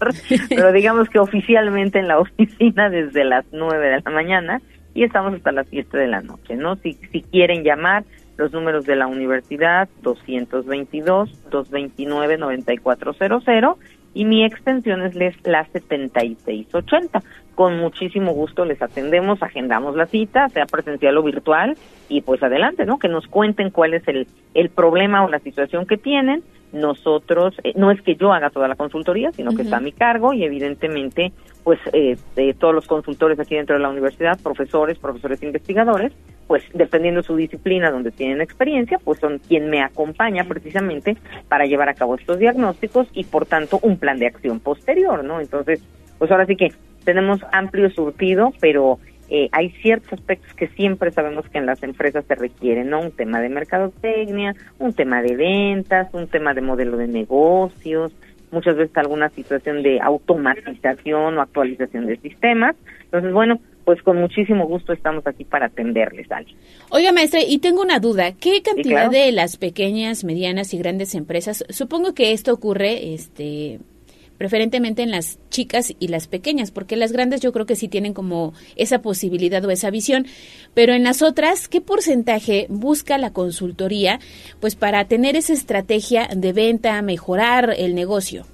pero digamos que oficialmente en la oficina desde las 9 de la mañana y estamos hasta las 7 de la noche, ¿no? Si, si quieren llamar, los números de la universidad 222-229-9400 y mi extensión es la 7680. Con muchísimo gusto les atendemos, agendamos la cita, sea presencial o virtual, y pues adelante, ¿no? Que nos cuenten cuál es el, el problema o la situación que tienen. Nosotros, eh, no es que yo haga toda la consultoría, sino que está a mi cargo y evidentemente, pues eh, todos los consultores aquí dentro de la universidad, profesores, profesores investigadores, pues dependiendo de su disciplina donde tienen experiencia, pues son quien me acompaña precisamente para llevar a cabo estos diagnósticos y por tanto un plan de acción posterior, ¿no? Entonces, pues ahora sí que tenemos amplio surtido, pero eh, hay ciertos aspectos que siempre sabemos que en las empresas se requieren, ¿no? Un tema de mercadotecnia, un tema de ventas, un tema de modelo de negocios, muchas veces alguna situación de automatización o actualización de sistemas. Entonces, bueno, pues con muchísimo gusto estamos aquí para atenderles, Ale. Oiga, maestra, y tengo una duda. ¿Qué cantidad claro. de las pequeñas, medianas y grandes empresas? Supongo que esto ocurre, este, preferentemente en las chicas y las pequeñas, porque las grandes yo creo que sí tienen como esa posibilidad o esa visión, pero en las otras, ¿qué porcentaje busca la consultoría, pues para tener esa estrategia de venta, mejorar el negocio?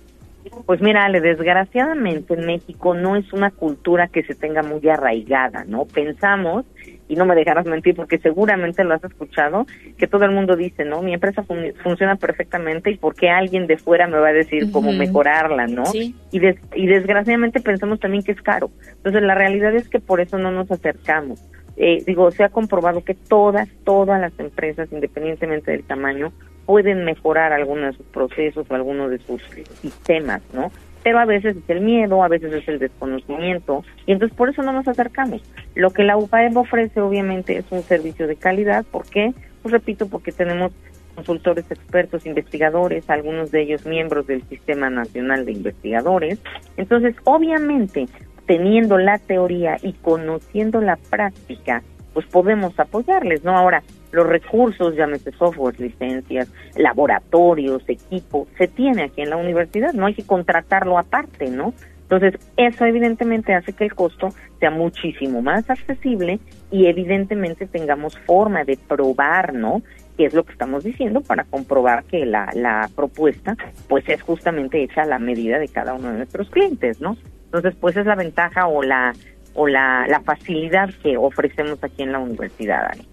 Pues mira, Ale, desgraciadamente en México no es una cultura que se tenga muy arraigada, ¿no? Pensamos, y no me dejarás mentir porque seguramente lo has escuchado, que todo el mundo dice, ¿no? Mi empresa fun- funciona perfectamente y por qué alguien de fuera me va a decir cómo mejorarla, ¿no? Sí. Y, des- y desgraciadamente pensamos también que es caro. Entonces la realidad es que por eso no nos acercamos. Eh, digo, se ha comprobado que todas, todas las empresas, independientemente del tamaño, pueden mejorar algunos procesos o algunos de sus sistemas, ¿no? Pero a veces es el miedo, a veces es el desconocimiento, y entonces por eso no nos acercamos. Lo que la UPAEB ofrece obviamente es un servicio de calidad, ¿por qué? Pues repito, porque tenemos consultores expertos, investigadores, algunos de ellos miembros del Sistema Nacional de Investigadores. Entonces, obviamente, teniendo la teoría y conociendo la práctica, pues podemos apoyarles, ¿no? Ahora, los recursos, llámese software, licencias, laboratorios, equipos, se tiene aquí en la universidad, no hay que contratarlo aparte, ¿no? Entonces, eso evidentemente hace que el costo sea muchísimo más accesible y evidentemente tengamos forma de probar, ¿no? Que es lo que estamos diciendo para comprobar que la, la propuesta, pues es justamente hecha a la medida de cada uno de nuestros clientes, ¿no? Entonces, pues es la ventaja o la o la, la facilidad que ofrecemos aquí en la universidad, Ani.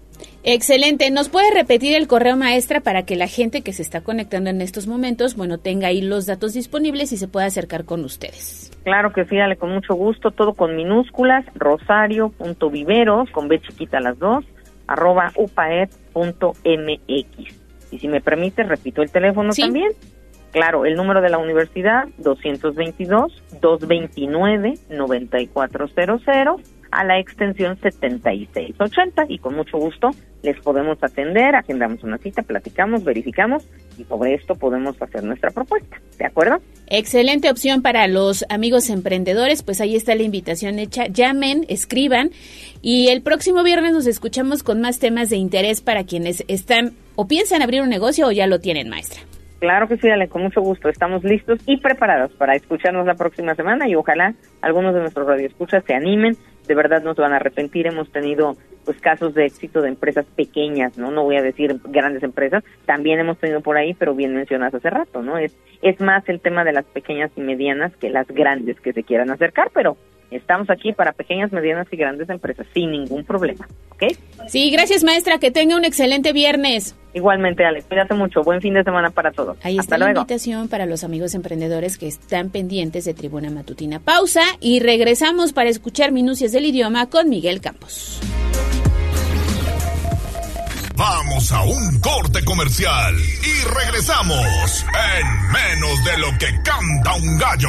Excelente. ¿Nos puede repetir el correo maestra para que la gente que se está conectando en estos momentos, bueno, tenga ahí los datos disponibles y se pueda acercar con ustedes? Claro que sí, Ale, con mucho gusto, todo con minúsculas, rosario.viveros, con B chiquita las dos, arroba upaed.mx. Y si me permite, repito el teléfono también. Claro, el número de la universidad, 222-229-9400, a la extensión 7680. Y con mucho gusto les podemos atender, agendamos una cita, platicamos, verificamos y sobre esto podemos hacer nuestra propuesta. ¿De acuerdo? Excelente opción para los amigos emprendedores, pues ahí está la invitación hecha. Llamen, escriban y el próximo viernes nos escuchamos con más temas de interés para quienes están o piensan abrir un negocio o ya lo tienen, maestra. Claro que sí, Ale, con mucho gusto. Estamos listos y preparados para escucharnos la próxima semana y ojalá algunos de nuestros radioescuchas se animen. De verdad no se van a arrepentir. Hemos tenido pues casos de éxito de empresas pequeñas, ¿no? No voy a decir grandes empresas. También hemos tenido por ahí, pero bien mencionadas hace rato, ¿no? Es, es más el tema de las pequeñas y medianas que las grandes que se quieran acercar, pero estamos aquí para pequeñas, medianas y grandes empresas sin ningún problema, ¿ok? Sí, gracias maestra, que tenga un excelente viernes. Igualmente, Ale, cuídate mucho. Buen fin de semana para todos. Ahí Hasta está la luego. invitación para los amigos emprendedores que están pendientes de Tribuna Matutina. Pausa y regresamos para escuchar Minucias del Idioma con Miguel Campos. Vamos a un corte comercial y regresamos en menos de lo que canta un gallo.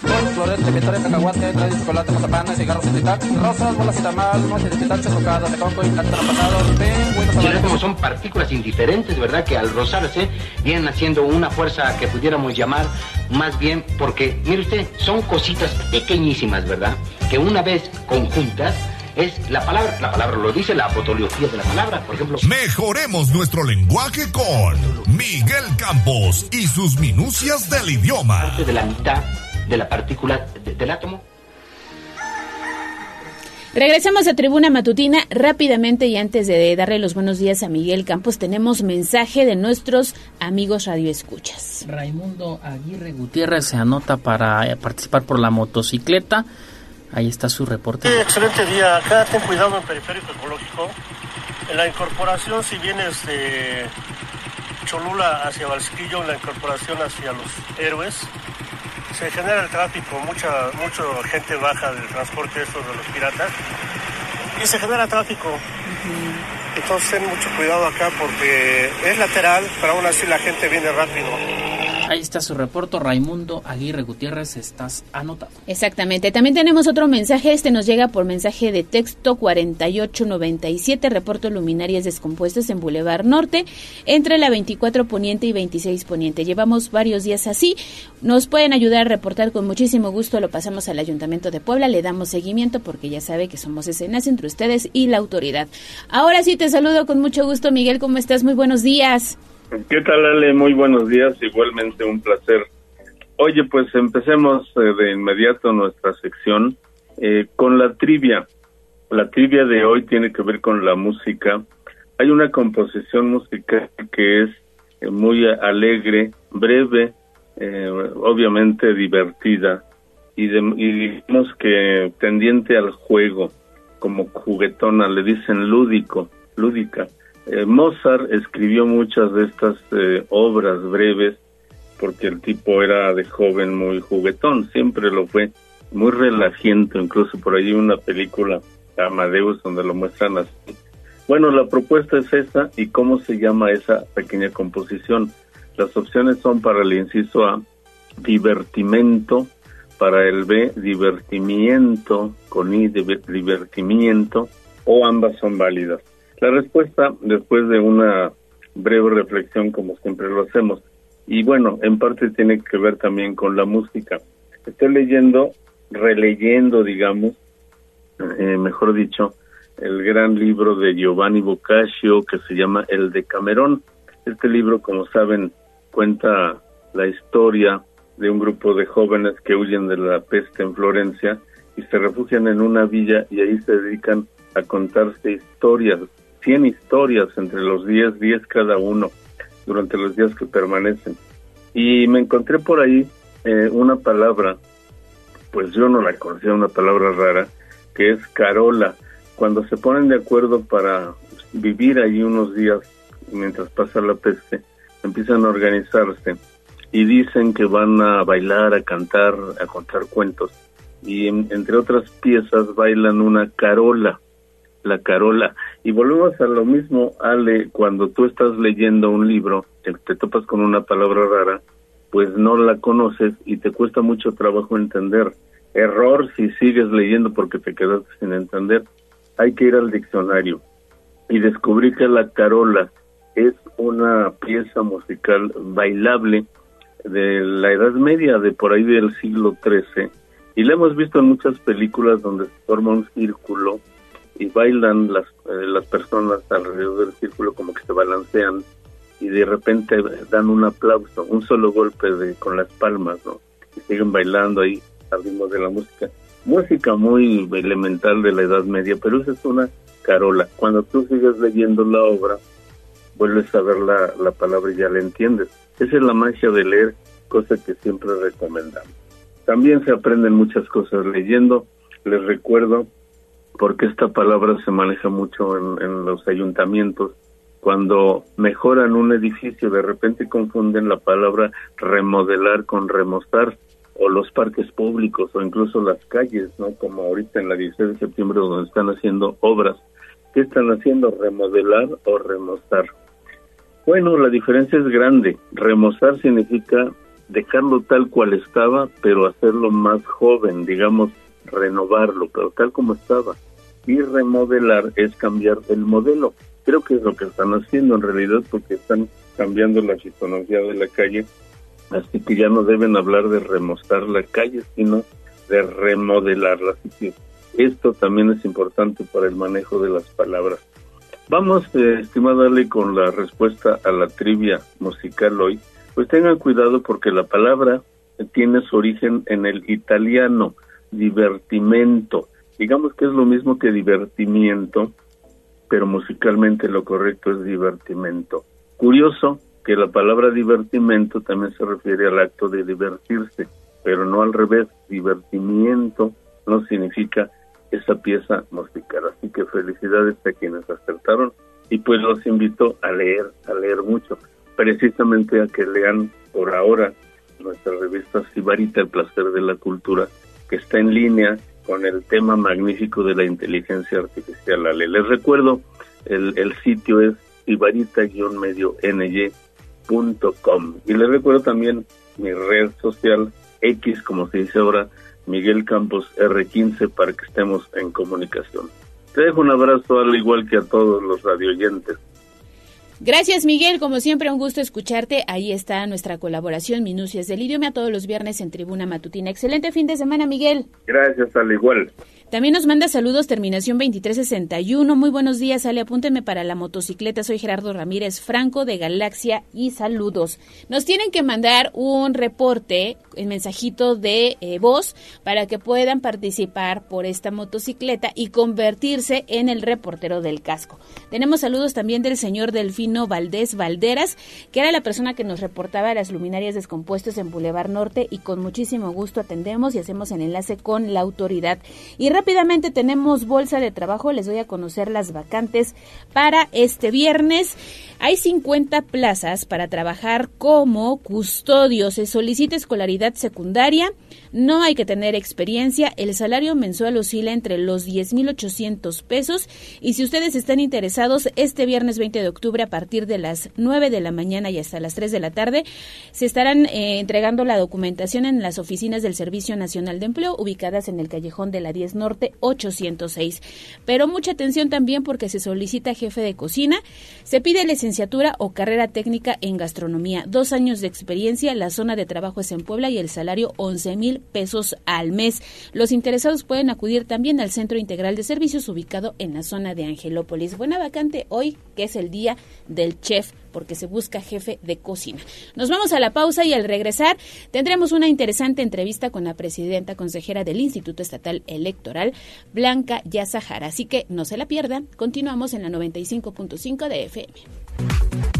Florete, vitores, cacahuate, trae chocolate, mazapán, cigarros y tal. Rosas, bolas y tamal, noche de pitache, tocadas de coco y cántaro pasado. Pingüinos amarillos. como son partículas indiferentes, ¿verdad? Que al rozarse vienen haciendo una fuerza que pudiéramos llamar más bien, porque, mire usted, son cositas pequeñísimas, ¿verdad? Que una vez conjuntas es la palabra, la palabra lo dice, la fotografía de la palabra, por ejemplo. Mejoremos nuestro lenguaje con Miguel Campos y sus minucias del idioma. Parte de la mitad de la partícula de- del átomo. Regresamos a Tribuna Matutina rápidamente y antes de darle los buenos días a Miguel Campos, tenemos mensaje de nuestros amigos radioescuchas. Raimundo Aguirre Gutiérrez se anota para eh, participar por la motocicleta. Ahí está su reporte. Sí, excelente día. Acá ten cuidado en periférico ecológico. En la incorporación, si vienes de Cholula hacia Valsquillo, en la incorporación hacia los héroes, se genera el tráfico, mucha, mucha gente baja del transporte estos de los piratas y se genera tráfico. Entonces ten mucho cuidado acá porque es lateral, pero aún así la gente viene rápido. Ahí está su reporto, Raimundo Aguirre Gutiérrez, estás anotado. Exactamente. También tenemos otro mensaje, este nos llega por mensaje de texto 4897, reporto luminarias descompuestas en Boulevard Norte, entre la 24 Poniente y 26 Poniente. Llevamos varios días así, nos pueden ayudar a reportar con muchísimo gusto, lo pasamos al Ayuntamiento de Puebla, le damos seguimiento porque ya sabe que somos escenas entre ustedes y la autoridad. Ahora sí te saludo con mucho gusto, Miguel, ¿cómo estás? Muy buenos días. ¿Qué tal, Ale? Muy buenos días, igualmente un placer. Oye, pues empecemos eh, de inmediato nuestra sección eh, con la trivia. La trivia de hoy tiene que ver con la música. Hay una composición musical que es eh, muy alegre, breve, obviamente divertida y, y digamos que tendiente al juego, como juguetona, le dicen lúdico, lúdica eh, Mozart escribió muchas de estas eh, obras breves porque el tipo era de joven muy juguetón, siempre lo fue, muy relajiento, incluso por ahí una película Amadeus donde lo muestran así. Bueno, la propuesta es esa y cómo se llama esa pequeña composición. Las opciones son para el inciso A, divertimento, para el B, divertimiento, con I, divertimiento, o ambas son válidas. La respuesta, después de una breve reflexión, como siempre lo hacemos, y bueno, en parte tiene que ver también con la música. Estoy leyendo, releyendo, digamos, eh, mejor dicho, el gran libro de Giovanni Boccaccio que se llama El de Camerón. Este libro, como saben, cuenta la historia de un grupo de jóvenes que huyen de la peste en Florencia y se refugian en una villa y ahí se dedican a contarse historias 100 historias entre los 10, 10 cada uno, durante los días que permanecen. Y me encontré por ahí eh, una palabra, pues yo no la conocía, una palabra rara, que es carola. Cuando se ponen de acuerdo para vivir allí unos días mientras pasa la peste, empiezan a organizarse y dicen que van a bailar, a cantar, a contar cuentos. Y entre otras piezas bailan una carola la carola. Y volvemos a lo mismo, Ale, cuando tú estás leyendo un libro, te, te topas con una palabra rara, pues no la conoces y te cuesta mucho trabajo entender. Error si sigues leyendo porque te quedas sin entender. Hay que ir al diccionario y descubrí que la carola es una pieza musical bailable de la Edad Media, de por ahí del siglo XIII, y la hemos visto en muchas películas donde se forma un círculo y bailan las, eh, las personas alrededor del círculo como que se balancean y de repente dan un aplauso, un solo golpe de con las palmas, ¿no? Y siguen bailando ahí al ritmo de la música. Música muy elemental de la Edad Media, pero esa es una carola. Cuando tú sigues leyendo la obra, vuelves a ver la, la palabra y ya la entiendes. Esa es la magia de leer, cosa que siempre recomendamos. También se aprenden muchas cosas leyendo. Les recuerdo porque esta palabra se maneja mucho en, los ayuntamientos. Cuando mejoran un edificio, de repente confunden la palabra remodelar con remozar, o los parques públicos, o incluso las calles, ¿no? Como ahorita en la 16 de septiembre, donde están haciendo obras. ¿Qué están haciendo? ¿Remodelar o remozar? Bueno, la diferencia es grande. Remozar significa dejarlo tal cual estaba, pero hacerlo más joven, digamos, renovarlo, pero tal como estaba y remodelar es cambiar el modelo. Creo que es lo que están haciendo en realidad porque están cambiando la fisonomía de la calle, así que ya no deben hablar de remozar la calle, sino de remodelarla. Así que esto también es importante para el manejo de las palabras. Vamos, eh, estimado con la respuesta a la trivia musical hoy. Pues tengan cuidado porque la palabra tiene su origen en el italiano, divertimento digamos que es lo mismo que divertimiento, pero musicalmente lo correcto es divertimento. Curioso que la palabra divertimento también se refiere al acto de divertirse, pero no al revés, divertimiento no significa esa pieza musical. Así que felicidades a quienes acertaron y pues los invito a leer, a leer mucho, precisamente a que lean por ahora nuestra revista Sibarita, El placer de la cultura, que está en línea con el tema magnífico de la inteligencia artificial. Ale. Les recuerdo, el, el sitio es ibarita-medio gmail.com. Y les recuerdo también mi red social X, como se dice ahora, Miguel Campos R15, para que estemos en comunicación. Te dejo un abrazo al igual que a todos los radioyentes. Gracias Miguel, como siempre un gusto escucharte. Ahí está nuestra colaboración Minucias del Idioma todos los viernes en Tribuna Matutina. Excelente fin de semana Miguel. Gracias, al igual. También nos manda saludos, terminación 2361. Muy buenos días, Ale, apúnteme para la motocicleta. Soy Gerardo Ramírez Franco de Galaxia y saludos. Nos tienen que mandar un reporte, el mensajito de eh, voz, para que puedan participar por esta motocicleta y convertirse en el reportero del casco. Tenemos saludos también del señor Delfino Valdés Valderas, que era la persona que nos reportaba las luminarias descompuestas en Boulevard Norte y con muchísimo gusto atendemos y hacemos el enlace con la autoridad. Y rápidamente tenemos bolsa de trabajo, les voy a conocer las vacantes para este viernes. Hay 50 plazas para trabajar como custodio. Se solicita escolaridad secundaria. No hay que tener experiencia. El salario mensual oscila entre los 10.800 pesos. Y si ustedes están interesados, este viernes 20 de octubre a partir de las 9 de la mañana y hasta las 3 de la tarde, se estarán eh, entregando la documentación en las oficinas del Servicio Nacional de Empleo ubicadas en el callejón de la 10 Norte 806. Pero mucha atención también porque se solicita jefe de cocina. Se pide licenciatura o carrera técnica en gastronomía. Dos años de experiencia, la zona de trabajo es en Puebla y el salario 11 pesos al mes. Los interesados pueden acudir también al Centro Integral de Servicios ubicado en la zona de Angelópolis. Buena vacante hoy, que es el día del chef porque se busca jefe de cocina. Nos vamos a la pausa y al regresar tendremos una interesante entrevista con la presidenta consejera del Instituto Estatal Electoral, Blanca Yazahara. Así que no se la pierdan. Continuamos en la 95.5 de FM.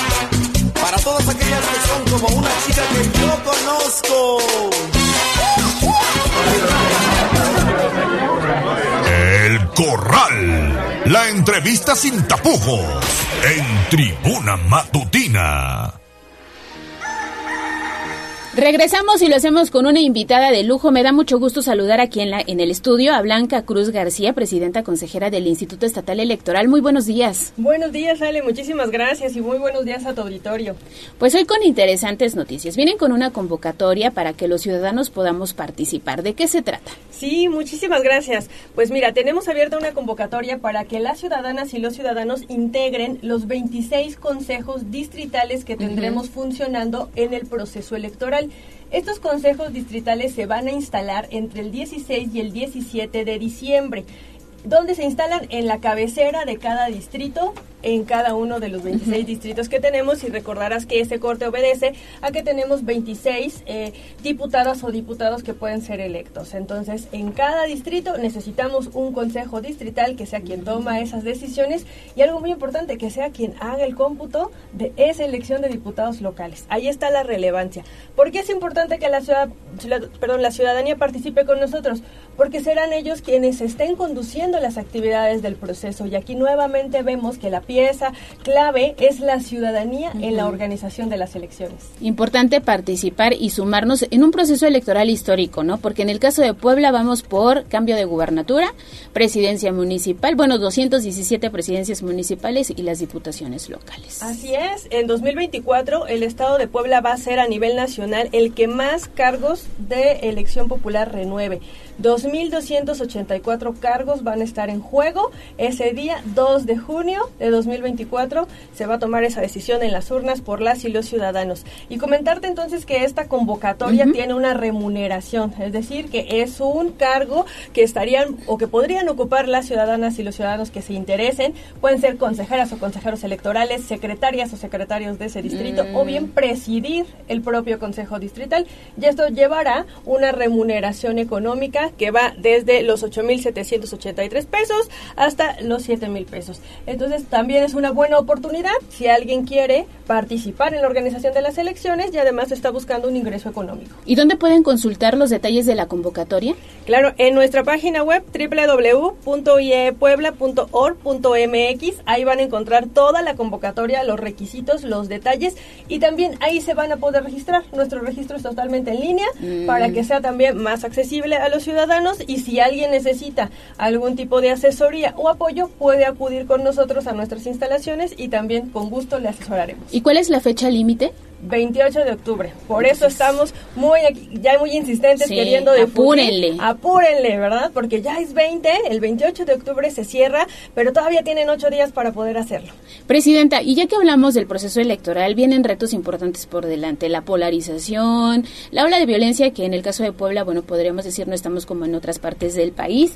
todas aquellas que son como una chica que yo conozco. El Corral. La entrevista sin tapujos. En Tribuna Matutina. Regresamos y lo hacemos con una invitada de lujo. Me da mucho gusto saludar aquí en, la, en el estudio a Blanca Cruz García, presidenta consejera del Instituto Estatal Electoral. Muy buenos días. Buenos días, Ale. Muchísimas gracias y muy buenos días a tu auditorio. Pues hoy con interesantes noticias. Vienen con una convocatoria para que los ciudadanos podamos participar. ¿De qué se trata? Sí, muchísimas gracias. Pues mira, tenemos abierta una convocatoria para que las ciudadanas y los ciudadanos integren los 26 consejos distritales que tendremos funcionando en el proceso electoral. Estos consejos distritales se van a instalar entre el 16 y el 17 de diciembre donde se instalan en la cabecera de cada distrito, en cada uno de los 26 distritos que tenemos, y recordarás que ese corte obedece a que tenemos 26 eh, diputadas o diputados que pueden ser electos. Entonces, en cada distrito necesitamos un consejo distrital que sea quien toma esas decisiones y algo muy importante, que sea quien haga el cómputo de esa elección de diputados locales. Ahí está la relevancia. ¿Por qué es importante que la, ciudad, perdón, la ciudadanía participe con nosotros? Porque serán ellos quienes estén conduciendo las actividades del proceso y aquí nuevamente vemos que la pieza clave es la ciudadanía en la organización de las elecciones. Importante participar y sumarnos en un proceso electoral histórico, ¿no? Porque en el caso de Puebla vamos por cambio de gubernatura, presidencia municipal, bueno, 217 presidencias municipales y las diputaciones locales. Así es, en 2024 el estado de Puebla va a ser a nivel nacional el que más cargos de elección popular renueve. 2.284 cargos van a estar en juego. Ese día, 2 de junio de 2024, se va a tomar esa decisión en las urnas por las y los ciudadanos. Y comentarte entonces que esta convocatoria tiene una remuneración, es decir, que es un cargo que estarían o que podrían ocupar las ciudadanas y los ciudadanos que se interesen. Pueden ser consejeras o consejeros electorales, secretarias o secretarios de ese distrito, o bien presidir el propio consejo distrital. Y esto llevará una remuneración económica que va desde los 8.783 pesos hasta los 7.000 pesos. Entonces también también es una buena oportunidad si alguien quiere participar en la organización de las elecciones y además está buscando un ingreso económico. ¿Y dónde pueden consultar los detalles de la convocatoria? Claro, en nuestra página web www.iepuebla.org.mx, ahí van a encontrar toda la convocatoria, los requisitos, los detalles y también ahí se van a poder registrar. Nuestro registro es totalmente en línea Mm. para que sea también más accesible a los ciudadanos y si alguien necesita algún tipo de asesoría o apoyo puede acudir con nosotros a nuestras instalaciones y también con gusto le asesoraremos. ¿Y cuál es la fecha límite? 28 de octubre. Por eso estamos muy ya muy insistentes Sí, queriendo difundir. apúrenle. Apúrenle, ¿verdad? Porque ya es 20, el 28 de octubre se cierra, pero todavía tienen ocho días para poder hacerlo. Presidenta, y ya que hablamos del proceso electoral, vienen retos importantes por delante, la polarización, la ola de violencia que en el caso de Puebla, bueno, podríamos decir no estamos como en otras partes del país.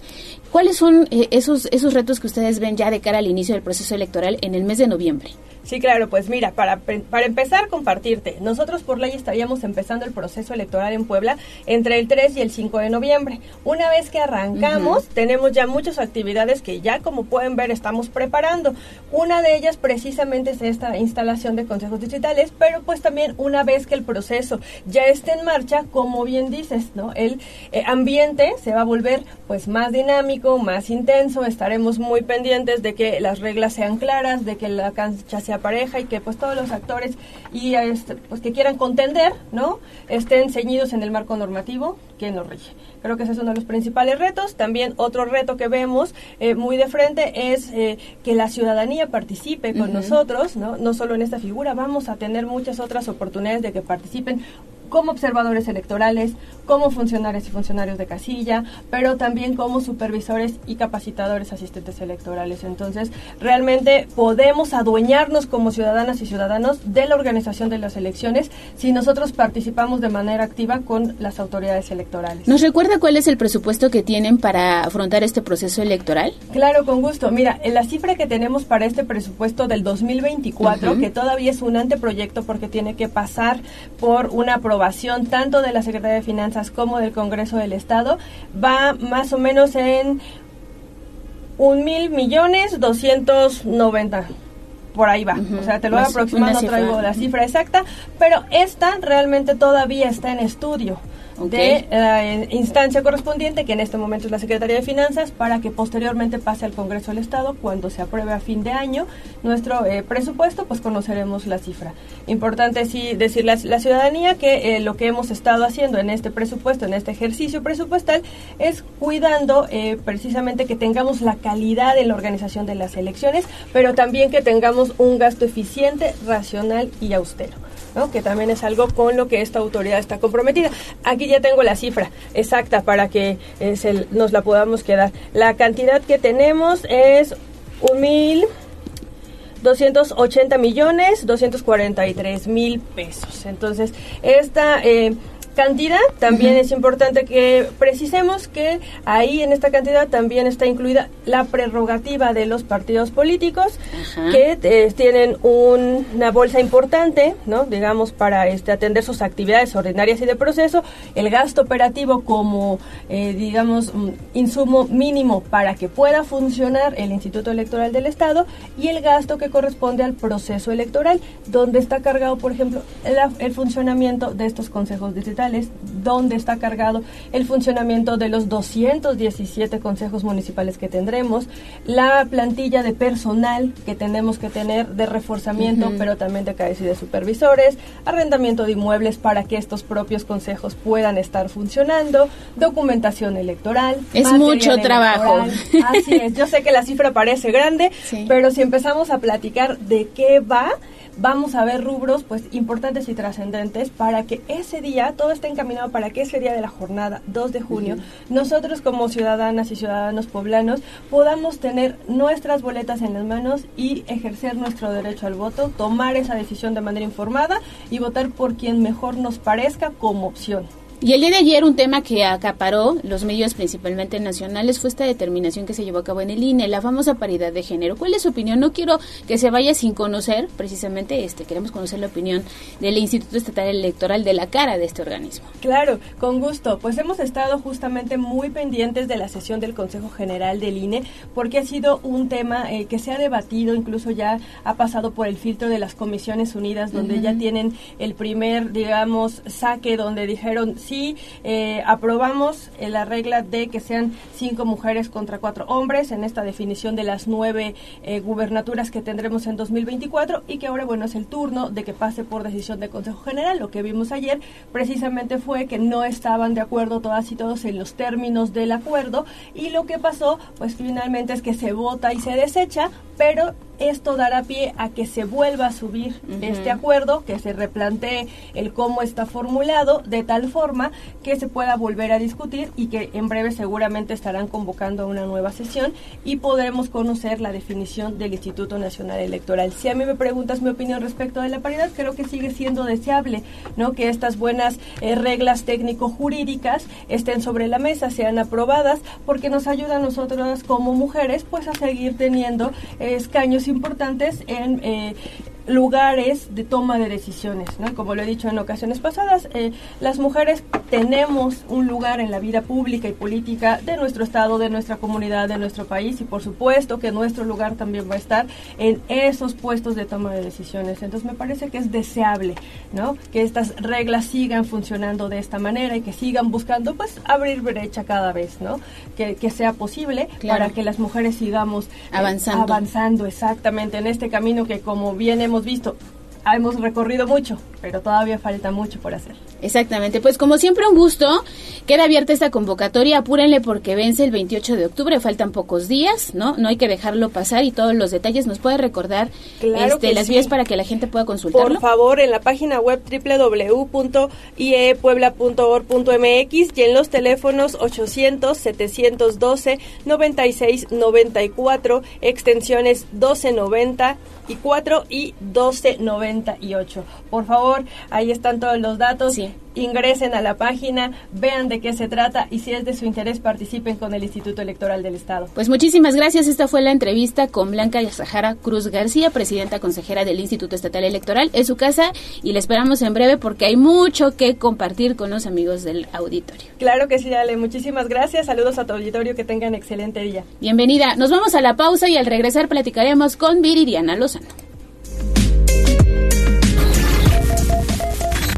¿Cuáles son eh, esos esos retos que ustedes ven ya de cara al inicio del proceso electoral en el mes de noviembre? Sí, claro, pues mira, para, para empezar, compartirte. Nosotros por ley estaríamos empezando el proceso electoral en Puebla entre el 3 y el 5 de noviembre. Una vez que arrancamos, tenemos ya muchas actividades que ya, como pueden ver, estamos preparando. Una de ellas precisamente es esta instalación de consejos distritales, pero pues también una vez que el proceso ya esté en marcha, como bien dices, ¿no? El eh, ambiente se va a volver pues más dinámico, más intenso, estaremos muy pendientes de que las reglas sean claras, de que la cancha sea pareja y que pues todos los actores y este, pues que quieran contender, ¿no? Estén ceñidos en el marco normativo que nos rige. Creo que ese es uno de los principales retos. También otro reto que vemos eh, muy de frente es eh, que la ciudadanía participe con nosotros, ¿no? No solo en esta figura, vamos a tener muchas otras oportunidades de que participen como observadores electorales, como funcionarios y funcionarios de casilla, pero también como supervisores y capacitadores asistentes electorales. Entonces, realmente podemos adueñarnos como ciudadanas y ciudadanos de la organización de las elecciones si nosotros participamos de manera activa con las autoridades electorales. ¿Nos recuerda cuál es el presupuesto que tienen para afrontar este proceso electoral? Claro, con gusto. Mira, en la cifra que tenemos para este presupuesto del 2024, Ujú. que todavía es un anteproyecto porque tiene que pasar por una aprobación tanto de la Secretaría de Finanzas como del Congreso del Estado, va más o menos en un mil millones doscientos noventa. Por ahí va. O sea, te lo voy aproximando, cifra. traigo la cifra exacta, pero esta realmente todavía está en estudio De la instancia correspondiente, que en este momento es la Secretaría de Finanzas, para que posteriormente pase al Congreso del Estado. Cuando se apruebe a fin de año nuestro eh, presupuesto, pues conoceremos la cifra. Importante sí decirle a la ciudadanía que eh, lo que hemos estado haciendo en este presupuesto, en este ejercicio presupuestal, es cuidando eh, precisamente que tengamos la calidad en la organización de las elecciones, pero también que tengamos un gasto eficiente, racional y austero. Que también es algo con lo que esta autoridad está comprometida. Aquí ya tengo la cifra exacta para que eh, nos la podamos quedar. La cantidad que tenemos es un mil 280 millones 243 mil pesos. Entonces, esta eh, cantidad también es importante que precisemos que ahí en esta cantidad también está incluida la prerrogativa de los partidos políticos que eh, tienen un- una bolsa importante, ¿no? Digamos para este atender sus actividades ordinarias y de proceso, el gasto operativo como eh, digamos mm, insumo mínimo para que pueda funcionar el Instituto Electoral del Estado y el gasto que corresponde al proceso electoral, donde está cargado, por ejemplo, el funcionamiento de estos consejos distritales, donde está cargado el funcionamiento de los 217 consejos municipales que tendremos, la plantilla de personal que tenemos que tener de reforzamiento, pero también de cabeza y de supervisores, arrendamiento de inmuebles para que estos propios consejos puedan estar funcionando, documentación electoral. Es mucho trabajo. electoral. Así es, yo sé que la cifra parece grande, pero si empezamos a platicar de qué va, vamos a ver rubros pues importantes y trascendentes para que ese día, todo esté encaminado para que ese día de la jornada, 2 de junio, nosotros como ciudadanas y ciudadanos poblanos podamos tener nuestras boletas en las manos y ejercer nuestro derecho al voto, tomar esa decisión de manera informada y votar por quien mejor nos parezca como opción. Y el día de ayer un tema que acaparó los medios principalmente nacionales fue esta determinación que se llevó a cabo en el INE, la famosa paridad de género. ¿Cuál es su opinión? No quiero que se vaya sin conocer, precisamente este, queremos conocer la opinión del Instituto Estatal Electoral de la cara de este organismo. Claro, con gusto. Pues hemos estado justamente muy pendientes de la sesión del Consejo General del INE porque ha sido un tema eh, que se ha debatido, incluso ya ha pasado por el filtro de las Comisiones Unidas, donde ya tienen el primer, digamos, saque, donde dijeron sí, eh, aprobamos eh, la regla de que sean cinco mujeres contra cuatro hombres en esta definición de las nueve eh, gubernaturas que tendremos en 2024 y que ahora, bueno, es el turno de que pase por decisión de Consejo General. Lo que vimos ayer precisamente fue que no estaban de acuerdo todas y todos en los términos del acuerdo y lo que pasó, pues finalmente es que se vota y se desecha, pero esto dará pie a que se vuelva a subir este acuerdo, que se replantee el cómo está formulado, de tal forma que se pueda volver a discutir y que en breve seguramente estarán convocando a una nueva sesión y podremos conocer la definición del Instituto Nacional Electoral. Si a mí me preguntas mi opinión respecto de la paridad, creo que sigue siendo deseable, ¿no? Que estas buenas eh, reglas técnico-jurídicas estén sobre la mesa, sean aprobadas, porque nos ayuda a nosotros como mujeres, pues a seguir teniendo escaños importantes en eh, lugares de toma de decisiones, ¿no? Como lo he dicho en ocasiones pasadas, eh, las mujeres tenemos un lugar en la vida pública y política de nuestro estado, de nuestra comunidad, de nuestro país y por supuesto que nuestro lugar también va a estar en esos puestos de toma de decisiones. Entonces me parece que es deseable, ¿no? Que estas reglas sigan funcionando de esta manera y que sigan buscando, pues, abrir brecha cada vez, ¿no? Que, que sea posible para que las mujeres sigamos eh, Avanzando. avanzando exactamente en este camino que como bien hemos visto, hemos recorrido mucho, pero todavía falta mucho por hacer. Exactamente, pues como siempre un gusto, queda abierta esta convocatoria, apúrenle porque vence el 28 de octubre, faltan pocos días, ¿no? No hay que dejarlo pasar y todos los detalles nos puede recordar Claro este, las sí. vías para que la gente pueda consultarlo. Por favor, en la página web www.iepuebla.org.mx y en los teléfonos 800-712-9694, extensiones 1294 y 1298. Por favor, ahí están todos los datos. Ingresen a la página, vean de qué se trata y si es de su interés participen con el Instituto Electoral del Estado. Pues muchísimas gracias. Esta fue la entrevista con Blanca Sahara Cruz García, presidenta consejera del Instituto Estatal Electoral. Es su casa y la esperamos en breve porque hay mucho que compartir con los amigos del auditorio. Claro que sí, Ale. Muchísimas gracias. Saludos a tu auditorio. Que tengan excelente día. Bienvenida. Nos vamos a la pausa y al regresar platicaremos con Viridiana Lozano.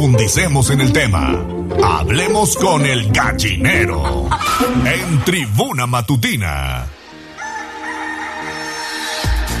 Profundicemos en el tema. Hablemos con el gallinero. En Tribuna Matutina.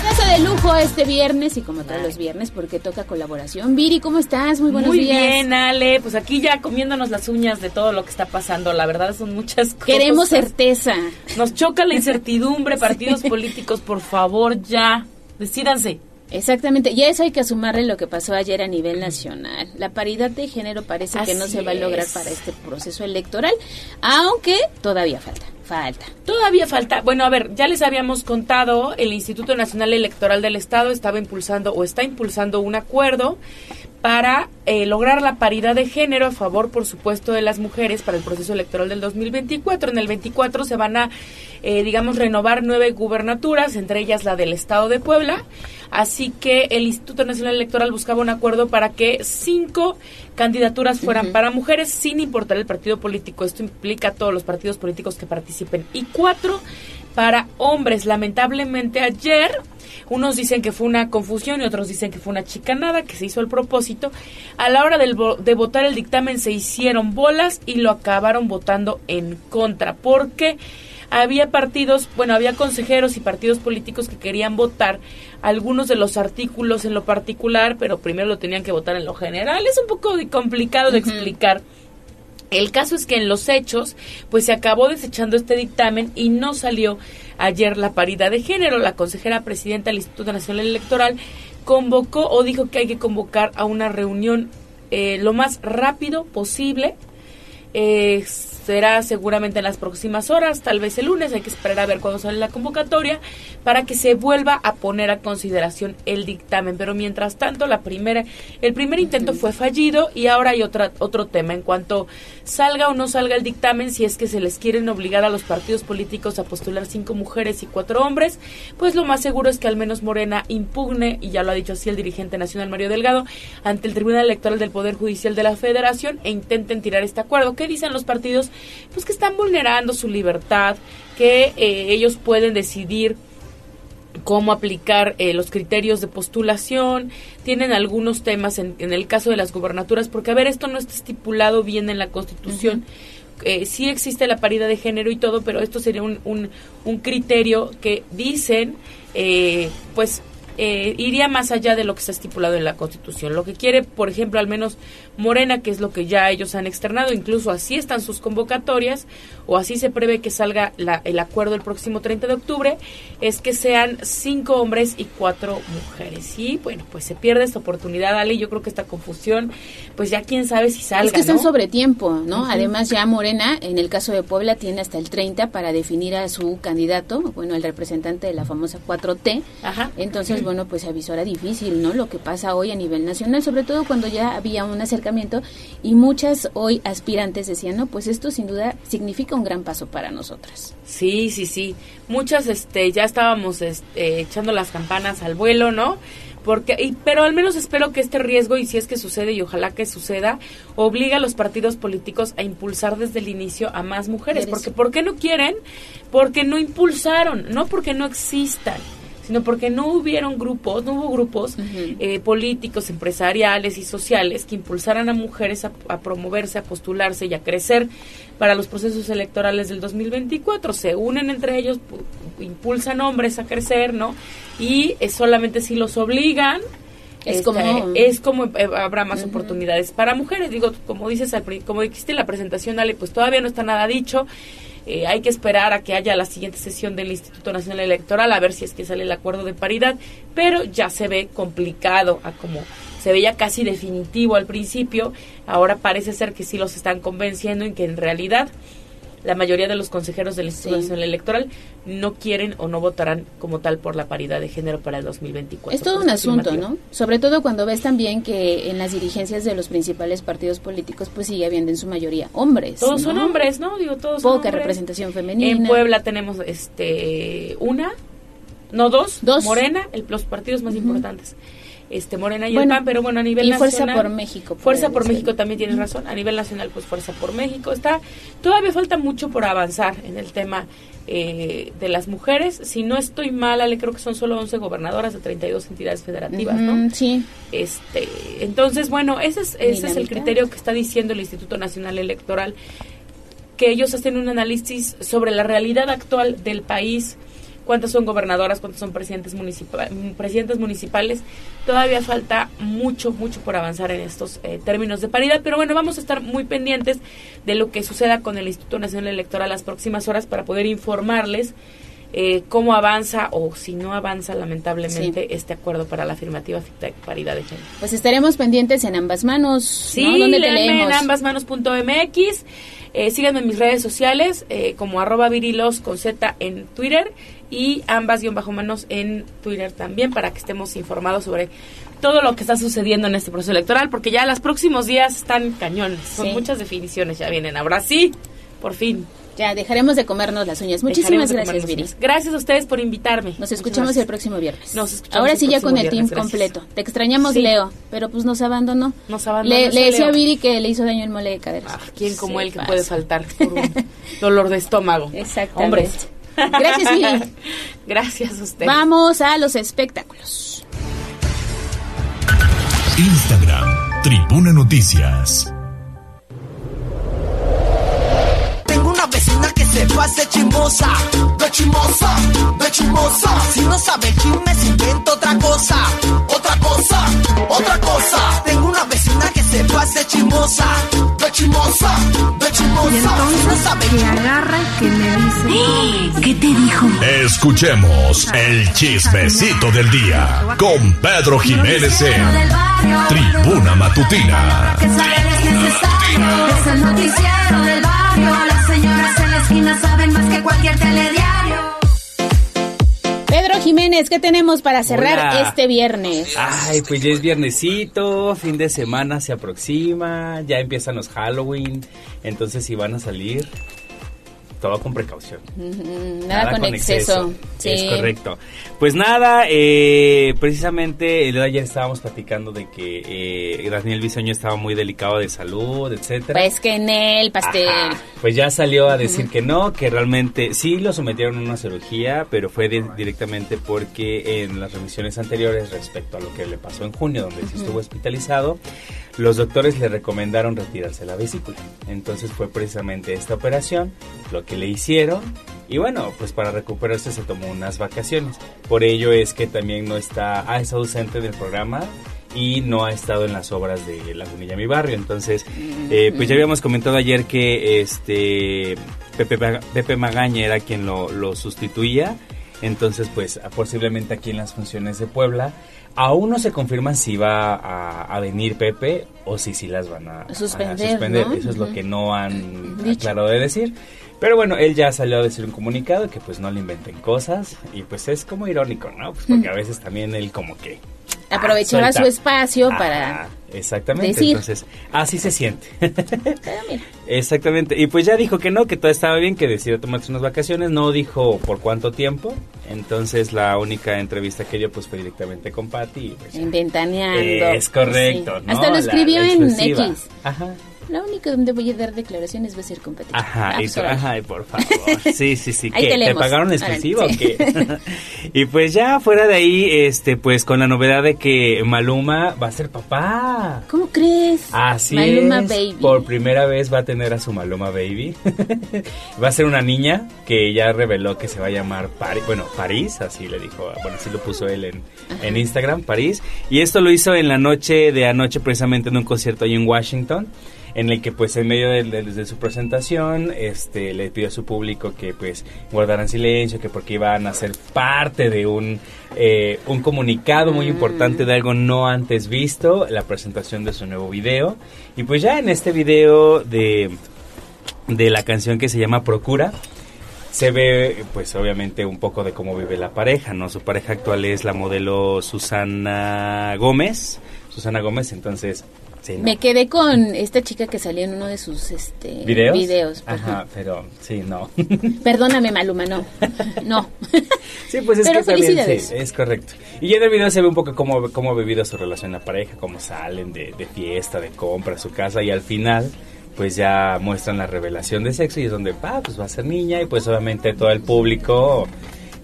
Casa de lujo este viernes y como todos los viernes porque toca colaboración. Viri, ¿cómo estás? Muy buenos Muy días. bien, Ale. Pues aquí ya comiéndonos las uñas de todo lo que está pasando. La verdad son muchas cosas. Queremos certeza. Nos choca la incertidumbre, partidos políticos, por favor, ya. Decídanse. Exactamente, y a eso hay que sumarle lo que pasó ayer a nivel nacional. La paridad de género parece que no se va a lograr es. para este proceso electoral, aunque todavía falta, falta. Todavía falta, bueno, a ver, ya les habíamos contado, el Instituto Nacional Electoral del Estado estaba impulsando o está impulsando un acuerdo para eh, lograr la paridad de género a favor, por supuesto, de las mujeres para el proceso electoral del 2024. En el 24 se van a, eh, digamos, renovar nueve gubernaturas, entre ellas la del Estado de Puebla. Así que el Instituto Nacional Electoral buscaba un acuerdo para que cinco candidaturas fueran para mujeres sin importar el partido político. Esto implica a todos los partidos políticos que participen. Y cuatro para hombres. Lamentablemente ayer unos dicen que fue una confusión y otros dicen que fue una chicanada que se hizo el propósito. A la hora del vo- de votar el dictamen se hicieron bolas y lo acabaron votando en contra. Porque había partidos, bueno, había consejeros y partidos políticos que querían votar algunos de los artículos en lo particular, pero primero lo tenían que votar en lo general. Es un poco complicado de explicar. El caso es que en los hechos, pues se acabó desechando este dictamen y no salió ayer la paridad de género. La consejera presidenta del Instituto Nacional Electoral convocó o dijo que hay que convocar a una reunión eh, lo más rápido posible. Eh, será seguramente en las próximas horas, tal vez el lunes, hay que esperar a ver cuándo sale la convocatoria para que se vuelva a poner a consideración el dictamen. Pero mientras tanto, la primera, el primer intento fue fallido y ahora hay otra, otro tema. En cuanto salga o no salga el dictamen, si es que se les quieren obligar a los partidos políticos a postular cinco mujeres y cuatro hombres, pues lo más seguro es que al menos Morena impugne, y ya lo ha dicho así el dirigente nacional Mario Delgado, ante el Tribunal Electoral del Poder Judicial de la Federación e intenten tirar este acuerdo. ¿Qué dicen los partidos? Pues que están vulnerando su libertad, que eh, ellos pueden decidir cómo aplicar eh, los criterios de postulación, tienen algunos temas en, en, el caso de las gubernaturas, porque a ver, esto no está estipulado bien en la Constitución. Eh, sí existe la paridad de género y todo, pero esto sería un, un, un criterio que dicen, eh, pues eh, iría más allá de lo que está estipulado en la Constitución. Lo que quiere, por ejemplo, al menos Morena, que es lo que ya ellos han externado, incluso así están sus convocatorias, o así se prevé que salga la, el acuerdo el próximo 30 de octubre, es que sean cinco hombres y cuatro mujeres. Y bueno, pues se pierde esta oportunidad, Ale, yo creo que esta confusión, pues ya quién sabe si salga. Es que están ¿no? sobre tiempo, ¿no? Además ya Morena, en el caso de Puebla, tiene hasta el 30 para definir a su candidato, bueno, el representante de la famosa 4T. Ajá. Entonces, bueno, pues avisora difícil, ¿no? Lo que pasa hoy a nivel nacional, sobre todo cuando ya había un y muchas hoy aspirantes decían, no, pues esto sin duda significa un gran paso para nosotras. Sí, sí, sí. Muchas, este, ya estábamos este, echando las campanas al vuelo, ¿no? Porque, y, pero al menos espero que este riesgo, y si es que sucede, y ojalá que suceda, obliga a los partidos políticos a impulsar desde el inicio a más mujeres. Eres- Porque, ¿por qué no quieren? Porque no impulsaron, no porque no existan sino porque no hubieron grupos, no hubo grupos eh, políticos, empresariales y sociales que impulsaran a mujeres a, a promoverse, a postularse y a crecer para los procesos electorales del 2024. Se unen entre ellos, pu- impulsan hombres a crecer, ¿no? Y eh, solamente si los obligan, Es este, como- es como eh, habrá más oportunidades para mujeres. Digo, como dices, al como dijiste en la presentación, Ale, pues todavía no está nada dicho. Eh, hay que esperar a que haya la siguiente sesión del Instituto Nacional Electoral a ver si es que sale el acuerdo de paridad, pero ya se ve complicado a como se veía casi definitivo al principio, ahora parece ser que sí los están convenciendo en que en realidad la mayoría de los consejeros del Instituto Sí. Nacional Electoral no quieren o no votarán como tal por la paridad de género para el 2024. Es todo un asunto. ¿no? Sobre todo cuando ves también que en las dirigencias de los principales partidos políticos pues sigue habiendo en su mayoría hombres. Todos son hombres, ¿no? Digo, todos son Poca representación femenina. En Puebla tenemos este una, no dos, Dos. Morena, el, los partidos más importantes. Este Morena y Bueno, el PAN, pero bueno, a nivel y Fuerza nacional. por México, Fuerza por decir. México también tienes razón. A nivel nacional, pues Fuerza por México está. Todavía falta mucho por avanzar en el tema eh, de las mujeres. Si no estoy mal, Ale, creo que son solo 11 gobernadoras de 32 entidades federativas, ¿no? Sí. Este, entonces, bueno, ese es, ese es el criterio que está diciendo el Instituto Nacional Electoral, que ellos hacen un análisis sobre la realidad actual del país, cuántas son gobernadoras, cuántas son presidentes, municipa- mm, presidentes municipales. Todavía falta mucho, mucho por avanzar en estos eh, términos de paridad, pero bueno, vamos a estar muy pendientes de lo que suceda con el Instituto Nacional Electoral las próximas horas para poder informarles eh, cómo avanza o si no avanza lamentablemente este acuerdo para la afirmativa de paridad de género. Pues estaremos pendientes en ambas manos. Sí, ¿no? ¿Dónde te léanme en leemos? ambasmanos.mx. Eh, síganme en mis redes sociales eh, como arroba virilos con Z en Twitter y ambas-manos en Twitter también para que estemos informados sobre todo lo que está sucediendo en este proceso electoral porque ya los próximos días están cañones. Son Sí. muchas definiciones ya vienen. Ahora sí, por fin. Ya, dejaremos de comernos las uñas. Muchísimas gracias, Viri. Gracias a ustedes por invitarme. Nos escuchamos el próximo viernes. Nos escuchamos Ahora el sí ya con el viernes, team gracias. completo. Te extrañamos, Sí. Leo, pero pues nos abandonó. Nos abandonó Le, decía Leo. a Viri que le hizo daño el mole de caderas. ¿Quién como él que pasa. puede faltar por un dolor de estómago? Exactamente. Hombres. Gracias, Viri. Gracias a usted. Vamos a los espectáculos. Instagram, Tribuna Noticias. Se pase chismosa, de chismosa, de chismosa. Si no sabe chisme, se inventa otra cosa, otra cosa, otra cosa. Tengo una vecina que se pase chismosa, de chismosa, de chismosa. Y entonces que agarra y que me dice... ¿Qué te dijo? Escuchemos el chismecito del día con Pedro Jiménez en Tribuna Matutina. Que saber es el noticiero del barrio. Las señoras esquina saben más que cualquier telediario. Pedro Jiménez, ¿qué tenemos para cerrar Hola. este viernes? Ay, pues ya es viernesito, fin de semana se aproxima, ya empiezan los Halloween, entonces si van a salir, todo con precaución. Nada, con, exceso. Sí. Es correcto. Pues nada, eh, precisamente el de ayer estábamos platicando de que eh, Daniel Bisoño estaba muy delicado de salud, etcétera. Pues que en el pastel. Ajá. Pues ya salió a decir que no, que realmente sí lo sometieron a una cirugía, pero fue di- directamente porque en las revisiones anteriores respecto a lo que le pasó en junio, donde sí estuvo hospitalizado, los doctores le recomendaron retirarse la vesícula. Entonces fue precisamente esta operación lo que le hicieron. Y bueno, pues para recuperarse se tomó unas vacaciones. Por ello es que también no está, ha estado ausente del programa y no ha estado en las obras de Lagunilla Mi Barrio. Entonces, eh, pues ya habíamos comentado ayer que este Pepe, Maga- Pepe Magaña era quien lo, lo sustituía. Entonces, pues posiblemente aquí en las funciones de Puebla. Aún no se confirma si va a, a venir Pepe o si sí las van a, a Suspender. Eso es lo que no han Dicho. aclarado de decir. Pero bueno, él ya salió a decir un comunicado que pues no le inventen cosas y pues es como irónico, ¿no? Pues porque a veces también él como que Aprovechaba suelta. su espacio para... Exactamente, decir. entonces así se siente. Exactamente, y pues ya dijo que no, que todo estaba bien, que decidió tomarse unas vacaciones, no dijo por cuánto tiempo, entonces la única entrevista que dio pues fue directamente con Patty. pues, En Ventaneando. es correcto, Sí. ¿no? Hasta lo escribió en. X. Ajá. La única donde voy a dar declaraciones va a ser competitiva. Ajá, Ah, pues, ajá, por favor. Sí, sí, sí. ¿Qué? te ¿Te pagaron Órale, exclusiva sí. o qué? y pues ya fuera de ahí, este, pues con la novedad de que Maluma va a ser papá. ¿Cómo crees? Así Maluma es. Baby. Por primera vez va a tener a su Maluma Baby. va a ser una niña que ya reveló que se va a llamar París. Bueno, París, así le dijo. Bueno, así lo puso él en, en Instagram, París. Y esto lo hizo en la noche de anoche, precisamente en un concierto ahí en Washington. En el que pues en medio de, de- de su presentación este le pidió a su público que pues guardaran silencio, que porque iban a ser parte de un, eh, un comunicado muy importante de algo no antes visto, la presentación de su nuevo video. Y pues ya en este video de, de la canción que se llama Procura, se ve pues obviamente un poco de cómo vive la pareja, ¿no? Su pareja actual es la modelo Susana Gómez. Susana Gómez, entonces... sí, ¿no? Me quedé con esta chica que salió en uno de sus este, ¿Videos? videos. Ajá, pero sí, no. Perdóname, Maluma, no. No. Sí, pues es Pero que también felicidades. sí, es correcto. Y ya en el video se ve un poco cómo, cómo ha vivido su relación la pareja, cómo salen de, de fiesta, de compra su casa y al final pues ya muestran la revelación de sexo y es donde, ah, pues va a ser niña y pues obviamente todo el público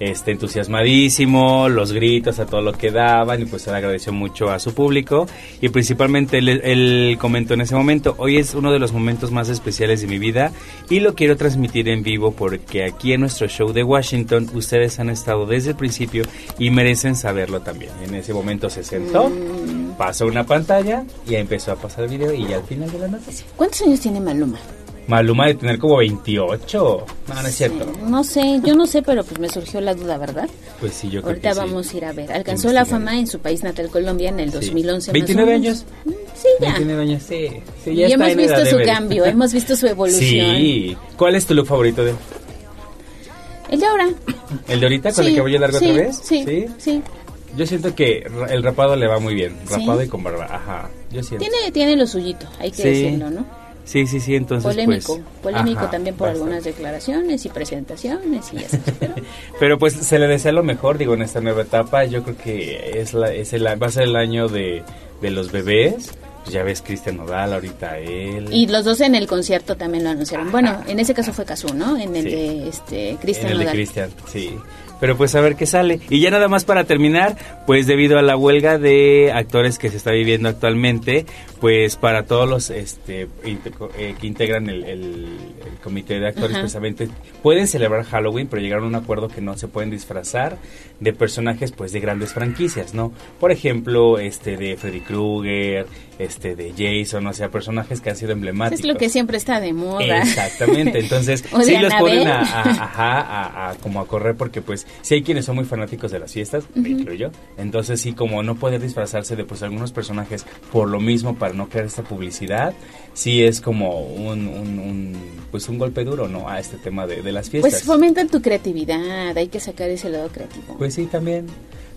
este entusiasmadísimo, los gritos a todo lo que daban y pues él agradeció mucho a su público y principalmente él, él comentó en ese momento, hoy es uno de los momentos más especiales de mi vida y lo quiero transmitir en vivo porque aquí en nuestro show de Washington ustedes han estado desde el principio y merecen saberlo también. En ese momento se sentó, pasó una pantalla y empezó a pasar el video y ya al final de la noticia. ¿Cuántos años tiene Maluma? Maluma de tener como 28. No, no es cierto. No sé, yo no sé, pero pues me surgió la duda, ¿verdad? Pues sí, yo creo Ahorita que sí. vamos a ir a ver. Alcanzó la fama en su país natal, Colombia, en el 2011. más o 29 menos. años. Sí, ya. 29 años, sí. sí y ya está hemos visto su cambio, hemos visto su evolución. Sí. ¿Cuál es tu look favorito de él? El de ahora. ¿El de ahorita con Sí, el cabello largo sí, otra vez? sí, sí. Yo siento que el rapado le va muy bien. Sí. Rapado y con barba. Ajá. Yo siento. Tiene, tiene lo suyito, hay que Sí. decirlo, ¿no? Sí, sí, sí. Entonces, Polémico, pues, polémico ajá, también por algunas declaraciones y presentaciones y sabes, pero Pero pues se le desea lo mejor, digo, en esta nueva etapa. Yo creo que es la, es el, va a ser el año de, de los bebés. Pues ya ves Cristian Nodal, ahorita él. Y los dos en el concierto también lo anunciaron. Bueno, en ese caso fue Cazú, ¿no? En el Sí. de este Cristian En el de Nodal. Cristian, sí. Pero pues a ver qué sale. Y ya nada más para terminar, pues debido a la huelga de actores que se está viviendo actualmente, pues para todos los este, eh, que integran el, el, comité de actores, precisamente, pueden celebrar Halloween, pero llegaron a un acuerdo que no se pueden disfrazar de personajes pues de grandes franquicias, ¿no? Por ejemplo, este de Freddy Krueger, este de Jason, o sea, personajes que han sido emblemáticos. Es lo que siempre está de moda. Exactamente, entonces sí los ponen a, a, a, como a correr porque pues si hay quienes son muy fanáticos de las fiestas, me incluyo, entonces sí como no poder disfrazarse de pues algunos personajes por lo mismo para no crear esta publicidad, sí es como un, un, pues un golpe duro, ¿no? A este tema de, de las fiestas. Pues fomentan tu creatividad, hay que sacar ese lado creativo. Pues sí, también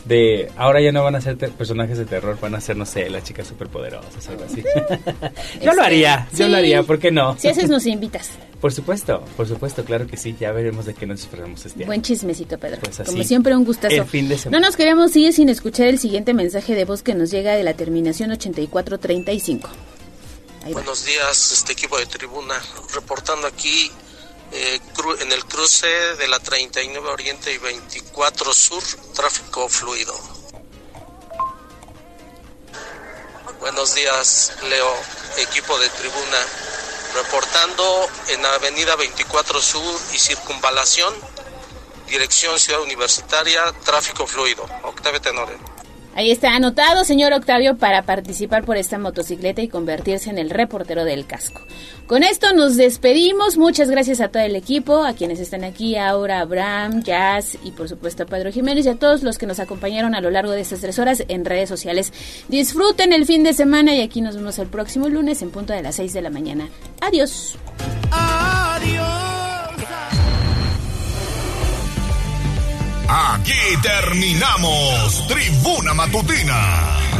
de ahora ya no van a ser personajes de terror, van a ser, no sé, las chicas superpoderosas, algo así. yo lo haría, yo lo haría, ¿por qué no? Si haces, nos invitas. Por supuesto, por supuesto, claro que sí, ya veremos de qué nos disfrazamos este Buen chismecito, Pedro. Pues Como siempre, un gustazo. El fin de semana. No nos queremos ir sin escuchar el siguiente mensaje de voz que nos llega de la terminación 8435. Buenos días, este equipo de tribuna, reportando aquí eh, en el cruce de la 39 Oriente y 24 Sur, tráfico fluido. Buenos días, Leo, equipo de tribuna, reportando en avenida 24 Sur y Circunvalación, dirección Ciudad Universitaria, tráfico fluido. Octavio Tenore. Ahí está anotado, señor Octavio, para participar por esta motocicleta y convertirse en el reportero del casco. Con esto nos despedimos. Muchas gracias a todo el equipo, a quienes están aquí, Aura, Abraham, Jazz y por supuesto a Pedro Jiménez y a todos los que nos acompañaron a lo largo de estas tres horas en redes sociales. Disfruten el fin de semana y aquí nos vemos el próximo lunes en punto de las 6 de la mañana. Adiós. Adiós. Aquí terminamos Tribuna Matutina